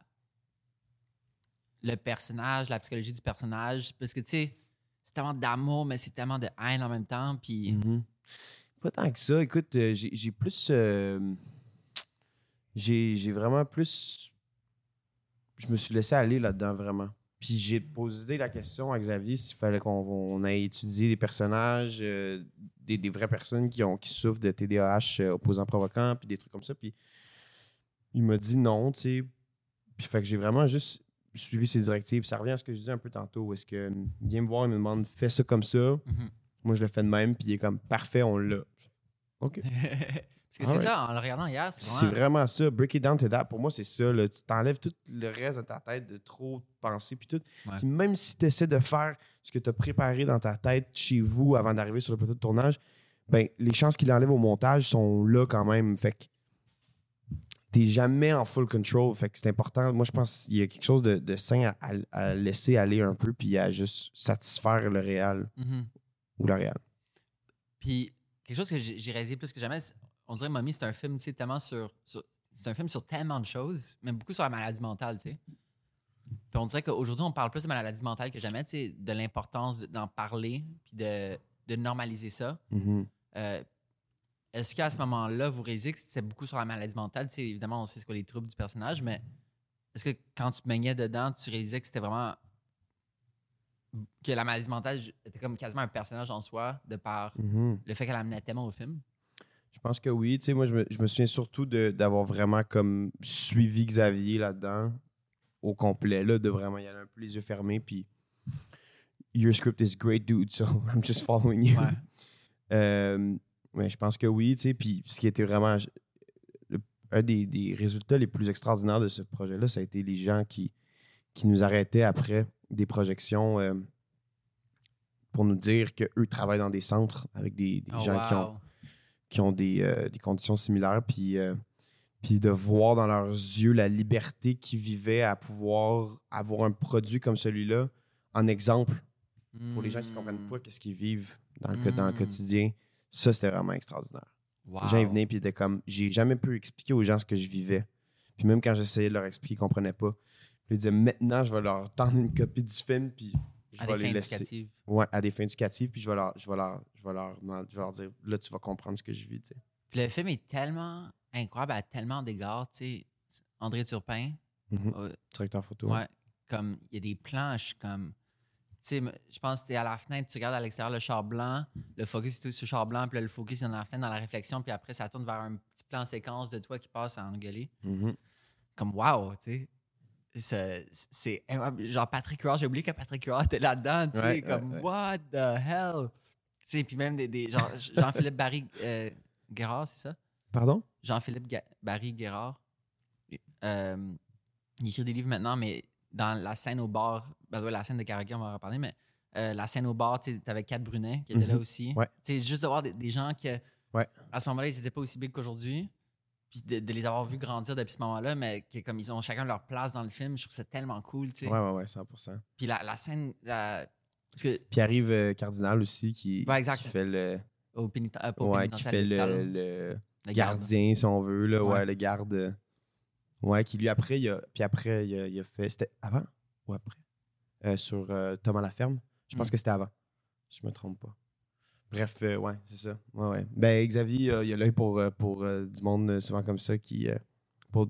le personnage, la psychologie du personnage? Parce que, tu sais, c'est tellement d'amour, mais c'est tellement de haine en même temps. Puis, Mhm. Pas tant que ça. Écoute, euh, j'ai plus. euh, j'ai vraiment plus. Je me suis laissé aller là-dedans, vraiment. Puis j'ai posé la question à Xavier s'il fallait qu'on on aille étudier des personnages, euh, des, des vraies personnes qui, ont, qui souffrent de TDAH euh, opposant provoquant, puis des trucs comme ça. Puis il m'a dit non, tu sais. Puis fait que j'ai vraiment juste suivi ses directives. Ça revient à ce que je disais un peu tantôt. Est-ce que il vient me voir, il me demande fais ça comme ça. Mhm. Moi, je le fais de même, puis il est comme parfait, on l'a. OK. <laughs> Parce que c'est ça, en le regardant hier, c'est C'est vraiment. vraiment ça. Break it down to that. Pour moi, c'est ça. là. Tu t'enlèves tout le reste de ta tête de trop penser, puis tout. Ouais. Puis même si tu essaies de faire ce que tu as préparé dans ta tête chez vous avant d'arriver sur le plateau de tournage, ben, les chances qu'il enlève au montage sont là quand même. Fait que t'es jamais en full control. Fait que c'est important. Moi, je pense qu'il y a quelque chose de, de sain à, laisser aller un peu, puis à juste satisfaire le réel Mhm. ou la réelle. Puis, quelque chose que j'ai réalisé plus que jamais, on dirait Mommy, c'est un film, tu sais, tellement sur. sur- c'est un film sur tellement de choses, mais beaucoup sur la maladie mentale, tu sais. Puis on dirait qu'aujourd'hui, on parle plus de maladie mentale que jamais, tu sais, de l'importance de- d'en parler, puis de, de normaliser ça. Mhm. Euh, Est-ce qu'à ce moment-là, vous réalisez que c'était beaucoup sur la maladie mentale? Tu sais, évidemment, on sait ce quoi les troubles du personnage, mais est-ce que quand tu te baignais dedans, tu réalisais que c'était vraiment. que la maladie mentale était comme quasiment un personnage en soi, de par Mhm. le fait qu'elle amenait tellement au film? Je pense que oui. Tu sais, moi, je me, je me souviens surtout d'avoir vraiment comme suivi Xavier là-dedans au complet, là, de vraiment y aller un peu les yeux fermés, puis Your script is great, dude, so <laughs> I'm just following you. Ouais. <laughs> Euh, mais je pense que oui, tu sais, puis ce qui était vraiment... le- un des, des résultats les plus extraordinaires de ce projet-là, ça a été les gens qui, qui nous arrêtaient après des projections euh, pour nous dire qu'eux travaillent dans des centres avec des, des Oh, gens qui ont qui ont des, euh, des conditions similaires, puis, euh, puis de voir dans leurs yeux la liberté qu'ils vivaient à pouvoir avoir un produit comme celui-là en exemple pour les gens qui ne comprennent Mm. pas qu'est-ce qu'ils vivent dans le, dans le Mm. quotidien. Ça, c'était vraiment extraordinaire. Wow. Les gens ils venaient puis ils étaient comme, j'ai jamais pu expliquer aux gens ce que je vivais. Puis même quand j'essayais de leur expliquer, ils ne comprenaient pas. Ils disaient, maintenant, je vais leur tendre une copie du film, puis je À vais des les fins laisser. éducatives. Ouais, à des fins éducatives, puis je vais leur, je vais leur, je vais leur, je vais leur dire, là, tu vas comprendre ce que je vis. Puis le film est tellement incroyable à tellement d'égards, tu sais. André Turpin, Mhm. euh, Directeur photo. Ouais, comme il y a des planches comme. Tu sais, je pense que tu es à la fenêtre, tu regardes à l'extérieur le char blanc, le focus est tout sur le char blanc, puis là, le focus est dans la fenêtre, dans la réflexion, puis après, ça tourne vers un petit plan séquence de toi qui passe à engueuler. Mhm. Comme wow, tu sais. C'est-. Genre Patrick Huard, j'ai oublié que Patrick Huard était là-dedans, tu sais, Ouais, comme ouais, ouais. what the hell? Tu sais, puis même des, des genre Jean-Philippe Barry euh, Guérard, c'est ça? Pardon? Jean-Philippe Barry Guérard. Euh, il écrit des livres maintenant, mais dans la scène au bar, ben ouais, la scène de karaoké, on va en reparler, mais euh, la scène au bar, tu avais Kat Brunet qui était là Mhm. aussi. Ouais. Juste de voir des, des gens qui, Ouais. à ce moment-là, ils n'étaient pas aussi big qu'aujourd'hui. Puis de, de les avoir vus grandir depuis ce moment-là, mais que, comme ils ont chacun leur place dans le film, je trouve ça tellement cool, tu sais. Ouais, ouais, ouais, 100%. Puis la, la scène, la- parce que Puis arrive euh, Cardinal aussi qui, Ouais, exact. qui fait le, au, euh, ouais, qui fait le, le gardien, si on veut. Là. Ouais. le garde. Ouais, qui lui, après, il a, puis après, il a, il a fait. C'était avant ou après? Euh, sur euh, Thomas Laferme. Je pense Mm. que c'était avant. Si je me trompe pas. Bref, euh, ouais, c'est ça. Ouais, ouais. Ben, Xavier, euh, il a l'œil pour, euh, pour euh, du monde souvent comme ça qui. pour,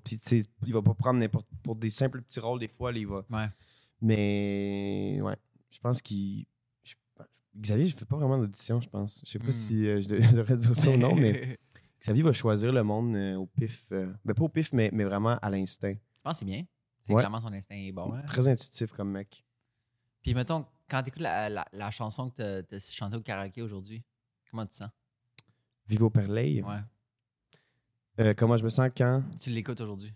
il va pas prendre n'importe. Pour des simples petits rôles, des fois, là, il va. Ouais. Mais ouais, je pense qu'il. je- Xavier, je fais pas vraiment d'audition, je pense. Je sais pas Hmm. si <laughs> je devrais dire ça ou non, mais <laughs> Xavier va choisir le monde euh, au pif. euh, ben, pas au pif, mais, mais vraiment à l'instinct. Je pense que c'est bien. C'est Ouais. clairement son instinct est bon. hein. Très intuitif comme mec. Puis mettons, quand tu écoutes la, la- la chanson que tu as chantée au karaoké aujourd'hui, comment tu te sens? Vivo Perley. Ouais. Euh, comment je me sens quand? Tu l'écoutes aujourd'hui.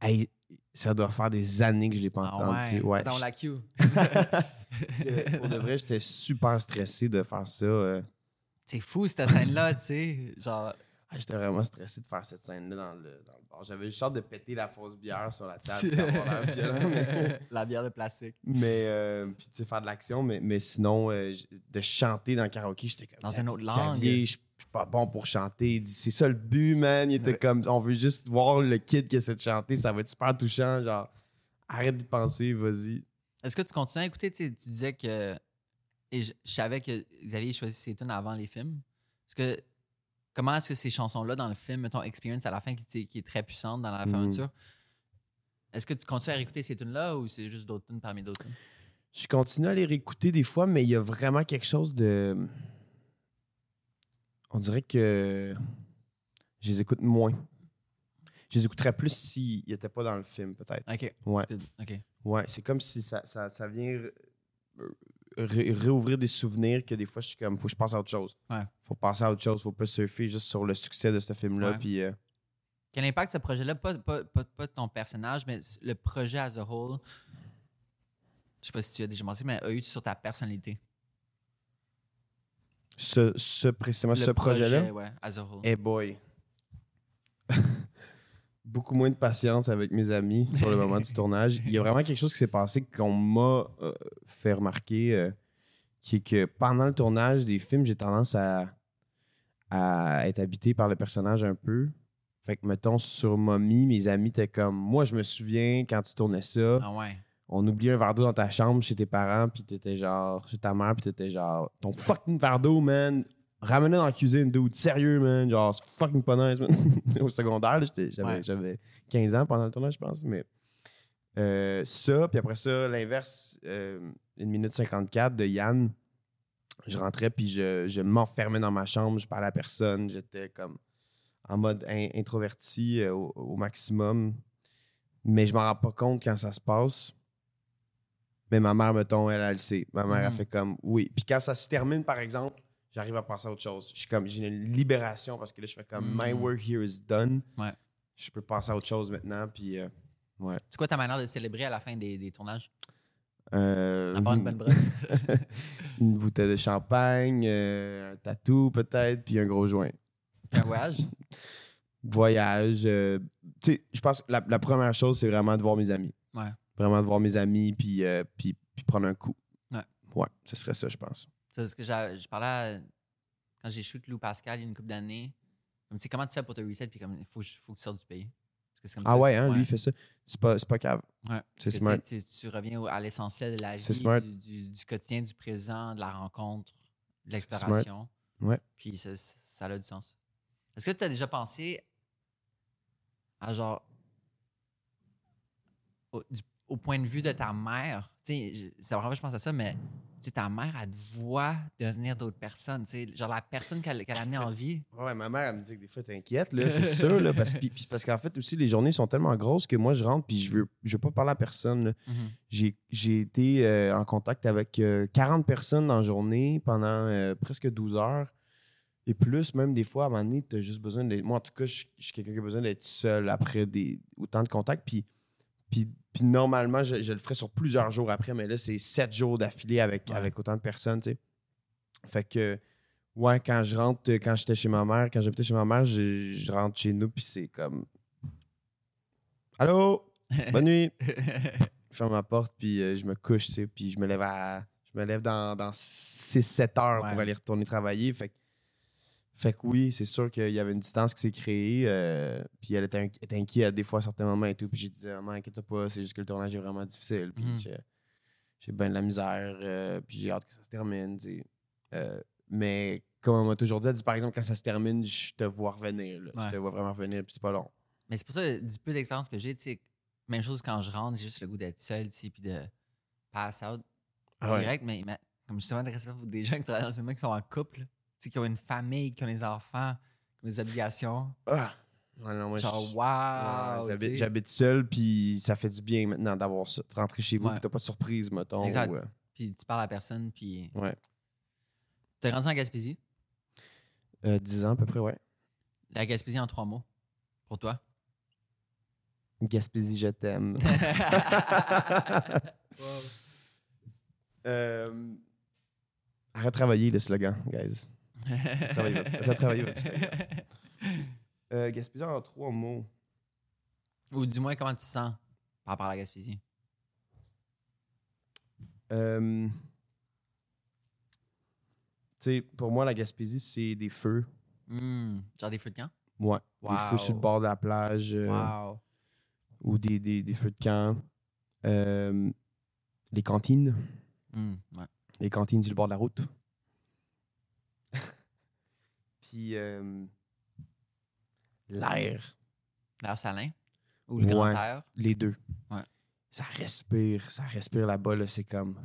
Hey, ça doit faire des années que je l'ai pas Ah entendu. ouais? Je- la cue. <laughs> je- pour de vrai, j'étais super stressé de faire ça. C'est fou cette scène-là, tu sais. Genre, Ah, J'étais vraiment stressé de faire cette scène-là dans le, dans le bar. J'avais juste hâte de péter la fausse bière sur la table. et d'avoir l'air <laughs> violent, mais- la bière de plastique. Mais, euh, puis tu sais, faire de l'action, mais, mais sinon, euh, de chanter dans le karaoké, j'étais comme. Dans une autre langue. Je suis pas bon pour chanter. Il dit, c'est ça le but, man. Il était Ouais. comme, on veut juste voir le kid qui essaie de chanter, ça va être super touchant. Genre, arrête d'y penser, vas-y. Est-ce que tu continues à écouter? Tu disais que. Et je, je savais que Xavier choisit ses tunes avant les films. Que. Comment est-ce que ces chansons-là dans le film, mettons Experience à la fin, qui, qui est très puissante dans la Mhm. fermeture, est-ce que tu continues à réécouter ces tunes-là ou c'est juste d'autres tunes parmi d'autres tunes? Je continue à les réécouter des fois, mais il y a vraiment quelque chose de. On dirait que je les écoute moins. Je les écouterais plus s'ils n'étaient pas dans le film, peut-être. Ok. Ouais. Ouais, c'est comme si ça, ça, ça vient euh, ré- réouvrir des souvenirs que des fois, je suis comme, faut que je passe à autre chose. Ouais. Faut passer à autre chose, faut pas surfer juste sur le succès de ce film-là. Ouais. Puis, euh, Quel impact ce projet-là, pas, pas, pas, pas ton personnage, mais le projet as a whole, je sais pas si tu as déjà mentionné, mais a eu sur ta personnalité? ce, ce, précisément, Le ce projet-là, projet, ouais, as a whole. eh boy. Beaucoup moins de patience avec mes amis <laughs> sur le moment du tournage. Il y a vraiment quelque chose qui s'est passé qu'on m'a euh, fait remarquer, euh, qui est que pendant le tournage des films, j'ai tendance à, à être habité par le personnage un peu. Fait que, mettons, sur Mommy, mes amis étaient comme, moi, je me souviens quand tu tournais ça, Ah ouais. on oubliait un verre d'eau dans ta chambre chez tes parents, puis t'étais genre, chez ta mère, puis t'étais genre, ton fucking verre d'eau, man, ramené dans la cuisine, dude, sérieux, man, genre, c'est fucking pas nice, man. <laughs> Au secondaire, j'avais Ouais. j'avais 15 ans pendant le tournage, je pense, mais euh, ça, puis après ça, l'inverse, euh, une minute 54 de Yann, je rentrais, puis je, je m'enfermais dans ma chambre, je parlais à personne, j'étais comme en mode in- introverti euh, au, au maximum, mais je m'en rends pas compte quand ça se passe. Mais ma mère, mettons, elle, elle le sait. Ma mère, elle Mhm. fait comme oui. Puis quand ça se termine, par exemple, j'arrive à passer à autre chose. Je suis comme, j'ai une libération parce que là, je fais comme my Mhm. work here is done. Ouais. Je peux passer à autre chose maintenant. Puis, euh, ouais. C'est quoi ta manière de célébrer à la fin des, des tournages? Euh, une bonne brosse. <laughs> une bouteille de champagne, euh, un tatou peut-être, puis un gros joint. Puis un voyage? Voyage. euh, tu sais, je pense que la, la première chose, c'est vraiment de voir mes amis. Ouais. Vraiment de voir mes amis, puis, puis, puis prendre un coup. Ouais. Ouais, ce serait ça, je pense. C'est ce que je parlais à- quand j'ai shoot Lou Pascal il y a une couple d'années. Comme, tu sais, comment tu fais pour te reset? Puis comme, il faut, faut que tu sortes du pays. Parce que c'est comme Ah ça. ouais, hein, lui, il fait ça. C'est pas, c'est pas cave. Ouais. C'est Parce smart. tu reviens au- à l'essentiel de la vie, du, du- du quotidien, du présent, de la rencontre, de l'exploration. Ouais. Puis ça, ça a du sens. Est-ce que tu as déjà pensé à genre. Au, du- au point de vue de ta mère, tu sais, c'est vraiment, je pense à ça, mais ta mère, elle te voit devenir d'autres personnes, tu sais, genre la personne qu'elle qu'elle a amenée en vie. <laughs> Ouais, ma mère, elle me dit que des fois, t'inquiète, là, c'est <laughs> sûr, là, parce, puis- parce qu'en fait, aussi, les journées sont tellement grosses que moi, je rentre, puis je veux, je veux pas parler à personne, là. J'ai j'ai été euh, en contact avec euh, 40 personnes dans la journée pendant euh, presque 12 heures. Et plus, même des fois, à un moment donné, tu as juste besoin d'être. Moi, en tout cas, je je suis quelqu'un qui a besoin d'être seul après des, autant de contacts. Puis, puis, puis normalement, je, je le ferais sur plusieurs jours après, mais là, c'est sept jours d'affilée avec, Ouais. avec autant de personnes, tu sais. Fait que, ouais, quand je rentre, quand j'étais chez ma mère, quand j'habitais chez ma mère, je, je rentre chez nous, puis c'est comme. Allô? <laughs> Bonne nuit! je ferme ma porte, puis euh, je me couche, tu sais, puis je me lève à. Je me lève dans, dans 6-7 heures Ouais. pour aller retourner travailler. Fait que, fait que oui, c'est sûr qu'il y avait une distance qui s'est créée. euh, puis elle était, inqui- était inquiète des fois à certains moments et tout. Puis j'ai dit, maman, inquiète pas, c'est juste que le tournage est vraiment difficile. Puis Mhm. j'ai, j'ai bien de la misère. euh, puis j'ai hâte que ça se termine. Euh, mais comme on m'a toujours dit, elle dit, par exemple, quand ça se termine, je te vois revenir. là. Ouais. Je te vois vraiment revenir, puis c'est pas long. Mais c'est pour ça, du peu d'expérience que j'ai, tu sais, même chose quand je rentre, j'ai juste le goût d'être seul, puis de pass out Ah ouais. direct. Mais, mais comme justement, de respect pour des gens qui travaillent dans ces mecs qui sont en couple, qui ont une famille, qui ont des enfants, qui ont des obligations. Ah! Non, moi, Genre, je- wow! Ouais, j'habite, j'habite seul, puis ça fait du bien maintenant d'avoir ça. De rentrer chez vous, Ouais. puis t'as pas de surprise, mettons. Exact. ou, euh, Puis tu parles à personne, puis. Ouais. T'as grandi en Gaspésie? euh, 10 ans à peu près, ouais. La Gaspésie en trois mots. Pour toi. Gaspésie, je t'aime. <laughs> <laughs> Euh, à retravailler le slogan, guys. Votre- <laughs> retravaillez votre. Euh, Gaspésie en trois mots. Ou du moins, comment tu te sens par rapport à la Gaspésie? Euh, tu sais, pour moi, la Gaspésie, c'est des feux. Hmm, genre des feux de camp? Ouais. Des feux sur le bord de la plage euh, Wow. ou des, des- des feux de camp. Euh, les cantines. Hmm, ouais. Les cantines sur le bord de la route. Puis euh, l'air. L'air salin? Ou le grand air? Les deux. Ouais. Ça respire, ça respire là-bas. Là, c'est comme.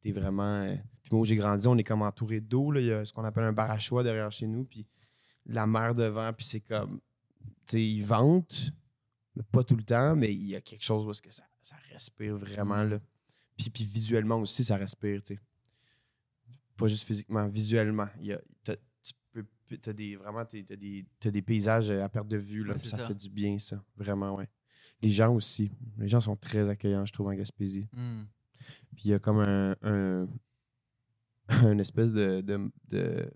T'es vraiment. euh, Puis moi, où j'ai grandi, on est comme entouré d'eau. là. Il y a ce qu'on appelle un barachois derrière chez nous. Puis la mer devant. Puis c'est comme. Tu sais, il vente, mais pas tout le temps, mais il y a quelque chose où est-ce que ça, ça respire vraiment. Là. Puis, puis visuellement aussi, ça respire. tu sais. Pas juste physiquement, visuellement. Il y a, t'as- des, vraiment, t'as des, t'as des paysages à perte de vue. Là, Ouais, ça, ça. fait du bien, ça. Vraiment, ouais. Les gens aussi. Les gens sont très accueillants, je trouve, en Gaspésie. Hmm. Puis il y a comme un, un, <laughs> une espèce de, de, de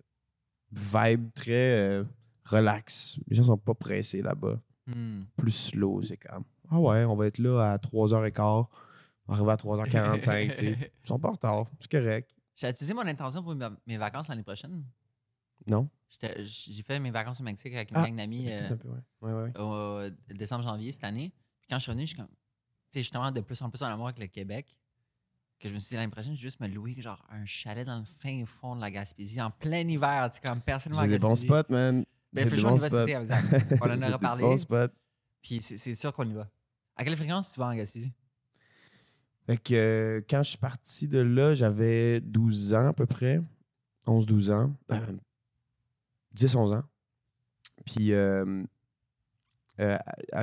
vibe très euh, relax. Les gens sont pas pressés là-bas. Hmm. Plus slow, c'est comme Ah ouais, on va être là à 3h15. On va arriver à 3h45. tu sais. <laughs> Ils sont pas en retard. C'est correct. J'ai utilisé mon intention pour mes vacances l'année prochaine. Non? J'ai fait mes vacances au Mexique avec une Ah, gang d'amis euh, ouais. Ouais, ouais, au décembre-janvier cette année. Puis quand je suis revenu, je suis comme. Tu sais, justement, de plus en plus en amour avec le Québec. Que je me suis dit l'année prochaine, je vais juste me louer genre un chalet dans le fin fond de la Gaspésie en plein hiver. Tu sais, comme personne J'ai des bons spots, man. Ben, fait chaud, on y va cet spots. été, exact. On en <laughs> aura des parlé. bons spots. Puis c'est c'est sûr qu'on y va. À quelle fréquence tu vas en Gaspésie? Fait que euh, quand je suis parti de là, j'avais 12 ans à peu près. 11-12 ans. Euh, 10-11 ans. Puis euh, euh,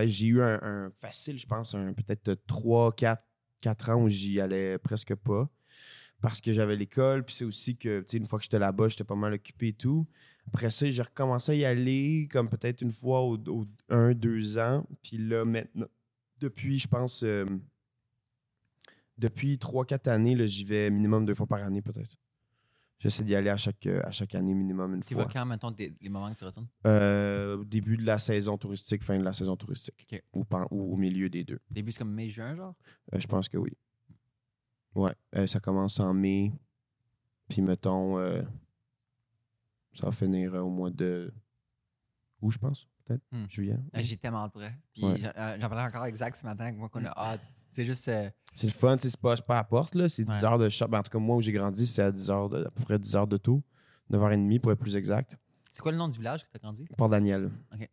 j'ai eu un, un facile, je pense, un peut-être 3, 4, 4 ans où j'y allais presque pas. Parce que j'avais l'école, puis c'est aussi que, tu sais, une fois que j'étais là-bas, j'étais pas mal occupé et tout. Après ça, j'ai recommencé à y aller comme peut-être une fois au 1, 2 ans. Puis là, maintenant, depuis, je pense, euh, depuis 3-4 années, là, j'y vais minimum deux fois par année, peut-être. J'essaie d'y aller à chaque, euh, à chaque année, minimum une Tu vas fois. quand, mettons, des- les moments que tu retournes? Euh, au début de la saison touristique, fin de la saison touristique. Ou, au milieu des deux. Début, c'est comme mai-juin, genre? Euh, je pense que oui. Ouais. Euh, ça commence en mai. Puis, mettons, ça va finir au mois de. Où, je pense, peut-être? Hmm. Juillet. Ah, J'ai tellement hâte elle. Puis Ouais. j'en parlais encore exact ce matin, moi, qu'on a hâte. C'est juste. euh, C'est le fun, c'est pas, pas à la porte, là. C'est 10 Ouais. heures de shop. Ben, en tout cas, moi, où j'ai grandi, c'est à 10 heures de, à peu près 10 heures de taux. 9h30 pour être plus exact. c'est quoi le nom du village que tu as grandi? Port-Daniel. Ok.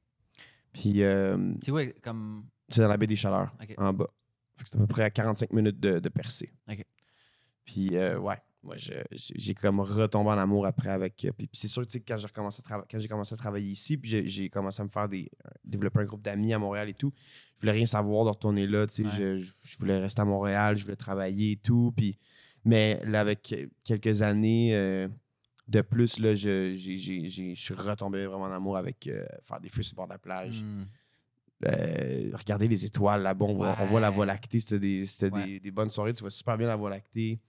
Puis, euh, C'est où, comme? c'est dans la baie des Chaleurs, en bas. Fait que c'est à peu près à 45 minutes de, de percée. Ok. Puis, euh, ouais, moi, j'ai comme retombé en amour après avec. euh, Puis, c'est sûr, sais, quand j'ai j'ai commencé à travailler ici, puis j'ai- commencé à me faire des. euh, développer un groupe d'amis à Montréal et tout, je voulais rien savoir de retourner là, tu sais. Ouais. Je, voulais rester à Montréal, je voulais travailler et tout. Puis, mais là, avec quelques années. euh, de plus, là, je, je suis retombé vraiment en amour avec euh, faire des feux sur le bord de la plage. Euh, regarder les étoiles là-bas, on, voit, on voit la. Voie lactée. C'était, des, c'était Ouais. des, des bonnes soirées. Tu vois super bien la Voie lactée.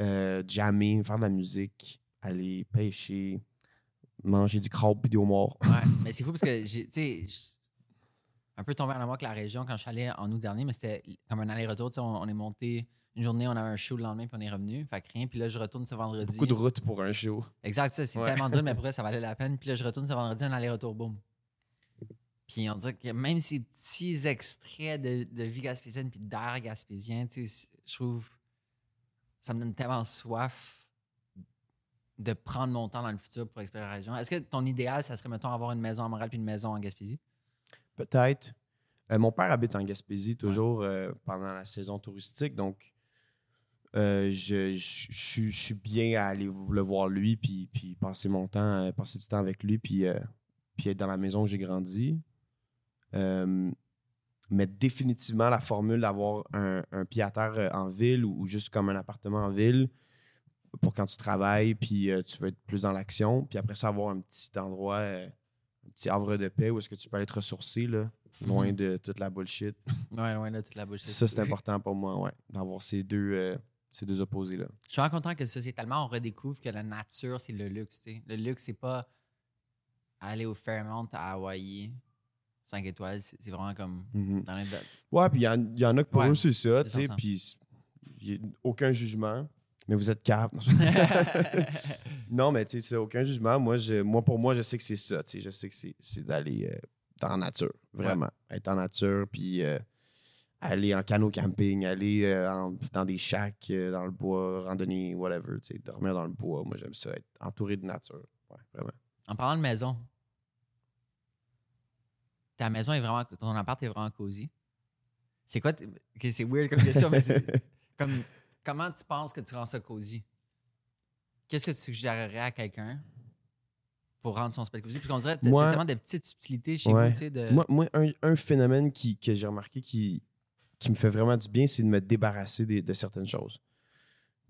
Euh, jammer, faire de la musique, aller pêcher, manger du crabe et du homard. Ouais, <laughs> mais c'est fou parce que j'ai, tu sais, j'- un peu tombé en amour avec la région quand je suis allé en août dernier, mais c'était comme un aller-retour. tu sais, On, on est monté une journée, on avait un show le lendemain, puis on est revenu. Fait que rien. Puis là, je retourne ce vendredi. Beaucoup de routes pour un show. Exact, ça, c'est Ouais. tellement dur, mais pour vrai, ça valait <laughs> la peine. Puis là, je retourne ce vendredi, un aller-retour, boum. Puis on dirait que même ces petits extraits de, de vie gaspésienne puis d'air gaspésien, tu sais, c'est- je trouve ça me donne tellement soif de prendre mon temps dans le futur pour explorer la région. Est-ce que ton idéal, ça serait, mettons, avoir une maison à Montréal puis une maison en Gaspésie? Peut-être. Euh, mon père habite en Gaspésie toujours euh, pendant la saison touristique, donc euh, je, je- je suis- je suis bien à aller le voir lui, puis, puis passer mon temps, passer du temps avec lui, puis, puis être dans la maison où j'ai grandi. Mais définitivement, la formule d'avoir un, un pied à terre euh, en ville ou, ou juste comme un appartement en ville pour quand tu travailles, puis euh, tu veux être plus dans l'action, puis après ça, avoir un petit endroit, euh, un petit havre de paix où est-ce que tu peux aller te ressourcer, là, loin Mhm. de toute la bullshit. Ouais, loin de toute la bouche. Ça, c'est important pour moi, ouais, d'avoir ces deux, euh, ces deux opposés-là. Je suis vraiment content que sociétalement, on redécouvre que la nature, c'est le luxe. tu sais. Le luxe, c'est pas aller au Fairmont à Hawaï, 5 étoiles. C'est vraiment comme Mhm. dans les. Ouais, puis il y, y en a que pour Ouais, eux, c'est ça, tu sais, 200. puis aucun jugement, mais vous êtes cap. <laughs> <laughs> non, mais tu sais, c'est aucun jugement. Moi, je, moi, pour moi, je sais que c'est ça, tu sais, je sais que c'est- d'aller euh, dans la nature, vraiment. Être en nature, puis euh, aller en canot camping, aller euh, en- dans des shacks, dans le bois, randonner, whatever, tu sais, dormir dans le bois. Moi, j'aime ça, être entouré de nature. Ouais, vraiment. en parlant de maison, ta maison est vraiment. Ton appart est vraiment cosy. C'est quoi. c'est weird comme question, mais c'est. <laughs> Comme, comment tu penses que tu rends ça cosy? Qu'est-ce que tu suggérerais à quelqu'un pour rendre son spell cosy? Parce qu'on dirait Moi- tellement de petites subtilités chez Ouais. vous, tu sais. De... Moi, moi, un, un phénomène qui, que j'ai remarqué qui, qui me fait vraiment du bien, c'est de me débarrasser des- de certaines choses.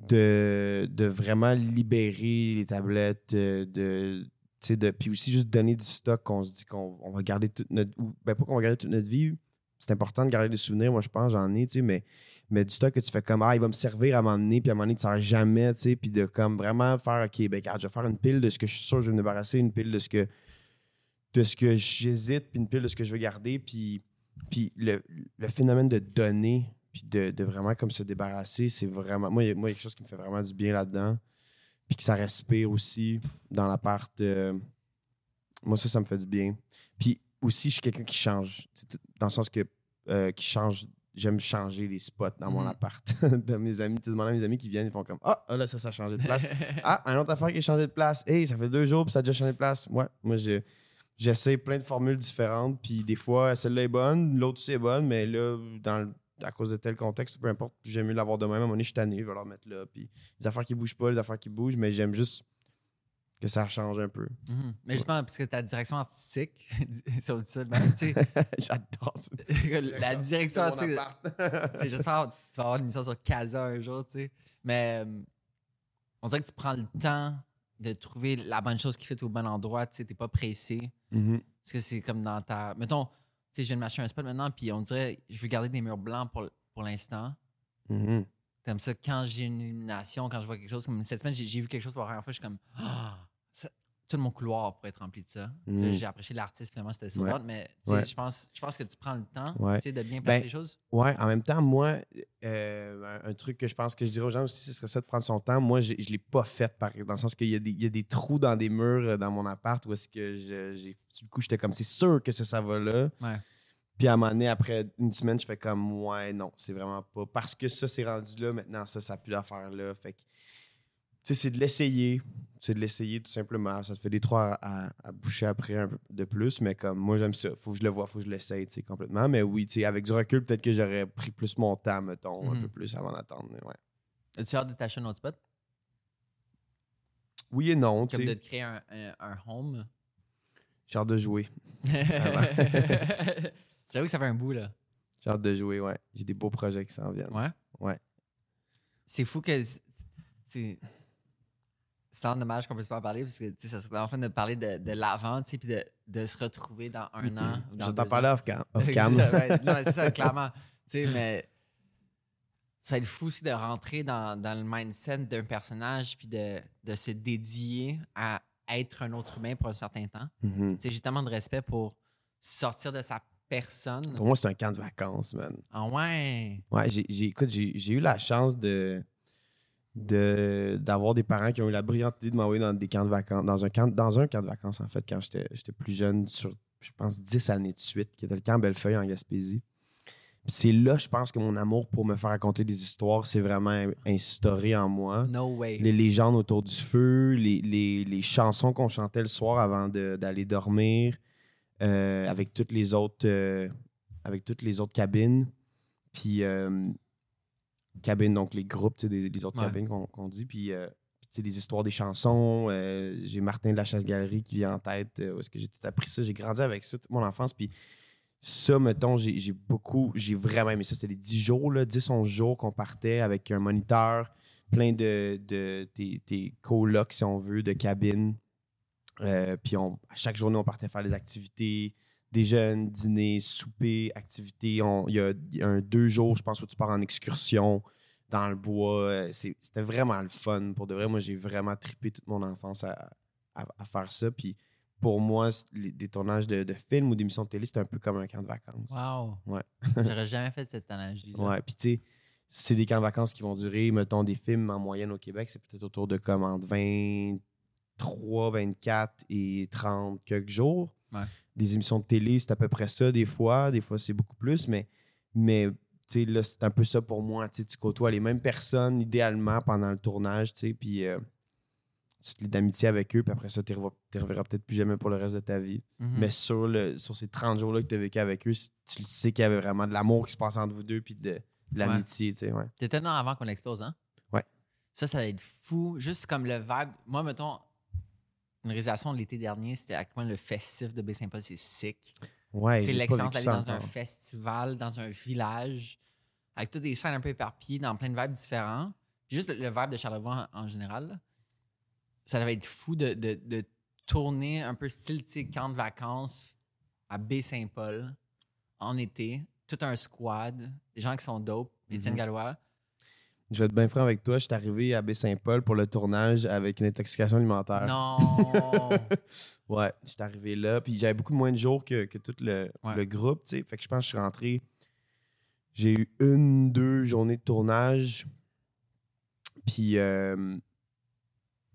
De, de vraiment libérer les tablettes, euh, de, puis aussi juste donner du stock qu'on se dit qu'on on va garder toute notre. Ou, ben, pas qu'on va garder toute notre vie. C'est important de garder des souvenirs, moi je pense, j'en ai, tu sais, mais, mais du stock que tu fais comme Ah, il va me servir à donné, puis à donné, tu ne sers jamais, tu sais, puis de comme vraiment faire OK, ben je vais faire une pile de ce que je suis sûr que je vais me débarrasser, une pile de ce que de ce que j'hésite, puis une pile de ce que je veux garder, puis, puis le, le phénomène de donner, puis de, de vraiment comme se débarrasser, c'est vraiment. Moi, moi, il y a quelque chose qui me fait vraiment du bien là-dedans, puis que ça respire aussi dans l'appart. moi, ça, ça me fait du bien. Puis aussi, je suis quelqu'un qui change. Dans le sens que euh, qui change. J'aime changer les spots dans mon Mhm. appart. <laughs> de mes amis. Tu sais, demande à mes amis qui viennent, ils font comme Ah, ah, là, ça, ça a changé de place. <laughs> Ah, un autre affaire qui a changé de place. Hey, ça fait deux jours, puis ça a déjà changé de place. Ouais, moi, je- j'essaie plein de formules différentes, puis des fois, celle-là est bonne, l'autre aussi est bonne, mais là, dans le- à cause de tel contexte, peu importe, j'aime mieux l'avoir de même. À un moment donné, je suis tanné, je vais leur mettre là. Puis les affaires qui bougent pas, les affaires qui bougent, mais j'aime juste que ça change un peu. Mhm. Mais justement, parce que ta direction artistique, si on dit ça, de même, tu sais, <laughs> J'adore ça. <laughs> la direction artistique, <laughs> j'espère que tu vas avoir une émission sur Casa un jour, tu sais. Mais euh, on dirait que tu prends le temps de trouver la bonne chose qui fait au bon endroit, tu sais, t'es pas pressé. Mhm. Parce que c'est comme dans ta. Mettons, sais, je viens de m'acheter un spot maintenant, puis on dirait, je veux garder des murs blancs pour, pour l'instant. Mhm. Comme ça, quand j'ai une illumination, quand je vois quelque chose, comme cette semaine, j'ai vu quelque chose pour la première fois, je suis comme, ah, tout mon couloir pourrait être rempli de ça. Là, J'ai apprécié l'artiste, finalement, c'était Ouais. ça. Mais Ouais. je, pense, je pense que tu prends le temps Ouais. de bien placer Ben, les choses. Ouais, en même temps, moi, euh, un, truc que je pense que je dirais aux gens aussi, ce serait ça de prendre son temps. Moi, je ne l'ai pas fait, par, dans le sens qu'il y, a des- il y a des trous dans des murs euh, dans mon appart où est-ce que j'ai. Du coup, j'étais comme, c'est sûr que ça, ça va là. Ouais. Puis à un moment donné, après une semaine, je fais comme, ouais, non, c'est vraiment pas. Parce que ça, c'est rendu là, maintenant, ça, ça a plus d'affaire là. Fait que, c'est de l'essayer. C'est de l'essayer tout simplement. Ça te fait des trous à, à- à boucher après un peu de plus, mais comme moi, j'aime ça. Faut que je le vois, faut que je l'essaye, complètement. Mais oui, tu sais, avec du recul, peut-être que j'aurais pris plus mon temps, mettons, un Mhm. peu plus avant d'attendre. mais ouais. As-tu hâte de t'acheter un autre spot? Oui et non, tu Comme de sais. te créer un, un- un home? J'ai hâte de jouer. <laughs> J'avoue que ça fait un bout, là. J'ai hâte de jouer, ouais. J'ai des beaux projets qui s'en viennent. Ouais? Ouais. C'est fou que. c'est- C'est. Tellement dommage qu'on puisse pas en parler parce que ça serait enfin de parler de, de l'avant, tu sais, puis de, de se retrouver dans un an. ou Je dans vais t'en deux parler ans. off cam. <laughs> C'est Off cam. ça, ouais. <laughs> Non, c'est ça, clairement. Tu sais, mais ça va être fou aussi de rentrer dans, dans le mindset d'un personnage puis de, de se dédier à être un autre humain pour un certain temps. Tu sais, j'ai tellement de respect pour sortir de sa personne. Pour moi, c'est un camp de vacances, man. Ah ouais? Ouais, j'ai, écoute, j'ai eu la chance de, de, d'avoir des parents qui ont eu la brillante idée de m'envoyer dans des camps de vacances, dans un camp, dans un camp de vacances, en fait, quand j'étais, plus jeune, sur, je pense, 10 années de suite, qui était le camp Bellefeuille en Gaspésie. C'est là, je pense, que mon amour pour me faire raconter des histoires s'est vraiment instauré en moi. No way. Les légendes autour du feu, les, les- les chansons qu'on chantait le soir avant d'aller dormir, euh, avec toutes les autres euh, avec toutes les autres cabines. Puis euh, cabines, donc les groupes, des, des autres Ouais. cabines qu'on dit. Puis euh, puis, tu sais, les histoires des chansons. euh, j'ai Martin de la Chasse-Galerie qui vient en tête. euh, où est-ce que j'ai tout appris ça? J'ai grandi avec ça toute mon enfance. Puis ça, mettons, j'ai j'ai beaucoup, j'ai vraiment aimé ça. C'était les 10 jours, là, 10, 11 jours qu'on partait avec un moniteur, plein de, de tes, tes colocs, si on veut, de cabines. Euh, puis on, à chaque journée, on partait faire des activités, des jeunes, dîner, souper, activités. Il y, a, il y a un deux jours, je pense, où tu pars en excursion dans le bois. Euh, C'était vraiment le fun. Pour de vrai, moi, j'ai vraiment trippé toute mon enfance à, à- à faire ça. Puis pour moi, les- des tournages de, de films ou d'émissions de télé, c'est un peu comme un camp de vacances. Wow. Ouais. <laughs> J'aurais jamais fait cette analogie. Ouais, puis tu sais, c'est des camps de vacances qui vont durer, mettons, des films en moyenne au Québec, c'est peut-être autour de comme entre 23, 24 et 30 quelques jours. Ouais. Des émissions de télé, c'est à peu près ça des fois, des fois c'est beaucoup plus, mais, mais là, c'est un peu ça pour moi. Tu côtoies les mêmes personnes idéalement pendant le tournage, puis euh, tu te lis d'amitié avec eux, puis après ça, tu ne reverras peut-être plus jamais pour le reste de ta vie. Mhm. Mais sur, le, sur ces 30 jours-là que tu as vécu avec eux, tu sais qu'il y avait vraiment de l'amour qui se passe entre vous deux puis de, de l'amitié, tu sais, ouais. T'es tellement avant qu'on explose, hein? Ouais. Ça, ça va être fou. Juste comme le vibe. Moi, mettons, une réalisation de l'été dernier, c'était à quel point le festif de Baie-Saint-Paul, c'est sick. Ouais, C'est l'expérience d'aller dans un festival, dans un village, avec toutes des scènes un peu éparpillées, dans plein de vibes différents. Juste le, le vibe de Charlevoix en, en général, là, ça va être fou de, de- de tourner un peu style camp de vacances à Baie-Saint-Paul en été. Tout un squad, des gens qui sont dope, Étienne Mhm. Gallois. Je vais être bien franc avec toi. Je suis arrivé à Baie-Saint-Paul pour le tournage avec une intoxication alimentaire. Non! <laughs> Ouais, je suis arrivé là. Puis j'avais beaucoup moins de jours que, que tout le, Ouais. le groupe, tu sais. Fait que je pense que je suis rentré. J'ai eu une, deux journées de tournage. Puis euh,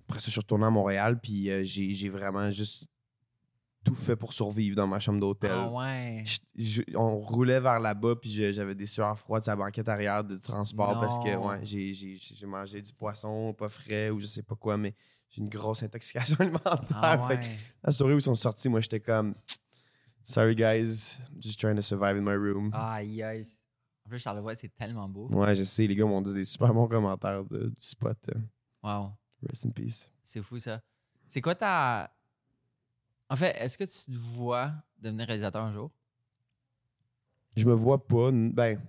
après ça, je suis retourné à Montréal. Puis euh, j'ai j'ai vraiment juste tout fait pour survivre dans ma chambre d'hôtel. Ah ouais. Je- je- on roulait vers là-bas, puis j'avais des sueurs froides sur la banquette arrière de transport parce que ouais, j'ai- mangé du poisson pas frais ou je sais pas quoi, mais j'ai une grosse intoxication <laughs> alimentaire. Ah Fait que ouais. la soirée où ils sont sortis, moi, j'étais comme Sorry, guys, just trying to survive in my room. Aïe, aïe. En plus, Charlevoix, c'est tellement beau. Ouais, je sais, les gars m'ont dit des super bons commentaires de- du spot. euh, Wow. Rest in peace. C'est fou, ça. C'est quoi ta. En fait, est-ce que tu te vois devenir réalisateur un jour? Je me vois pas, ben,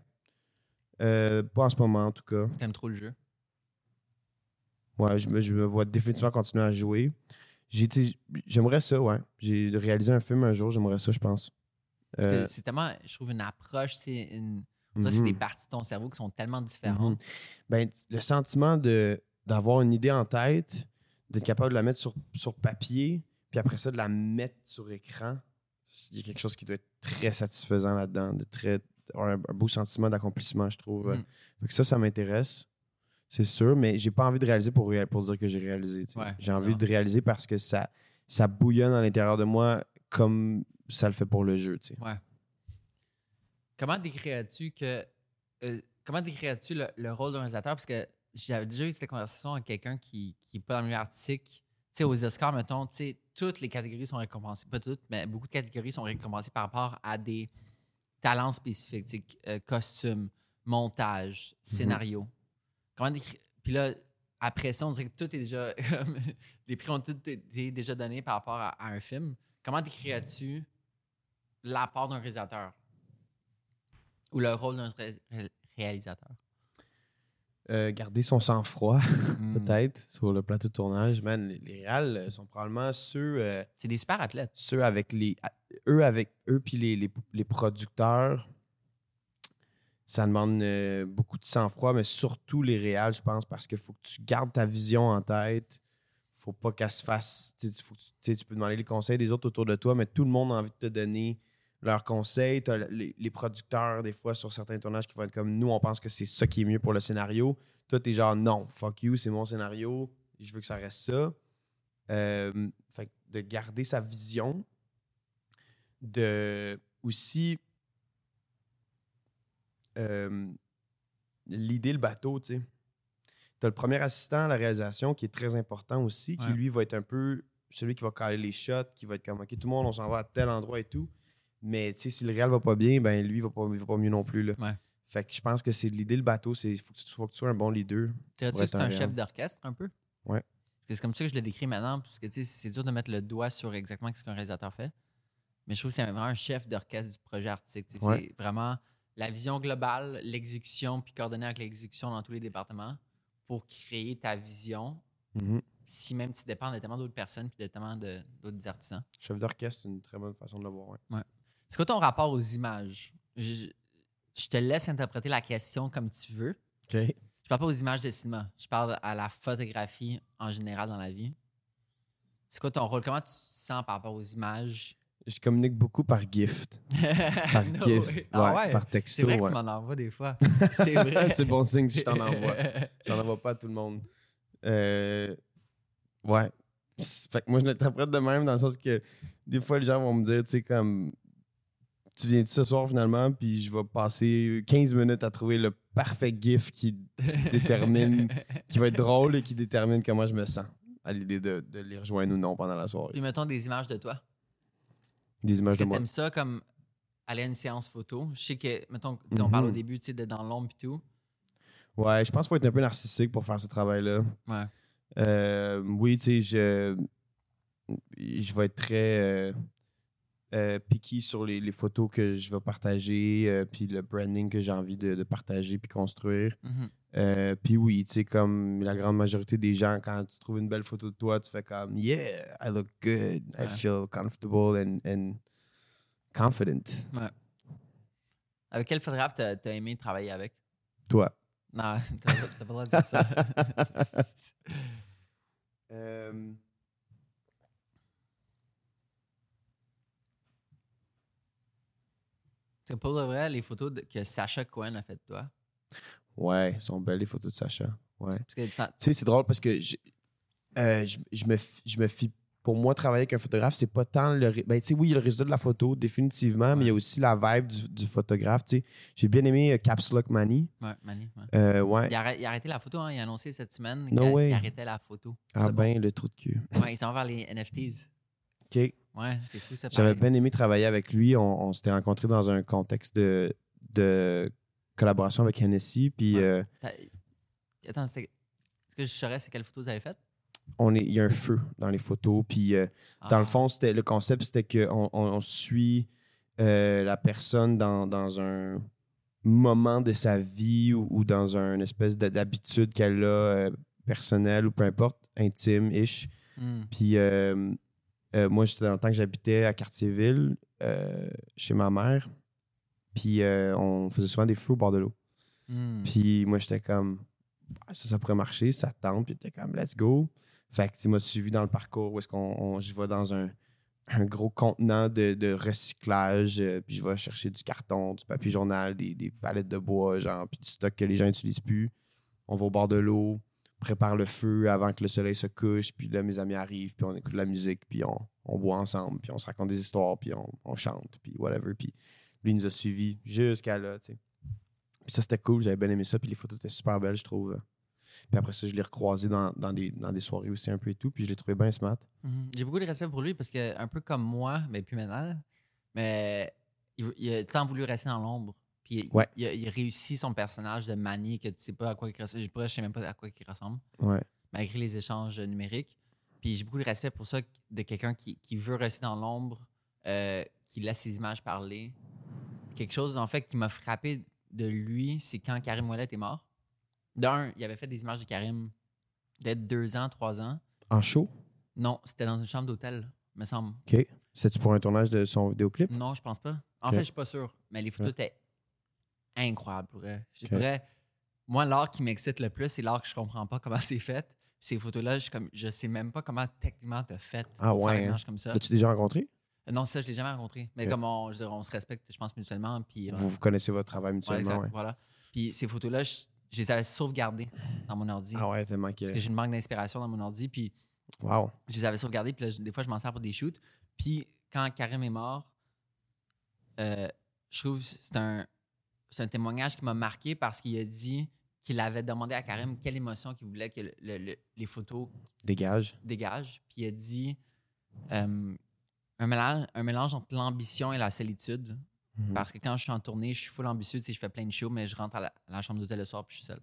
euh, pas en ce moment en tout cas. T'aimes trop le jeu? Ouais, je me, je me vois définitivement continuer à jouer. J'aimerais ça, ouais. J'ai réalisé un film un jour, j'aimerais ça, je pense. Euh, C'est tellement, je trouve, une approche, c'est une. Ça, c'est mhm, des parties de ton cerveau qui sont tellement différentes. mhm. Ben, le sentiment de d'avoir une idée en tête, d'être capable de la mettre sur, sur papier, puis après ça, de la mettre sur écran, il y a quelque chose qui doit être très satisfaisant là-dedans, de très un, un beau sentiment d'accomplissement, je trouve. Mhm. Fait que ça, ça m'intéresse, c'est sûr, mais j'ai pas envie de réaliser pour, dire que j'ai réalisé. Ouais, j'ai envie non. de réaliser parce que ça, ça bouillonne à l'intérieur de moi comme ça le fait pour le jeu. Ouais. Comment décrirais-tu que. euh, comment décrirais-tu le, le rôle d'un réalisateur? Parce que j'avais déjà eu cette conversation avec quelqu'un qui n'est pas dans le milieu artistique. Tu sais, aux Oscars, mettons, tu sais, toutes les catégories sont récompensées. Pas toutes, mais beaucoup de catégories sont récompensées par rapport à des talents spécifiques. euh, costume, montage, scénario. Comment décrire. Puis là, après ça, on dirait que tout est déjà. <laughs> les prix ont tous été déjà donnés par rapport à, à un film. Comment décrirais-tu l'apport d'un réalisateur ou le rôle d'un ré- ré- réalisateur? Euh, garder son sang-froid, <laughs> Hmm. peut-être, sur le plateau de tournage. Man, les, les réals euh, sont probablement ceux. euh, C'est des super athlètes. ceux avec les eux avec eux puis les, les, les producteurs ça demande euh, beaucoup de sang-froid mais surtout les réals je pense parce qu'il faut que tu gardes ta vision en tête faut pas qu'elle se fasse faut tu peux demander les conseils des autres autour de toi mais tout le monde a envie de te donner leurs conseils T'as les, les producteurs des fois sur certains tournages qui vont être comme nous on pense que c'est ça qui est mieux pour le scénario toi t'es genre non fuck you c'est mon scénario je veux que ça reste ça Euh, fait que de garder sa vision de aussi euh, l'idée le bateau, tu sais. Tu as le premier assistant à la réalisation qui est très important aussi, qui Ouais. lui va être un peu celui qui va caler les shots, qui va être comme OK, tout le monde, on s'en va à tel endroit et tout. Mais tu sais, si le réel va pas bien, ben lui, il va pas, il va pas mieux non plus. Là. Ouais. Fait que je pense que c'est l'idée le bateau, c'est faut que tu faut que tu sois un bon leader. Tu que c'est un un chef d'orchestre un peu? Ouais. C'est comme ça que je le décris maintenant, parce que c'est dur de mettre le doigt sur exactement ce qu'un réalisateur fait. Mais je trouve que c'est vraiment un chef d'orchestre du projet artistique. Ouais. C'est vraiment la vision globale, l'exécution, puis coordonner avec l'exécution dans tous les départements pour créer ta vision. Mhm. Si même tu dépends de tellement d'autres personnes puis de tellement d'autres artisans. Chef d'orchestre, c'est une très bonne façon de le voir. ouais. C'est quoi ton rapport aux images? Je, je te laisse interpréter la question comme tu veux. OK. Je parle pas aux images de cinéma. Je parle à la photographie en général dans la vie. C'est quoi ton rôle? Comment tu te sens par rapport aux images? Je communique beaucoup par gift. <laughs> Par No gift. Ah ouais? Par C'est texto. vrai que ouais. tu m'en envoies des fois. <laughs> C'est vrai. c'est bon signe si je t'en envoie. <laughs> J'en envoie pas à tout le monde. Euh, ouais. C'est- Fait que moi, je l'interprète de même dans le sens que des fois, les gens vont me dire, tu sais, comme, tu viens ce soir finalement, puis je vais passer 15 minutes à trouver le parfait gif qui, qui <laughs> détermine, qui va être drôle et qui détermine comment je me sens à l'idée de, de les rejoindre ou non pendant la soirée. Puis mettons des images de toi. Des images de moi. t'aimes ça comme aller à une séance photo? Je sais que, mettons, on parle au Mhm. début, tu sais, d'être dans l'ombre et tout. Ouais, je pense qu'il faut être un peu narcissique pour faire ce travail-là. Ouais. Euh, oui, tu sais, je, je vais être très euh, euh, picky sur les, les photos que je vais partager, euh, puis le branding que j'ai envie de, de partager puis construire. Euh, puis oui, tu sais, comme la grande majorité des gens, quand tu trouves une belle photo de toi, tu fais comme Yeah, I look good, Ouais. I feel comfortable and, and confident. Avec quel photographe t'as as aimé travailler avec? Toi. Non, <laughs> t'as pas, le droit de dire ça. <laughs> Euh, C'est pour de vrai, les photos de- que Sacha Cohen a fait de toi. ouais, sont belles les photos de Sacha. Ouais. Tu sais, c'est drôle parce que je, euh, je, je me, je me fie pour moi, travailler avec un photographe, c'est pas tant le. Ben, tu sais, oui, il y a le résultat de la photo, définitivement, mais il y a aussi la vibe du, du photographe. tu sais. J'ai bien aimé euh, Caps Lock Money. Ouais, Manny. ouais. Euh, ouais. Il, a, arrêt- il a arrêté la photo, hein. il a annoncé cette semaine No qu'il arrêtait la photo. Ah bon. ben, le trou de cul. Ouais, il s'en va vers les NFTs. OK. Ouais, c'est fou ça. J'avais bien aimé travailler avec lui. On, on s'était rencontrés dans un contexte de, de collaboration avec Hennessy. Puis Ouais. euh, Attends, c'était- est-ce que je saurais c'est quelle photo vous avez faite? on est, il y a un feu dans les photos. Puis euh, dans Ah. le fond, c'était le concept, c'était qu'on on, on suit euh, la personne dans, dans un moment de sa vie ou, ou dans une espèce de- d'habitude qu'elle a personnelle ou peu importe, intime-ish. Hmm. Puis euh, moi, j'étais dans le temps que j'habitais à Cartierville, euh, chez ma mère. Puis euh, on faisait souvent des feux au bord de l'eau. Hmm. Puis moi, j'étais comme, Ah, ça, ça pourrait marcher, ça tente. Puis j'étais comme, let's go. Fait que tu m'as suivi dans le parcours où est-ce qu'on on- je vais dans un, un gros contenant de, de recyclage. puis je vais chercher du carton, du papier journal, des, des palettes de bois, genre, puis du stock que les gens n'utilisent plus. On va au bord de l'eau, prépare le feu avant que le soleil se couche. Puis là, mes amis arrivent, puis on écoute de la musique, puis on, on boit ensemble, puis on se raconte des histoires, puis on, on chante, puis whatever. Puis lui, il nous a suivis jusqu'à là, tu sais. Puis ça, c'était cool. J'avais bien aimé ça. Puis les photos étaient super belles, je trouve. Puis après ça, je l'ai recroisé dans, dans des, dans des soirées aussi un peu et tout. Puis je l'ai trouvé bien smart. Mhm. J'ai beaucoup de respect pour lui parce que, un peu comme moi, mais plus maintenant, mais il, il a temps voulu rester dans l'ombre. Puis il- Ouais. il, a, il a réussi son personnage de manier que tu sais pas à quoi il ressemble. Je sais même pas à quoi il ressemble, Ouais. malgré les échanges numériques. Puis j'ai beaucoup de respect pour ça, de quelqu'un qui, qui veut rester dans l'ombre, euh, qui laisse ses images parler. Quelque chose, en fait, qui m'a frappé de lui, c'est quand Karim Ouellet est mort. D'un, il avait fait des images de Karim peut-être deux ans, trois ans. En show? Non, c'était dans une chambre d'hôtel, me semble. OK. C'était-tu pour un tournage de son vidéoclip? Non, je pense pas. En fait, je suis pas sûr. Mais les photos Ouais. étaient incroyables pour vrai. Je moi, l'art qui m'excite le plus, c'est l'art que je comprends pas comment <laughs> c'est fait. Puis Ces photos-là, je, comme, je sais même pas comment techniquement t'as fait Ah pour faire ouais, une hein. comme ça. L'as-tu déjà rencontré? Euh, Non, ça, je l'ai jamais rencontré. Mais comme on, je on se respecte, je pense, mutuellement. Puis, euh, Vous, vous connaissez votre travail ouais, mutuellement, exact, ouais. voilà. Puis ces photos-là, je, je les avais sauvegardées dans mon ordi. Ah ouais, tellement que... Parce que j'ai une manque d'inspiration dans mon ordi. Puis Wow. je les avais sauvegardés, puis là, des fois, je m'en sers pour des shoots. Puis quand Karim est mort, euh, je trouve que c'est un, c'est un témoignage qui m'a marqué parce qu'il a dit qu'il avait demandé à Karim quelle émotion qu'il voulait que le- le- le- les photos Dégage. dégagent. Puis il a dit euh, un, mélange, un mélange entre l'ambition et la solitude. Mhm. Parce que quand je suis en tournée, je suis full ambitieux, tu sais, je fais plein de shows, mais je rentre à la, à la chambre d'hôtel le soir, puis je suis seul.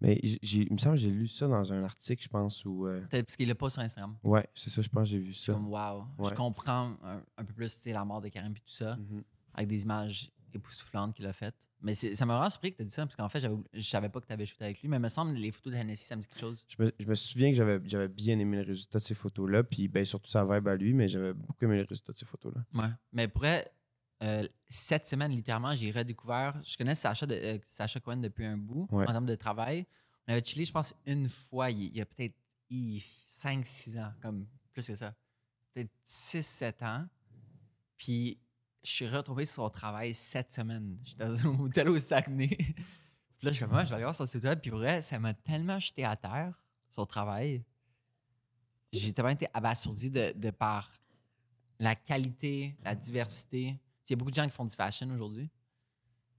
Mais il me semble que j'ai lu ça dans un article, je pense, où... euh, Peut-être parce qu'il l'a pas sur Instagram. Ouais, c'est ça, je pense que j'ai vu ça. Comme wow. Je comprends un, un peu plus tu sais, la mort de Karim et tout ça, Mhm. avec des images époustouflantes qu'il a faites. Mais ça m'a vraiment surpris que tu as dit ça, parce qu'en fait, je savais pas que tu avais shooté avec lui, mais il me semble que les photos de Hennessy, ça me dit quelque chose. Je me, je me souviens que j'avais bien aimé le résultat de ces photos-là, puis ben, surtout sa vibe à lui, mais j'avais beaucoup aimé le résultat de ces photos-là. Ouais. Mais pour vrai, euh, cette semaine, littéralement, j'ai redécouvert. Je connais Sacha, de, euh, Sacha Cohen depuis un bout, Ouais. en termes de travail. On avait chillé, je pense, une fois, il, il y a peut-être 5-6 ans, comme plus que ça. Peut-être 6-7 ans. Puis je suis retrouvé sur son travail cette semaine. J'étais dans un hôtel au Saguenay. <laughs> puis là, je suis comme, je vais aller voir son site web. Puis vrai, ça m'a tellement jeté à terre, son travail. J'ai tellement été abasourdi de, de par la qualité, la diversité. Il y a beaucoup de gens qui font du fashion aujourd'hui.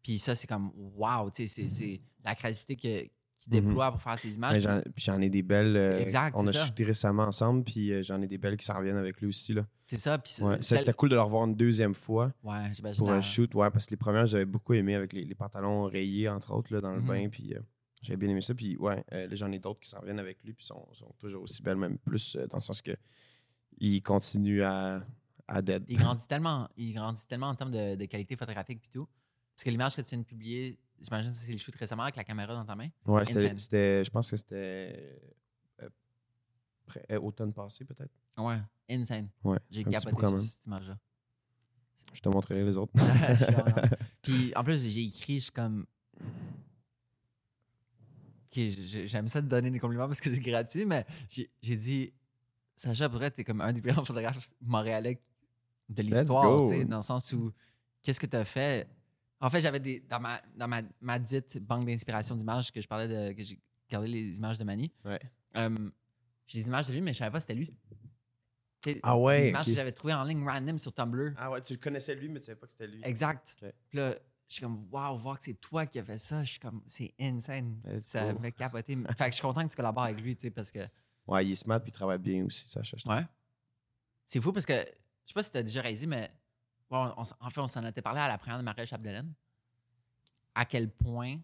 Puis ça, c'est comme, wow, tu sais, c'est- c'est la créativité que- Mhm. déploie pour faire ses images. J'en puis j'en ai des belles. euh, Exact, on a ça. shooté récemment ensemble, puis euh, j'en ai des belles qui s'en reviennent avec lui aussi. Là. C'est ça. Puis Ouais. Ça, c'était cool de le revoir une deuxième fois Ouais, pour un shoot. Ouais, parce que les premières, j'avais beaucoup aimé avec les, les pantalons rayés, entre autres, là, dans le Mhm. bain. Puis euh, j'avais bien aimé ça. Puis ouais, là, j'en ai d'autres qui s'en reviennent avec lui, puis sont, sont toujours aussi belles, même plus dans le sens que il continue à, à dead. Il grandit tellement, il grandit tellement en termes de, de qualité photographique et tout. Parce que l'image que tu viens de publier, j'imagine que c'est le shoot récemment avec la caméra dans ta main. Ouais, c'était, je pense que c'était euh, euh, automne passé, peut-être. Ouais, insane. Ouais, J'ai capoté sur cette image-là. Je te montrerai les autres. <laughs> Vraiment- <laughs> Puis en plus, j'ai écrit, je suis comme. J'aime ça de donner des compliments parce que c'est gratuit, mais j'ai dit, Sacha, pour vrai, t'es comme un des plus grands <laughs> photographes montréalais de l'histoire, go. tu sais, dans le sens où, qu'est-ce que tu as fait? En fait, j'avais des. Dans ma, dans ma, ma dite banque d'inspiration d'images que je parlais de. que j'ai gardé les images de Manny, Ouais. euh, j'ai des images de lui, mais je savais pas c'était lui. Ah ouais, Des images que j'avais trouvées en ligne random sur Tumblr. Ah ouais, tu le connaissais lui, mais tu savais pas que c'était lui. Exact. Ok. Puis là, je suis comme, waouh, voir que c'est toi qui as fait ça, je suis comme, c'est insane. Ça me capoté. <laughs> fait que je suis content que tu collabores avec lui, tu sais, parce que, Ouais, il est smart puis il travaille bien aussi, Sacha. je trouve. ouais. C'est fou parce que, je sais pas si tu as déjà réalisé, mais, on s- en fait, on s'en était parlé à la première de Marie Chapdelaine. À quel point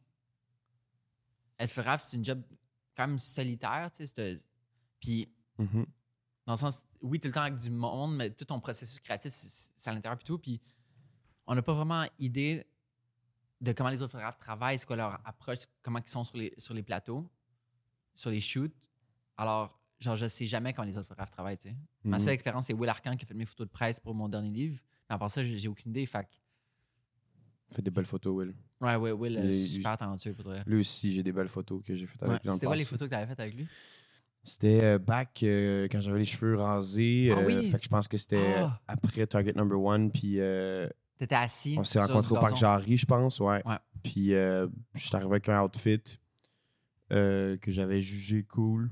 être photographe, c'est une job quand même solitaire, tu sais. Puis, Mhm. Dans le sens, oui, tout le temps avec du monde, mais tout ton processus créatif, c'est à l'intérieur puis tout. Puis on n'a pas vraiment idée de comment les autres photographes travaillent, c'est quoi leur approche, comment ils sont sur les, sur les plateaux, sur les shoots. Alors, genre, je sais jamais comment les autres photographes travaillent, tu sais. Ma Mhm. seule expérience, c'est Will Arcan qui a fait mes photos de presse pour mon dernier livre. Mais à part ça, j'ai aucune idée. Fait Fait des belles photos, Will. ouais, ouais, Will, euh, super talentueux pour. Lui aussi, j'ai des belles photos que j'ai faites avec lui C'était quoi les photos que tu avais faites avec lui? C'était euh, back euh, quand j'avais les cheveux rasés. Ah euh, oui! Fait que je pense que c'était Ah! après Target Number One. Puis euh, Tu étais assis. on s'est rencontrés au Parc. Jarry, je pense. Ouais. Ouais. Puis je suis arrivé avec un outfit que j'avais jugé cool.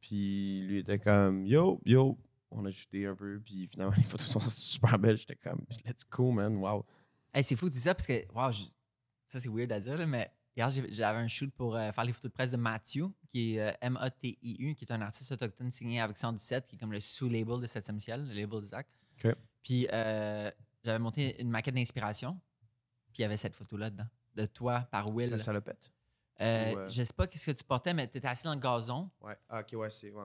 Puis lui était comme Yo, yo. On a shooté un peu. Puis finalement, <laughs> les photos sont super belles. J'étais comme Let's go, man. Wow. Hey, c'est fou tu dis ça parce que, wow, je- ça c'est weird à dire, là, mais hier j'avais un shoot pour euh, faire les photos de presse de Matthew, qui est euh, M-A-T-I-U, qui est un artiste autochtone signé avec 117, qui est comme le sous-label de 7e ciel, le label d'Isaac. OK. Puis euh, j'avais monté une maquette d'inspiration, puis il y avait cette photo-là dedans, de toi par Will. La salopette. Ou, Je sais pas qu'est-ce que tu portais, mais tu étais assis dans le gazon, Ouais. Ah, ok, ouais, c'est. Ouais.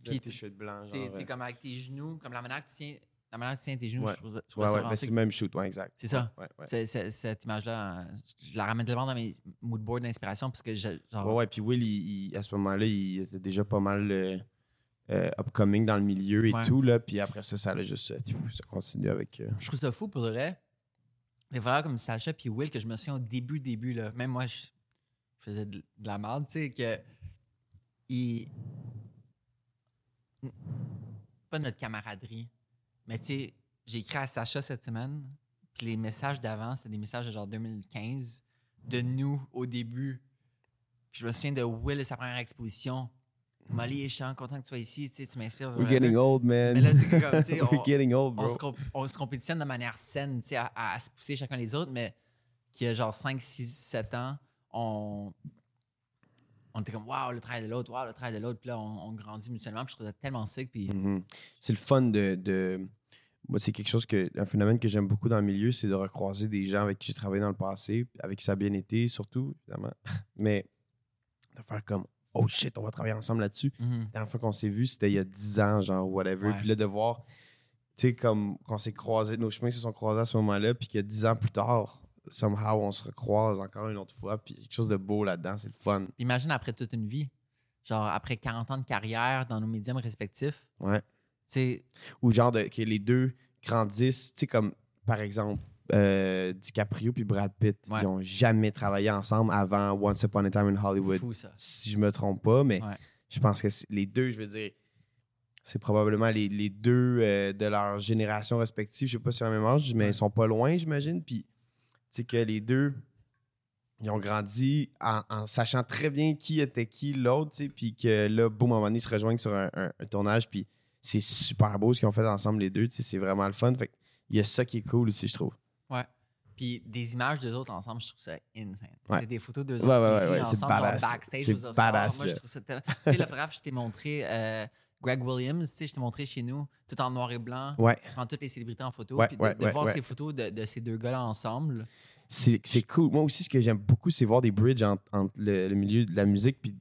Puis blancs. t'es Genre, t'es euh, comme avec tes genoux, comme la manière que tu tiens, la manière que tu tiens tes genoux, Ouais. je je Ouais, ouais, ben, sick. c'est le même shoot, ouais, exact. C'est ça. Ouais, ouais. C'est- cette image-là, je la ramène tellement dans mes moodboards d'inspiration parce que genre, Ouais, ouais, puis Will, il- il- à ce moment-là, il était déjà pas mal euh, euh, upcoming dans le milieu et Ouais. tout, là. Puis après ça, ça a juste euh, ça continue avec. euh, je trouve ça fou pour vrai. Des frères comme Sacha puis Will que je me souviens au début, début, là, même moi, je, je faisais de, de la merde, tu sais, que. Pas notre camaraderie, mais tu sais, j'ai écrit à Sacha cette semaine, puis les messages d'avant, c'était des messages de genre 2015, de nous au début. Puis je me souviens de Will et sa première exposition. Molly, je suis content que tu sois ici, tu sais, tu m'inspires. We're getting old, man. Mais là, c'est comme, tu sais, <laughs> We're on- getting old, on bro. se, comp- on se compétitionne de manière saine, tu sais, à, à se pousser chacun les autres, mais qui a genre 5, 6, 7 ans, on, on était comme, waouh, le travail de l'autre, waouh, le travail de l'autre. Puis là, on, on grandit mutuellement. Puis je trouve ça tellement sick. Puis Mhm. C'est le fun de. de- Moi, c'est quelque chose que. Un phénomène que j'aime beaucoup dans le milieu, c'est de recroiser des gens avec qui j'ai travaillé dans le passé, avec qui ça a bien été, surtout, évidemment. <laughs> Mais de faire comme, oh shit, on va travailler ensemble là-dessus. mhm. La dernière fois qu'on s'est vu, c'était il y a 10 ans, genre, whatever. Ouais. Puis là, de voir, tu sais, comme qu'on s'est croisés, nos chemins se sont croisés à ce moment-là, puis que 10 ans plus tard, somehow, on se recroise encore une autre fois, puis quelque chose de beau là-dedans, c'est le fun. Imagine après toute une vie, genre après 40 ans de carrière dans nos médiums respectifs, Ouais. tu sais, Ou genre de, que les deux grandissent, tu sais, comme, par exemple, euh, DiCaprio puis Brad Pitt, Ouais. ils n'ont jamais travaillé ensemble avant Once Upon a Time in Hollywood. fou ça. Si je me trompe pas, mais Ouais. je pense que les deux, je veux dire, c'est probablement les, les deux euh, de leur génération respective. Je sais pas si c'est la même âge, mais ils sont pas loin, j'imagine. Puis, sais, que les deux, ils ont grandi en, en sachant très bien qui était qui l'autre, puis que là, boum, à un moment donné, ils se rejoignent sur un, un- un tournage, puis c'est super beau ce qu'ils ont fait ensemble, les deux, c'est vraiment le fun. Fait il y a ça qui est cool aussi, je trouve. Ouais. Puis des images d'eux autres ensemble, je trouve ça insane. Ouais. C'est des photos d'eux Ouais, autres ouais, qui c'est ensemble, backstage. C'est aux Oscars. Moi, je trouve ça tellement... tu sais, le je t'ai montré euh, Greg Williams, tu sais, je t'ai montré chez nous, tout en noir et blanc, Ouais. prend toutes les célébrités en photo. Ouais, puis de, ouais, de ouais, voir ces photos de, de ces deux gars-là ensemble. C'est cool. Moi aussi, ce que j'aime beaucoup, c'est voir des bridges entre, entre le, le milieu de la musique puis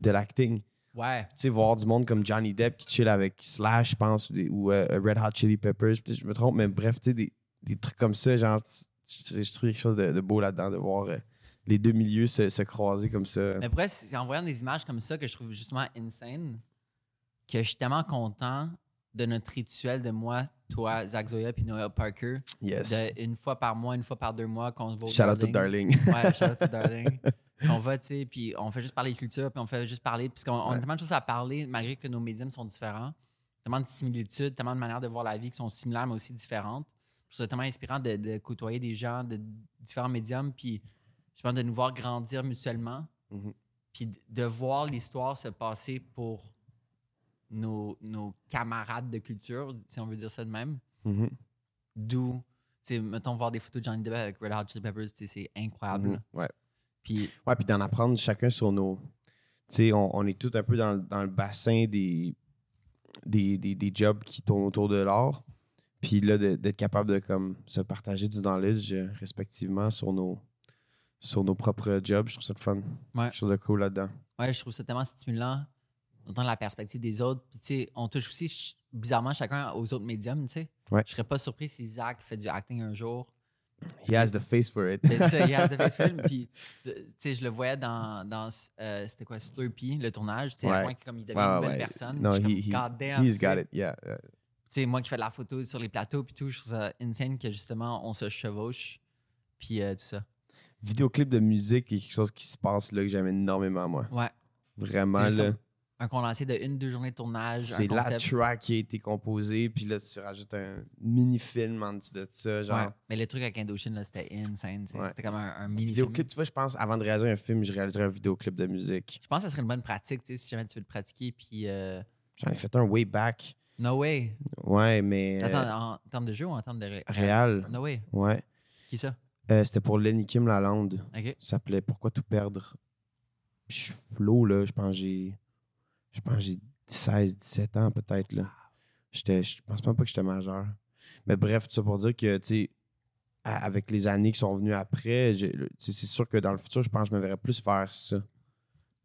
de l'acting. Ouais. tu sais, voir du monde comme Johnny Depp qui chill avec Slash, je pense, ou, des- ou, euh, Red Hot Chili Peppers. Je me trompe, mais bref, tu sais, des, des trucs comme ça, genre, je trouve quelque chose de, de beau là-dedans, de voir euh, les deux milieux se, se croiser comme ça. Mais après, c'est en voyant des images comme ça que je trouve justement insane que je suis tellement content de notre rituel de moi, toi, Zach Zoya puis Noah Parker, Yes. de une fois par mois, une fois par deux mois qu'on se va au Shout out to Darling. Ouais, shout out to <laughs> Darling. on va, tu sais, puis on fait juste parler de culture, puis on fait juste parler, parce qu'on a tellement de choses à parler, malgré que nos médiums sont différents. Tellement de similitudes, tellement de manières de voir la vie qui sont similaires, mais aussi différentes. Je trouve ça tellement inspirant de, de côtoyer des gens de différents médiums, puis je pense de nous voir grandir mutuellement, Mhm. puis de, de voir l'histoire se passer pour nos, nos camarades de culture, si on veut dire ça de même. Mhm. D'où, tu sais, mettons, voir des photos de Johnny Depp avec Red Hot Chili Peppers, c'est incroyable. Là. Ouais. Puis, Ouais, puis d'en apprendre chacun sur nos. Tu sais, on, on est tous un peu dans, le- dans le bassin des, des, des, des jobs qui tournent autour de l'art. Puis là, d'être capable de comme, se partager du knowledge euh, respectivement sur nos, sur nos propres jobs, je trouve ça le fun. Ouais. Quelque chose de cool là-dedans. ouais, je trouve ça tellement stimulant d'entendre la perspective des autres. Puis, tu sais, on touche aussi ch- bizarrement chacun aux autres médiums, tu sais. Ouais. Je serais pas surpris si Zach fait du acting un jour. He has the face for it. Ça, il has the face film. <laughs> Puis, le- tu sais, je le voyais dans, dans euh, c'était quoi, Slurpee, le tournage. Tu sais, Ouais. comme il devient une nouvelle ouais. personne. Suis he- he- God damn, He's got it, yeah. yeah. Tu sais, moi qui fais de la photo sur les plateaux puis tout, je trouve ça insane que justement on se chevauche puis euh, tout ça. Vidéoclip de musique est quelque chose qui se passe là que j'aime énormément, moi. Ouais. Vraiment, là. Un condensé de une, deux journées de tournage, C'est la track qui a été composée, puis là, tu rajoutes un mini-film en dessous de ça. Genre, Ouais. Mais le truc avec Indochine, là, c'était insane. Ouais. C'était comme un, un mini vidéoclip, tu vois, je pense, avant de réaliser un film, je réaliserais un vidéoclip de musique. Je pense que ça serait une bonne pratique, tu sais, si jamais tu veux le pratiquer. Puis, euh, J'en ai fait un way back. no way. Ouais, mais. euh, Attends, en termes de jeu ou en termes de. ré- réel. No way. Ouais. Qui ça? Euh, C'était pour Lenny Kim Lalande. Ok. Ça s'appelait Pourquoi tout perdre? Je suis flow, là. Je pense que j'ai. Je pense que j'ai 16, 17 ans, peut-être, là. J'étais. Je pense même pas que j'étais majeur. Mais bref, tout ça pour dire que, tu sais, avec les années qui sont venues après, c'est sûr que dans le futur, je pense que je me verrais plus faire ça.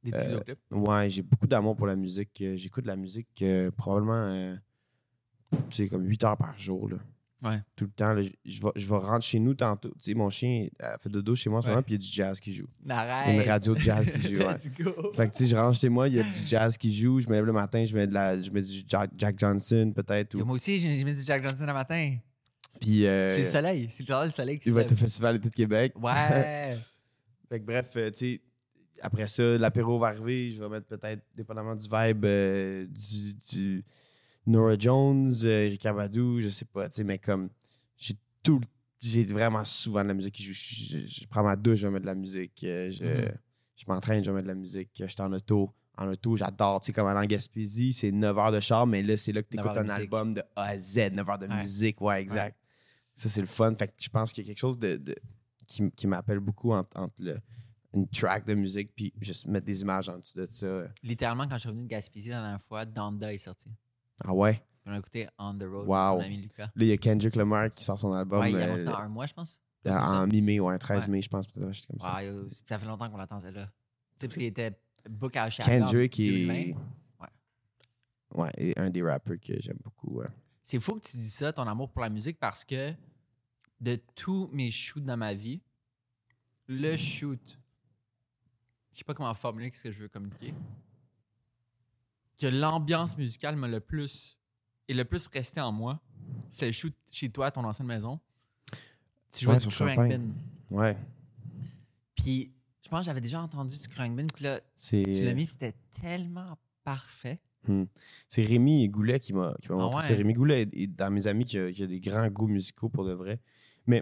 Des petits Euh, vidéoclips? Ouais, j'ai beaucoup d'amour pour la musique. Euh, J'écoute de la musique euh, probablement, euh, tu sais, comme 8 heures par jour, là. Ouais. Tout le temps. là. Je- Je vais, je vais rentrer chez nous tantôt. Tu sais, mon chien a fait dodo chez moi en ce moment, puis il y a du jazz qui joue. Arrête. une radio de jazz qui joue. <laughs> Let's go. Fait que, tu sais, je rentre chez moi, il y a du jazz qui joue. Je me lève le matin, je mets, de la, je mets du Jack, Jack Johnson, peut-être. Ou- Moi aussi, j'ai mis du Jack Johnson le matin. Puis, euh, C'est le soleil. C'est le le soleil qui se il va être au. Festival d'été de Québec. Ouais. <laughs> Fait que bref, euh, tu sais, après ça, l'apéro va arriver. Je vais mettre peut-être, dépendamment du vibe, euh, du, du Nora Jones, euh, Erika Badu, je sais pas, tu sais, mais comme j'ai tout, j'ai vraiment souvent de la musique qui joue. Je, je- je prends ma douche, je vais mettre de la musique. euh, je Mhm. je m'entraîne, je vais mettre de la musique. Je suis en auto. En auto, j'adore. Tu sais, comme aller en Gaspésie, c'est 9 heures de char, mais là, c'est là que tu 9 écoutes un musique. album de A à Z, 9 heures de Ouais. musique. Ouais, exact. Ça, c'est le fun. Fait que je pense qu'il y a quelque chose de, de- qui, qui m'appelle beaucoup entre, entre le- une track de musique puis juste mettre des images en dessous de ça. Littéralement, quand je suis revenu de Gaspésie la dernière fois, Donda est sorti. Ah ouais? On a écouté On the Road. Wow. Mon ami Lucas. Là, il y a Kendrick Lamar qui sort son album Ouais, il a euh, annoncé dans un mois, je pense. en, mi-mai, ouais, 13 Ouais. mai, je pense. Peut-être, comme ça. Ouais, fait longtemps qu'on l'attendait là. Tu sais, parce qu'il était book à Chicago. Kendrick en est 2020. ouais, est un des rappeurs que j'aime beaucoup. ouais. C'est fou que tu dis ça, ton amour pour la musique, parce que de tous mes shoots dans ma vie, le shoot, je sais pas comment formuler ce que je veux communiquer, que l'ambiance musicale m'a le plus et le plus resté en moi, c'est le shoot chez toi, à ton ancienne maison. Tu jouais Ouais, du sur Crank Champagne. Bin. Ouais, Puis je pense que j'avais déjà entendu du Crank Bin, puis là, tu l'as mis, c'était tellement parfait. c'est Rémi Goulet qui m'a Ah montré. ouais? C'est Rémi Goulet est dans mes amis qui a, qui a des grands goûts musicaux pour de vrai. Mais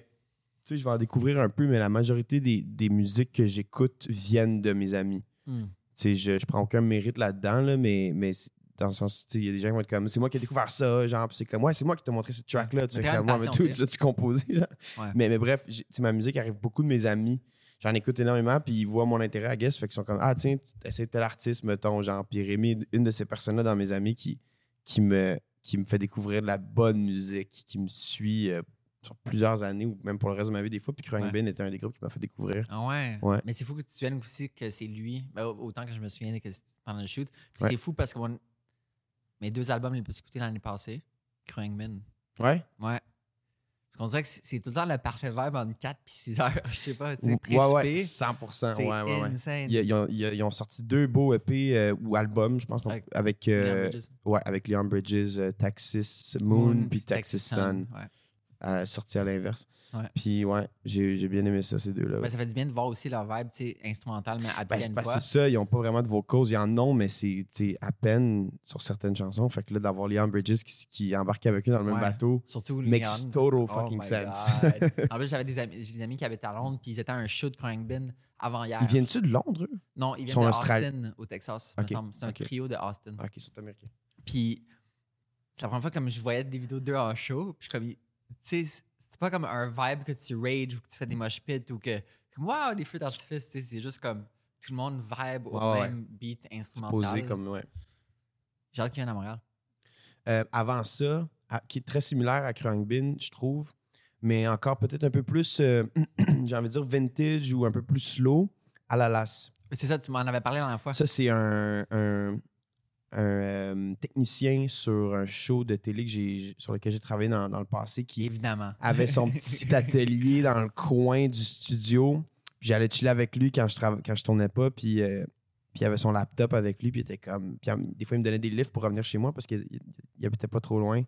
tu sais, je vais en découvrir un peu, mais la majorité des, des musiques que j'écoute viennent de mes amis. Hmm. Je, je prends aucun mérite là-dedans, là, mais, mais c'est- dans le sens, il y a des gens qui vont être comme, c'est moi qui ai découvert ça, genre, c'est comme, ouais, c'est moi qui t'ai montré ce track-là. Tu fais ouais, mais tout tu ça, tu composais, genre. Ouais. Mais, mais bref, ma musique arrive beaucoup de mes amis. J'en écoute énormément, puis ils voient mon intérêt à guess, fait qu'ils sont comme, ah, tiens, essaies tel artiste, mettons, genre, puis Rémi, une de ces personnes-là dans mes amis qui, qui, me, qui me fait découvrir de la bonne musique, qui me suit euh, sur plusieurs années, ou même pour le reste de ma vie, des fois. Puis Crank Ouais. Bin était un des groupes qui m'a fait découvrir. Ah ouais? Ouais. Mais c'est fou que tu te souviennes aussi que c'est lui. Ben, au- autant que je me souviens que c'était pendant le shoot. Puis Ouais. c'est fou parce que mon- mes deux albums les plus écoutés l'année passée, Krungman. Ouais? Ouais. Parce qu'on dirait que c'est tout le temps le parfait vibe entre 4 puis 6 heures. <laughs> Je sais pas, tu sais, Ouais, ouais, précipé. 100%. C'est ouais, ouais, insane. Ils, ils ont, ils- ils ont sorti deux beaux EP euh, ou albums, je pense, Avec Leon euh, Bridges. ouais, avec Leon Bridges, euh, Texas Moon, puis Texas Sun, Ouais. Euh, sorti à l'inverse. Ouais. Puis ouais, j'ai j'ai bien aimé ça, ces deux-là. Ben, ça fait du bien de voir aussi leur vibe, tu sais, instrumentale, mais à Ben, pleine c'est que ça, ils n'ont pas vraiment de vocals. Ils en ont, mais c'est à peine sur certaines chansons. Fait que là, d'avoir Leon Bridges qui, qui embarquait avec eux dans le même bateau Surtout makes Leon. total Oh fucking sense. <laughs> En plus, j'avais des amis, des amis qui habitent à Londres, puis ils étaient à un show de Crank avant hier. Ils viennent-tu de Londres, eux? Non, ils viennent sont de. Austin, au Texas, me Ok, semble. C'est un trio de Austin. Ah, ok, ils sont américains. Puis c'est la première fois comme je voyais des vidéos d'eux en show. Puis je suis comme, sais, c'est pas comme un vibe que tu rage ou que tu fais des mosh pits ou que, comme, wow, des feux d'artifice. C'est juste comme tout le monde vibe au Ouais, ouais. même beat Posé instrumental. comme. Ouais. J'ai hâte qu'il vienne à Montréal. Euh, avant ça, à- qui est très similaire à Crankbin, je trouve, mais encore peut-être un peu plus, euh, <clears throat> j'ai envie de dire vintage ou un peu plus slow, à la lasse. C'est ça, tu m'en avais parlé la dernière fois. Ça, c'est un, un, un, euh, technicien sur un show de télé que j'ai, sur lequel j'ai travaillé dans, dans le passé qui Évidemment. avait son <laughs> petit atelier dans le coin du studio. Puis j'allais chiller avec lui quand je, quand je tournais pas. Puis, euh, puis il avait son laptop avec lui. Puis il était comme. Puis des fois, il me donnait des lifts pour revenir chez moi parce qu'il il habitait pas trop loin.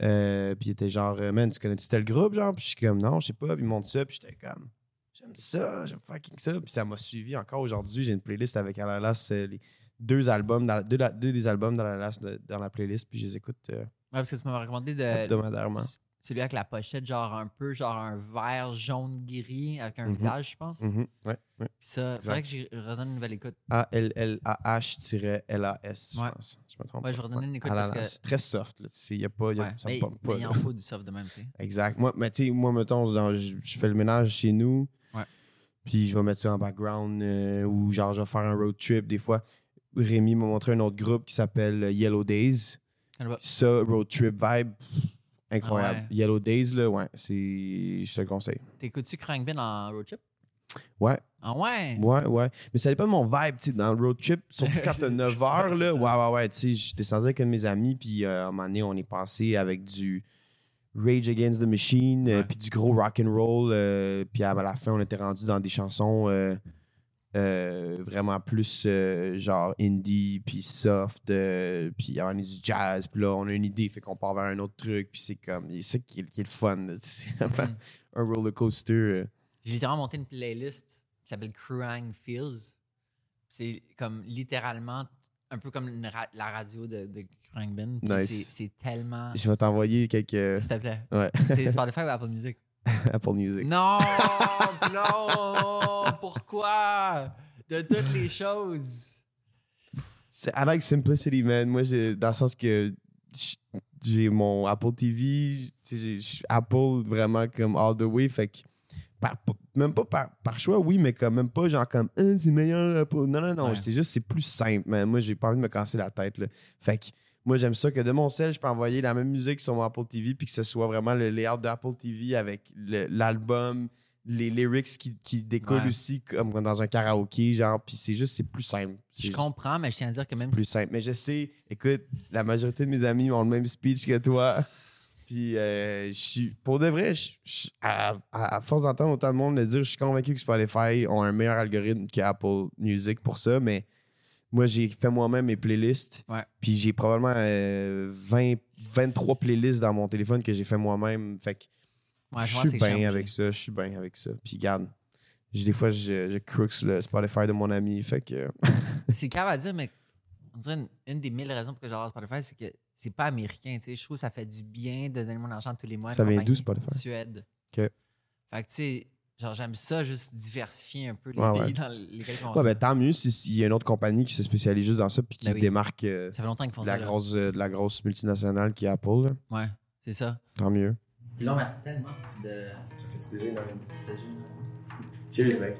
Euh, puis il était genre, man, tu connais-tu tel groupe? Genre, puis je suis comme, non, je sais pas. Puis il monte ça. Puis j'étais comme, j'aime ça, j'aime fucking ça. Puis ça m'a suivi encore aujourd'hui. J'ai une playlist avec Alalas, les deux albums, dans, deux, deux des albums d'Alalas de- dans la playlist. Puis je les écoute euh, Ouais, parce que tu m'avais recommandé de. hebdomadairement. Celui avec la pochette, genre un peu, genre un vert jaune gris avec un Mhm. visage, je pense. Mhm, ouais, ouais. Puis ça, c'est vrai que j'y redonne une nouvelle écoute. A-L-L-A-H-L-A-S, je pense. Je me trompe Ouais, je vais redonner une écoute Ah parce que- C'est très soft. Là. Il y a pas, il y a- ça Mais, me pas. il en faut du soft de même, tu sais. Exact. Moi, mais tu sais, moi, mettons, dans- je, je fais le ménage chez nous. Puis je vais mettre ça en background euh, ou genre, je vais faire un road trip. Des fois, Rémi m'a montré un autre groupe qui s'appelle Yellow Days. Ça, road trip vibe, incroyable. Ah ouais. Yellow Days, là, ouais, c'est. Je te le conseille. T'écoutes-tu Crankbin en road trip? Ouais. Ah ouais? Ouais, ouais. Mais ça dépend de mon vibe, tu sais, dans le road trip, surtout quand t'as <laughs> 9 heures, là. Ouais, ouais, ouais. Tu sais, je descendais avec un de mes amis, puis euh, à un moment donné, on est passé avec du Rage Against the Machine, euh, puis du gros rock and roll. euh, puis à la fin, on était rendu dans des chansons euh, vraiment plus euh, genre indie, puis soft, euh, puis on est du jazz, puis là, on a une idée, fait qu'on part vers un autre truc, puis c'est comme, c'est ça qui est, qui est le fun, <laughs> c'est vraiment un roller coaster. euh. J'ai littéralement monté une playlist qui s'appelle Cruang Feels. C'est comme littéralement un peu comme ra- la radio de, de Nice. c'est- C'est tellement. Je vais t'envoyer quelques S'il te plaît. Ouais. C'est Spotify ou Apple Music? <laughs> Apple Music. Non! <laughs> non! Pourquoi? De toutes les choses. C'est- I like simplicity, man. Moi, j'ai, dans le sens que j'ai mon Apple TV, je suis Apple vraiment comme all the way. Fait que, par- même pas par, par choix, oui, mais quand même pas genre comme, Ah, c'est meilleur Apple. Non, non, non. Ouais. C'est juste, c'est plus simple, man. Moi, j'ai pas envie de me casser la tête, là. Fait que, moi, j'aime ça que de mon cell, je peux envoyer la même musique sur mon Apple TV, puis que ce soit vraiment le layout d'Apple TV avec le- l'album, les lyrics qui, qui découlent Ouais. aussi, comme dans un karaoké, genre, puis c'est juste, c'est plus simple. Je juste- comprends, mais je tiens à dire que même plus si. simple. Mais je sais, écoute, la majorité de mes amis ont le même speech que toi. <laughs> Puis, euh, je suis, pour de vrai, je- je- à, à- à force d'entendre autant de monde le dire, je suis convaincu que Spotify ont un meilleur algorithme qu'Apple Music pour ça. Mais moi, j'ai fait moi-même mes playlists. Ouais. Puis, j'ai probablement euh, 20, 23 playlists dans mon téléphone que j'ai fait moi-même. Fait que Ouais, je suis bien avec ça. Je suis bien avec ça. Puis, garde, j'ai- des fois, je, je crooks le Spotify de mon ami. Fait que. <laughs> C'est grave à dire, mais on dirait une, une des mille raisons pour que j'adore Spotify, c'est que c'est pas américain. Tu sais, je trouve que ça fait du bien de donner mon argent tous les mois. Ça vient d'où. Spotify? Suède. OK. Fait que tu sais, genre j'aime ça, juste diversifier un peu les Ouais, pays ouais. dans lesquels on Ouais, ben, tant mieux si- s'il y a une autre compagnie qui se spécialise juste dans ça puis qui Ben se oui. démarque euh, Ça fait longtemps qu'ils font de, la ça. grosse, euh, de la grosse multinationale qui est Apple. là. Ouais, c'est ça. Tant mieux. Puis là, merci tellement de Ça fait déjà une ce jeu. Cheers, mec.